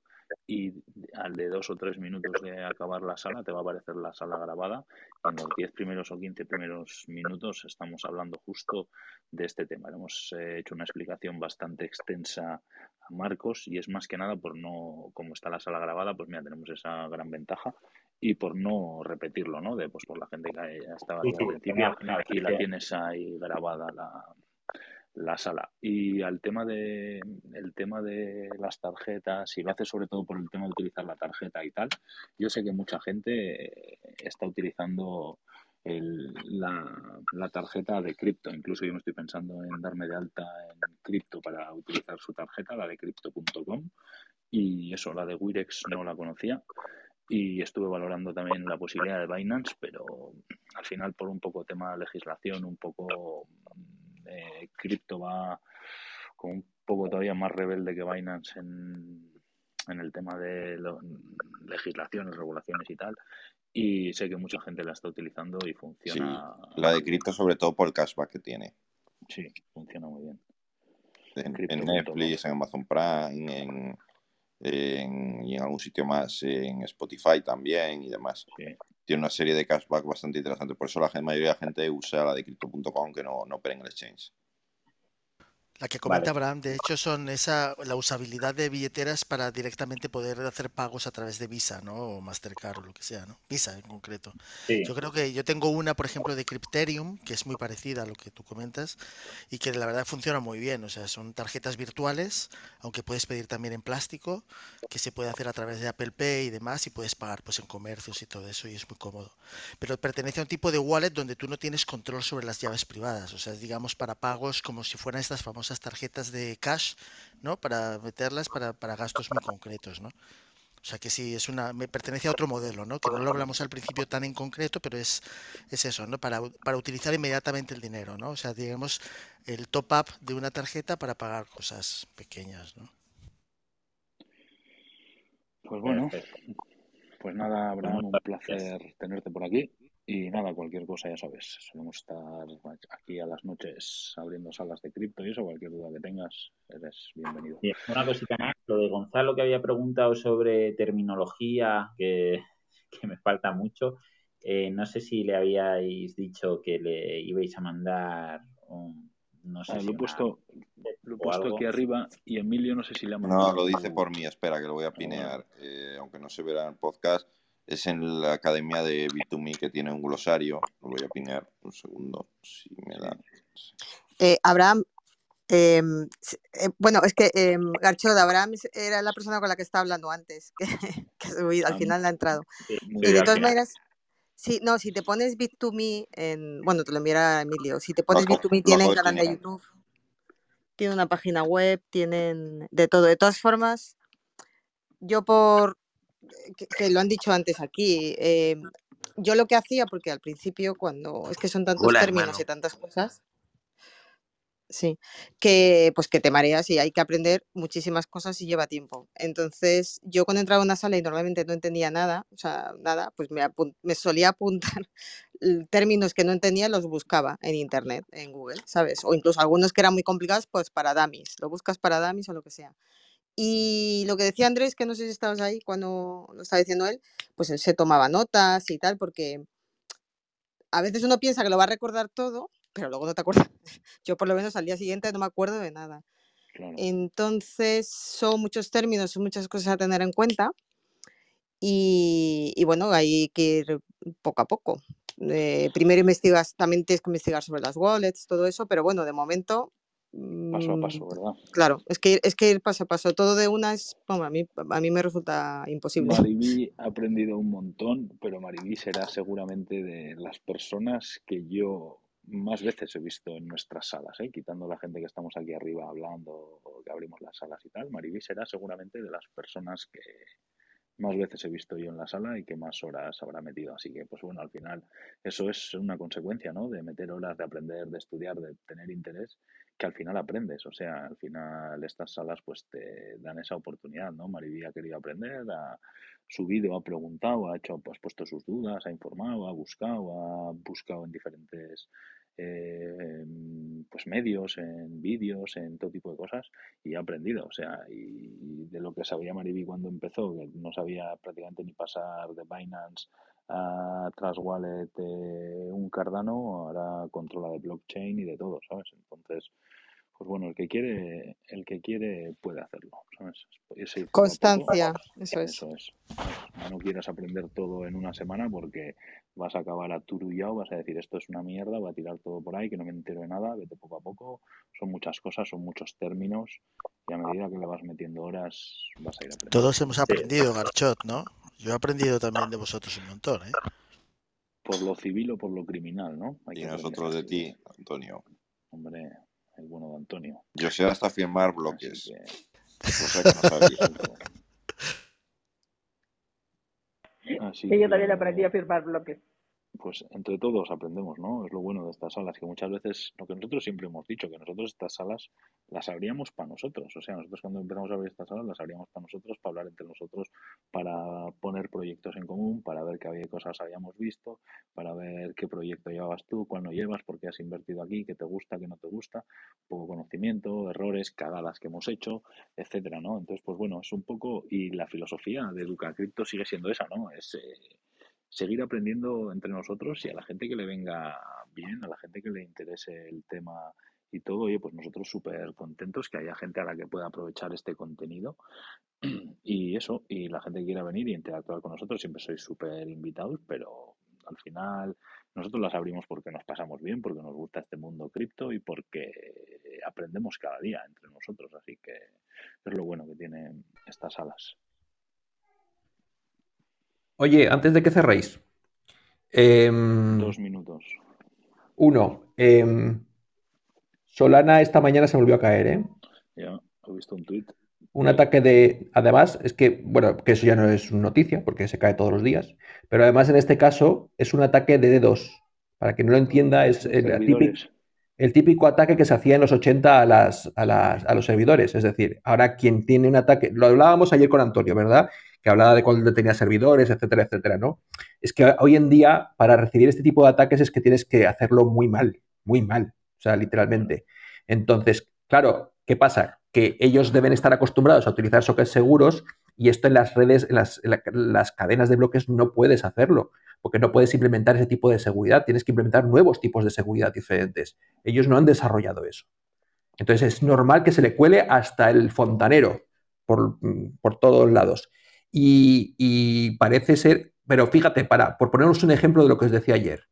Speaker 1: y al de dos o tres minutos de acabar la sala te va a aparecer la sala grabada. En los diez primeros o quince primeros minutos estamos hablando justo de este tema. hemos eh, hecho una explicación bastante extensa a Marcos y es más que nada por no, como está la sala grabada, pues mira, tenemos esa gran ventaja y por no repetirlo, ¿no? De pues por la gente que ya estaba al principio y la tienes ahí grabada la, la sala. Y al tema de el tema de las tarjetas, y lo hace sobre todo por el tema de utilizar la tarjeta y tal, yo sé que mucha gente está utilizando la, la, tarjeta de cripto. Incluso yo me estoy pensando en darme de alta en cripto para utilizar su tarjeta, la de crypto.com. Y eso, la de Wirex no la conocía. Y estuve valorando también la posibilidad de Binance, pero al final por un poco tema de legislación, un poco eh, cripto va con un poco todavía más rebelde que Binance en, en el tema de legislaciones, regulaciones y tal. Y sé que mucha gente la está utilizando y funciona.
Speaker 2: la de cripto, sobre todo por el cashback que tiene.
Speaker 1: Sí, funciona muy bien.
Speaker 2: En, Netflix, en Amazon Prime, en, en, y en algún sitio más, en Spotify también y demás. Tiene una serie de cashback bastante interesante. Por eso la mayoría de la gente usa la de crypto.com que no, no opera en el exchange.
Speaker 3: La que comenta Abraham, de hecho, son esa la usabilidad de billeteras para directamente poder hacer pagos a través de Visa, ¿no? O Mastercard o lo que sea, ¿no? Visa en concreto. Yo creo que yo tengo una, por ejemplo, de Crypterium, que es muy parecida a lo que tú comentas y que la verdad funciona muy bien. O sea, son tarjetas virtuales, aunque puedes pedir también en plástico, que se puede hacer a través de Apple Pay y demás y puedes pagar pues en comercios y todo eso y es muy cómodo. Pero pertenece a un tipo de wallet donde tú no tienes control sobre las llaves privadas. O sea, digamos para pagos como si fueran estas famosas tarjetas de cash, ¿no? Para meterlas para, para gastos muy concretos, ¿no? O sea que sí, es una, me pertenece a otro modelo, ¿no? Que no lo hablamos al principio tan en concreto, pero es, es eso, ¿no? Para, para utilizar inmediatamente el dinero, ¿no? O sea, digamos, el top up de una tarjeta para pagar cosas pequeñas, ¿no?
Speaker 1: Pues bueno, pues nada, Abraham, un placer tenerte por aquí. Y nada, cualquier cosa ya sabes, solemos estar aquí a las noches abriendo salas de cripto y eso, cualquier duda que tengas, eres bienvenido.
Speaker 17: una cosita más, lo de Gonzalo que había preguntado sobre terminología, que, me falta mucho, eh, no sé si le habíais dicho que le ibais a mandar un, no sé
Speaker 1: ah, lo he puesto, lo he puesto aquí arriba y Emilio no sé si le ha mandado.
Speaker 2: No, lo dice por mí, espera que lo voy a pinear, eh, aunque no se verá en el podcast es en la academia de Bit2Me que tiene un glosario. Lo voy a pinear un segundo, si me da.
Speaker 10: Eh, Abraham, em, eh, bueno, es que eh, Garcho de Abraham era la persona con la que estaba hablando antes, que, al ah, final ha entrado. y de todas maneras, sí, no, si te pones Bit2Me, en, bueno, te lo enviará Emilio, si te pones Bit2Me, tienen canal de YouTube, tiene una página web, tienen de todo. De todas formas, yo por que, lo han dicho antes aquí. Em, yo lo que hacía, porque al principio, cuando es que son tantos términos y tantas cosas, sí, que pues que te mareas y hay que aprender muchísimas cosas y lleva tiempo. Entonces, yo cuando entraba a una sala y normalmente no entendía nada, o sea, nada, pues me, me solía apuntar términos que no entendía, los buscaba en internet, en Google, ¿sabes? O incluso algunos que eran muy complicados, pues para dummies, lo buscas para dummies o lo que sea. Y lo que decía Andrés, que no sé si estabas ahí cuando lo estaba diciendo él, pues él se tomaba notas y tal, porque a veces uno piensa que lo va a recordar todo, pero luego no te acuerdas. Yo por lo menos al día siguiente no me acuerdo de nada. Entonces son muchos términos, son muchas cosas a tener en cuenta. Y, y bueno, hay que ir poco a poco. Eh, primero investigas, también tienes que investigar sobre las wallets, todo eso, pero bueno, de momento
Speaker 1: paso a paso, mm, ¿verdad?
Speaker 10: Claro, es que, es que ir paso a paso, todo de una es, a, mí, a mí me resulta imposible.
Speaker 1: Maribí ha aprendido un montón, pero Maribí será seguramente de las personas que yo más veces he visto en nuestras salas, ¿eh? quitando la gente que estamos aquí arriba hablando o que abrimos las salas y tal. Maribí será seguramente de las personas que, más veces he visto yo en la sala y que más horas habrá metido. Así que, pues bueno, al final eso es una consecuencia, ¿no? De meter horas, de aprender, de estudiar, de tener interés, que al final aprendes. O sea, al final estas salas pues te dan esa oportunidad, ¿no? Maribí ha querido aprender, ha subido, ha preguntado, ha hecho, pues puesto sus dudas, ha informado, ha buscado, ha buscado en diferentes eh, pues medios, en vídeos, en todo tipo de cosas y he aprendido. O sea, y de lo que sabía Mariby cuando empezó, que no sabía prácticamente ni pasar de Binance a Trust Wallet un Cardano, ahora controla de blockchain y de todo, ¿sabes? Entonces, pues bueno, el que quiere, el que quiere puede hacerlo, ¿sabes?
Speaker 10: Constancia, eso es.
Speaker 1: Eso es. No quieras aprender todo en una semana porque vas a acabar aturullado, vas a decir esto es una mierda, voy a tirar todo por ahí, que no me entero de nada, vete poco a poco. Son muchas cosas, son muchos términos y a medida que le vas metiendo horas vas a ir aprendiendo.
Speaker 3: Todos hemos aprendido, Garchot, ¿no? Yo he aprendido también de vosotros un montón, ¿eh?
Speaker 1: Por lo civil o por lo criminal, ¿no?
Speaker 2: Hay y nosotros de ti, Antonio.
Speaker 1: Hombre, el bueno de Antonio.
Speaker 2: Yo sé hasta firmar bloques.
Speaker 5: Así que... yo también aprendí a firmar bloques
Speaker 1: pues entre todos aprendemos, ¿no? Es lo bueno de estas salas, que muchas veces, lo que nosotros siempre hemos dicho, que nosotros estas salas las abríamos para nosotros. O sea, nosotros cuando empezamos a abrir estas salas las abríamos para nosotros, para hablar entre nosotros, para poner proyectos en común, para ver qué cosas habíamos visto, para ver qué proyecto llevabas tú, cuál no llevas, por qué has invertido aquí, qué te gusta, qué no te gusta, poco conocimiento, errores, cagadas que hemos hecho, etcétera, ¿no? Entonces, pues bueno, es un poco, y la filosofía de Educa Cripto sigue siendo esa, ¿no? Es eh, seguir aprendiendo entre nosotros y a la gente que le venga bien, a la gente que le interese el tema y todo, oye, pues nosotros súper contentos que haya gente a la que pueda aprovechar este contenido y eso, y la gente que quiera venir y interactuar con nosotros, siempre sois súper invitados, pero al final nosotros las abrimos porque nos pasamos bien, porque nos gusta este mundo cripto y porque aprendemos cada día entre nosotros, así que es lo bueno que tienen estas salas.
Speaker 11: Oye, antes de que cerréis. Em,
Speaker 1: Dos minutos.
Speaker 11: Uno. Em, Solana esta mañana se volvió a caer, ¿eh?
Speaker 1: Ya, he visto un tuit.
Speaker 11: Un ataque de. Además, es que, bueno, que eso ya no es noticia, porque se cae todos los días. Pero además, en este caso, es un ataque de D2. Para quien no lo entienda, es el típico, el típico ataque que se hacía en los 80 a, las, a, las, a los servidores. Es decir, ahora quien tiene un ataque. Lo hablábamos ayer con Antonio, ¿verdad? Que hablaba de cuando tenía servidores, etcétera, etcétera, ¿no? Es que hoy en día, para recibir este tipo de ataques, es que tienes que hacerlo muy mal, muy mal, o sea, literalmente. Entonces, claro, ¿qué pasa? Que ellos deben estar acostumbrados a utilizar sockets seguros y esto en las redes, en las, las cadenas de bloques no puedes hacerlo, porque no puedes implementar ese tipo de seguridad, tienes que implementar nuevos tipos de seguridad diferentes. Ellos no han desarrollado eso. Entonces es normal que se le cuele hasta el fontanero por, por todos lados. Y, parece ser, pero fíjate, para, por ponernos un ejemplo de lo que os decía ayer,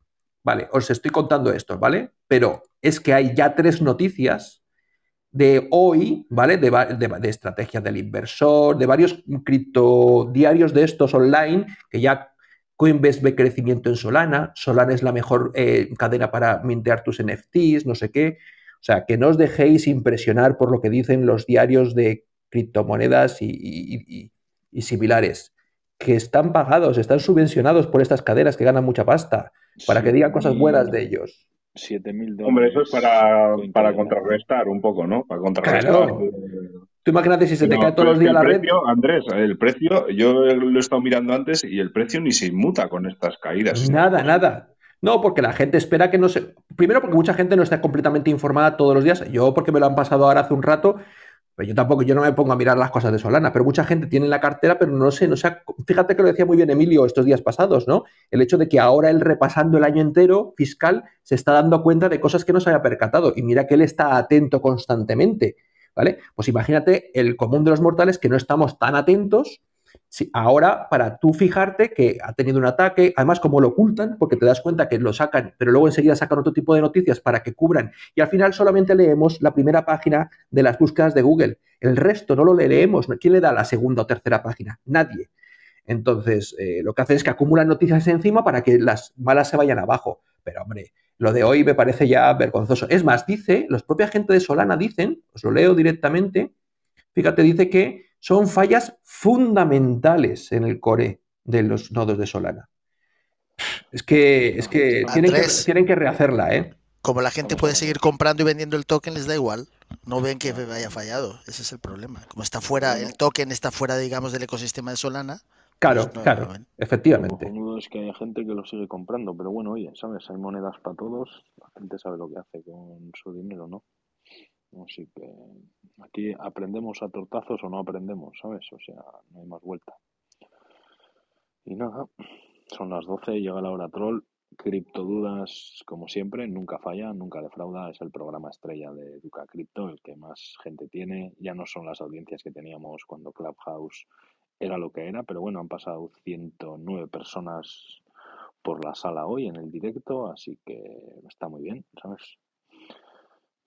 Speaker 11: vale, os estoy contando esto, ¿vale? Pero es que hay ya tres noticias de hoy, ¿vale? De, de, estrategia del inversor, de varios criptodiarios de estos online, que ya Coinbase ve crecimiento en Solana, Solana es la mejor eh, cadena para mintear tus NFTs, no sé qué. O sea, que no os dejéis impresionar por lo que dicen los diarios de criptomonedas y similares, que están pagados, están subvencionados por estas cadenas que ganan mucha pasta, para que digan cosas buenas de ellos.
Speaker 1: 7.000 dólares.
Speaker 14: Hombre, eso es para, para contrarrestar un poco, ¿no? Para contrarrestar.
Speaker 11: Tú imagínate si se te cae todos los días la red.
Speaker 14: Andrés, el precio, yo lo he estado mirando antes y el precio ni se inmuta con estas caídas.
Speaker 11: Nada, nada. No, porque la gente espera que no se. Primero, porque mucha gente no está completamente informada todos los días. Yo, porque me lo han pasado ahora hace un rato, pues yo tampoco, yo no me pongo a mirar las cosas de Solana, pero mucha gente tiene la cartera, pero no sé, no sé, fíjate que lo decía muy bien Emilio estos días pasados, ¿no? El hecho de que ahora él repasando el año entero fiscal se está dando cuenta de cosas que no se había percatado y mira que él está atento constantemente, ¿vale? Pues imagínate el común de los mortales que no estamos tan atentos ahora, para tú fijarte que ha tenido un ataque, además como lo ocultan, porque te das cuenta que lo sacan, pero luego enseguida sacan otro tipo de noticias para que cubran, y al final solamente leemos la primera página de las búsquedas de Google. El resto no lo leemos. ¿Quién le da la segunda o tercera página? Nadie. Entonces, eh, lo que hacen es que acumulan noticias encima para que las malas se vayan abajo. Pero, hombre, lo de hoy me parece ya vergonzoso. Es más, dice, los propios agentes de Solana dicen, os lo leo directamente, fíjate, dice que son fallas fundamentales en el core de los nodos de Solana. Es que, es que, tienen, que tienen que rehacerla, ¿eh?
Speaker 3: Como la gente puede seguir comprando y vendiendo el token, les da igual. No ven que haya fallado. Ese es el problema. Como está fuera, el token está fuera, digamos, del ecosistema de Solana,
Speaker 11: Claro, claro,
Speaker 1: Lo
Speaker 11: efectivamente.
Speaker 1: cojonudo es que hay gente que lo sigue comprando, pero bueno, oye, ¿sabes? Hay monedas para todos, la gente sabe lo que hace con su dinero, ¿no? Así que aquí aprendemos a tortazos o no aprendemos, ¿sabes? O sea, no hay más vuelta. Y nada, son las 12, llega la hora troll. Criptodudas, como siempre, nunca falla, nunca defrauda. Es el programa estrella de Educa Cripto, el que más gente tiene. Ya no son las audiencias que teníamos cuando Clubhouse era lo que era, pero bueno, han pasado 109 personas por la sala hoy en el directo, así que está muy bien, ¿sabes?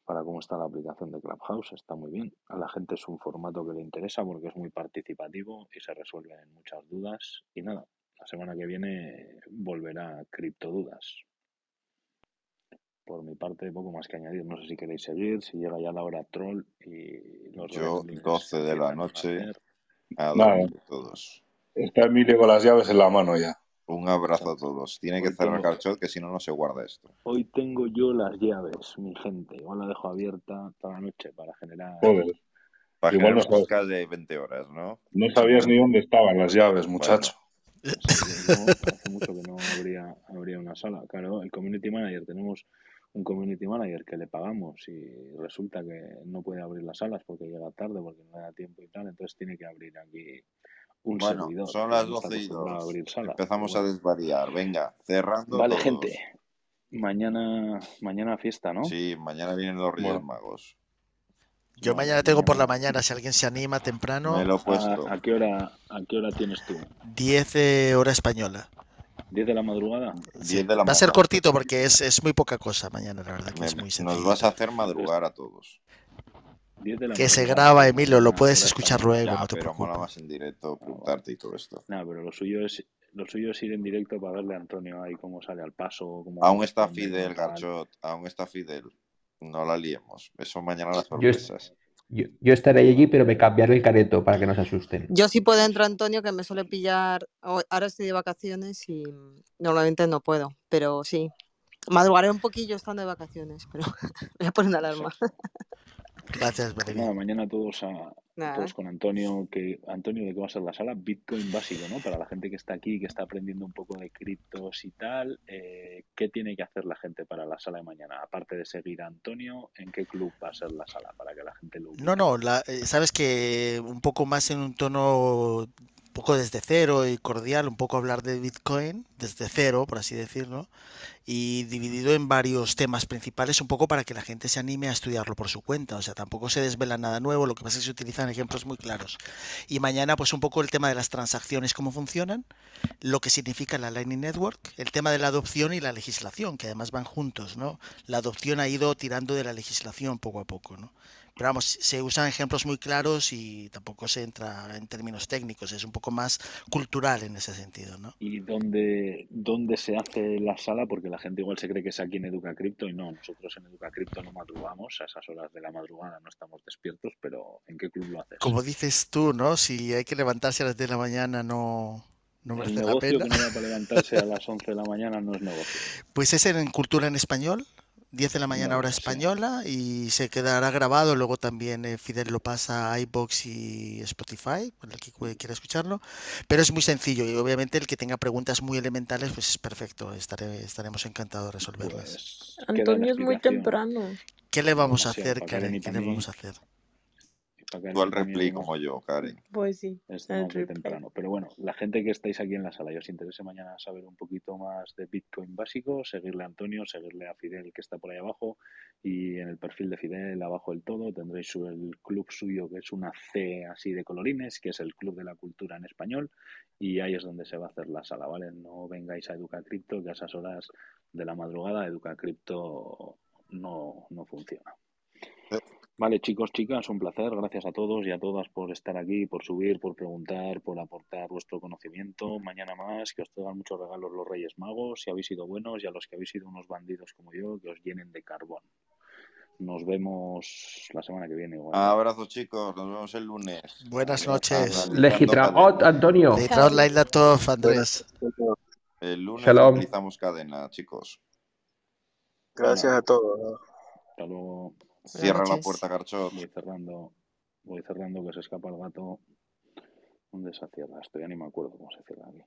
Speaker 1: Para cómo está la aplicación de Clubhouse, está muy bien. A la gente es un formato que le interesa porque es muy participativo y se resuelven muchas dudas. Y nada, la semana que viene volverá Criptodudas. Por mi parte, poco más que añadir. No sé si queréis seguir, si llega ya la hora troll y los
Speaker 2: Yo,
Speaker 1: gremlins
Speaker 2: 12 de la
Speaker 1: a
Speaker 2: noche, a todos.
Speaker 14: está Emilio con las llaves en la mano ya.
Speaker 2: Un abrazo a todos. Tiene que cerrar
Speaker 1: tengo,
Speaker 2: Carchot, que si no, no se guarda esto.
Speaker 1: hoy tengo yo las llaves, mi gente. Igual la dejo abierta toda la noche para generar.
Speaker 14: Joder,
Speaker 2: Para
Speaker 14: igual
Speaker 2: generar
Speaker 14: no sabes,
Speaker 2: de 20 horas, ¿no?
Speaker 14: no sabías ni dónde estaban las llaves, muchacho.
Speaker 1: No, hace mucho que no habría, habría una sala. Claro, el community manager, tenemos un community manager que le pagamos y resulta que no puede abrir las salas porque llega tarde, porque no le da tiempo y tal, entonces tiene que abrir aquí un
Speaker 2: bueno,
Speaker 1: servidor
Speaker 2: son las
Speaker 1: no está
Speaker 2: 12 y
Speaker 1: acostumbrado a
Speaker 2: 2.
Speaker 1: abrir salas, pero
Speaker 2: Empezamos a desvariar. Venga, cerrando
Speaker 1: Vale,
Speaker 2: todos.
Speaker 1: gente, mañana, mañana fiesta, ¿no?
Speaker 2: Sí, mañana vienen los Reyes
Speaker 1: Bueno,
Speaker 2: Magos.
Speaker 3: Yo mañana tengo por la
Speaker 1: mañana.
Speaker 3: si alguien se anima
Speaker 2: Me
Speaker 3: temprano,
Speaker 2: lo he
Speaker 1: ¿A,
Speaker 2: puesto.
Speaker 1: a qué hora, a qué hora tienes tú?
Speaker 3: 10 de hora española.
Speaker 1: ¿10 de la madrugada?
Speaker 2: 10
Speaker 3: Sí,
Speaker 2: de la
Speaker 3: va a ser cortito porque es, es muy poca cosa mañana, la verdad que
Speaker 2: Me-
Speaker 3: es muy
Speaker 2: nos vas a hacer madrugar a todos.
Speaker 1: 10 de la
Speaker 3: Que se graba, Emilio, lo
Speaker 1: mañana,
Speaker 3: puedes escuchar luego,
Speaker 2: Ya,
Speaker 3: no te
Speaker 2: pero
Speaker 3: preocupes.
Speaker 2: más en directo
Speaker 1: Ah,
Speaker 2: preguntarte y todo esto.
Speaker 1: Nada, pero lo suyo es lo suyo es ir en directo para verle a Antonio ahí cómo sale al paso, cómo
Speaker 2: Aún está Fidel. Garchot. Aún está Fidel. No la liemos. Eso mañana las sorpresas.
Speaker 11: yo, yo estaré allí, pero me cambiaré el careto para que no se asusten.
Speaker 10: Yo sí puedo entrar, Antonio, que me suele pillar. ho- Ahora estoy de vacaciones y normalmente no puedo, pero sí. Madrugaré un poquillo estando de vacaciones, pero voy a poner una alarma.
Speaker 3: Gracias,
Speaker 1: Pues
Speaker 3: Belén.
Speaker 1: nada, mañana todos a
Speaker 10: Nada.
Speaker 1: todos con Antonio, que Antonio de qué va a ser la sala, Bitcoin básico, ¿no? Para la gente que está aquí, que está aprendiendo un poco de criptos y tal, eh, ¿qué tiene que hacer la gente para la sala de mañana? Aparte de seguir a Antonio, ¿en qué club va a ser la sala? Para que la gente lo
Speaker 3: No,
Speaker 1: ubique.
Speaker 3: no, la, eh, sabes que un poco más en un tono poco desde cero y cordial, un poco hablar de Bitcoin desde cero, por así decirlo, y dividido en varios temas principales, un poco para que la gente se anime a estudiarlo por su cuenta. O sea, tampoco se desvela nada nuevo, lo que pasa es que se utilizan ejemplos muy claros. Y mañana, pues un poco el tema de las transacciones, cómo funcionan, lo que significa la Lightning Network, el tema de la adopción y la legislación, que además van juntos, ¿no? La adopción ha ido tirando de la legislación poco a poco. Pero vamos, se usan ejemplos muy claros y tampoco se entra en términos técnicos, es un poco más cultural en ese sentido, ¿no?
Speaker 1: ¿Y dónde, dónde se hace la sala? Porque la gente igual se cree que es aquí en Educa Cripto y no, nosotros en Educa Cripto no madrugamos, a esas horas de la madrugada no estamos despiertos, pero ¿en qué club lo haces?
Speaker 3: Como dices tú, ¿no? Si hay que levantarse a las 10 de la mañana no, no
Speaker 1: El
Speaker 3: merece la
Speaker 1: negocio
Speaker 3: pena.
Speaker 1: que no da para levantarse a las 11 de la mañana no es negocio.
Speaker 3: Pues es en Cultura en Español, 10 de la mañana hora española y se quedará grabado. Luego también eh, Fidel lo pasa a iBox y Spotify, para el que quiera escucharlo. Pero es muy sencillo y obviamente el que tenga preguntas muy elementales, pues es perfecto. Estaré, estaremos encantados de resolverlas.
Speaker 1: Pues
Speaker 18: Antonio es muy temprano.
Speaker 3: ¿Qué le vamos a hacer,
Speaker 1: Karen
Speaker 3: ¿Qué le vamos a hacer?
Speaker 2: Tú al replay como yo, Karen.
Speaker 18: Pues sí, replay.
Speaker 1: temprano. Pero bueno, la gente que estáis aquí en la sala y os interese mañana saber un poquito más de Bitcoin básico, seguirle a Antonio, seguirle a Fidel que está por ahí abajo y en el perfil de Fidel abajo del todo tendréis el club suyo que es una C así de colorines, que es el Club de la Cultura en español y ahí es donde se va a hacer la sala, ¿vale? No vengáis a Educa Cripto que a esas horas de la madrugada Educa Cripto no, no funciona. Vale, chicos, chicas, un placer. Gracias a todos y a todas por estar aquí, por subir, por preguntar, por aportar vuestro conocimiento. Mañana más, que os traigan muchos regalos los Reyes Magos, si habéis sido buenos, y a los que habéis sido unos bandidos como yo, que os llenen de carbón. Nos vemos la semana que viene. igual.
Speaker 2: Abrazo, chicos. Nos vemos el lunes.
Speaker 3: Buenas
Speaker 2: Adiós,
Speaker 3: noches.
Speaker 11: Legitraot. Antonio.
Speaker 3: Letraos Laila Tov, Andrés.
Speaker 2: El lunes
Speaker 11: Shalom.
Speaker 2: analizamos cadena, chicos.
Speaker 6: Gracias a todos.
Speaker 1: Hasta luego.
Speaker 2: Cierra la puerta, Garchot.
Speaker 1: Voy cerrando, voy cerrando que se escapa el gato. ¿Dónde se cierra esto? Ya ni me acuerdo cómo se cierra aquí.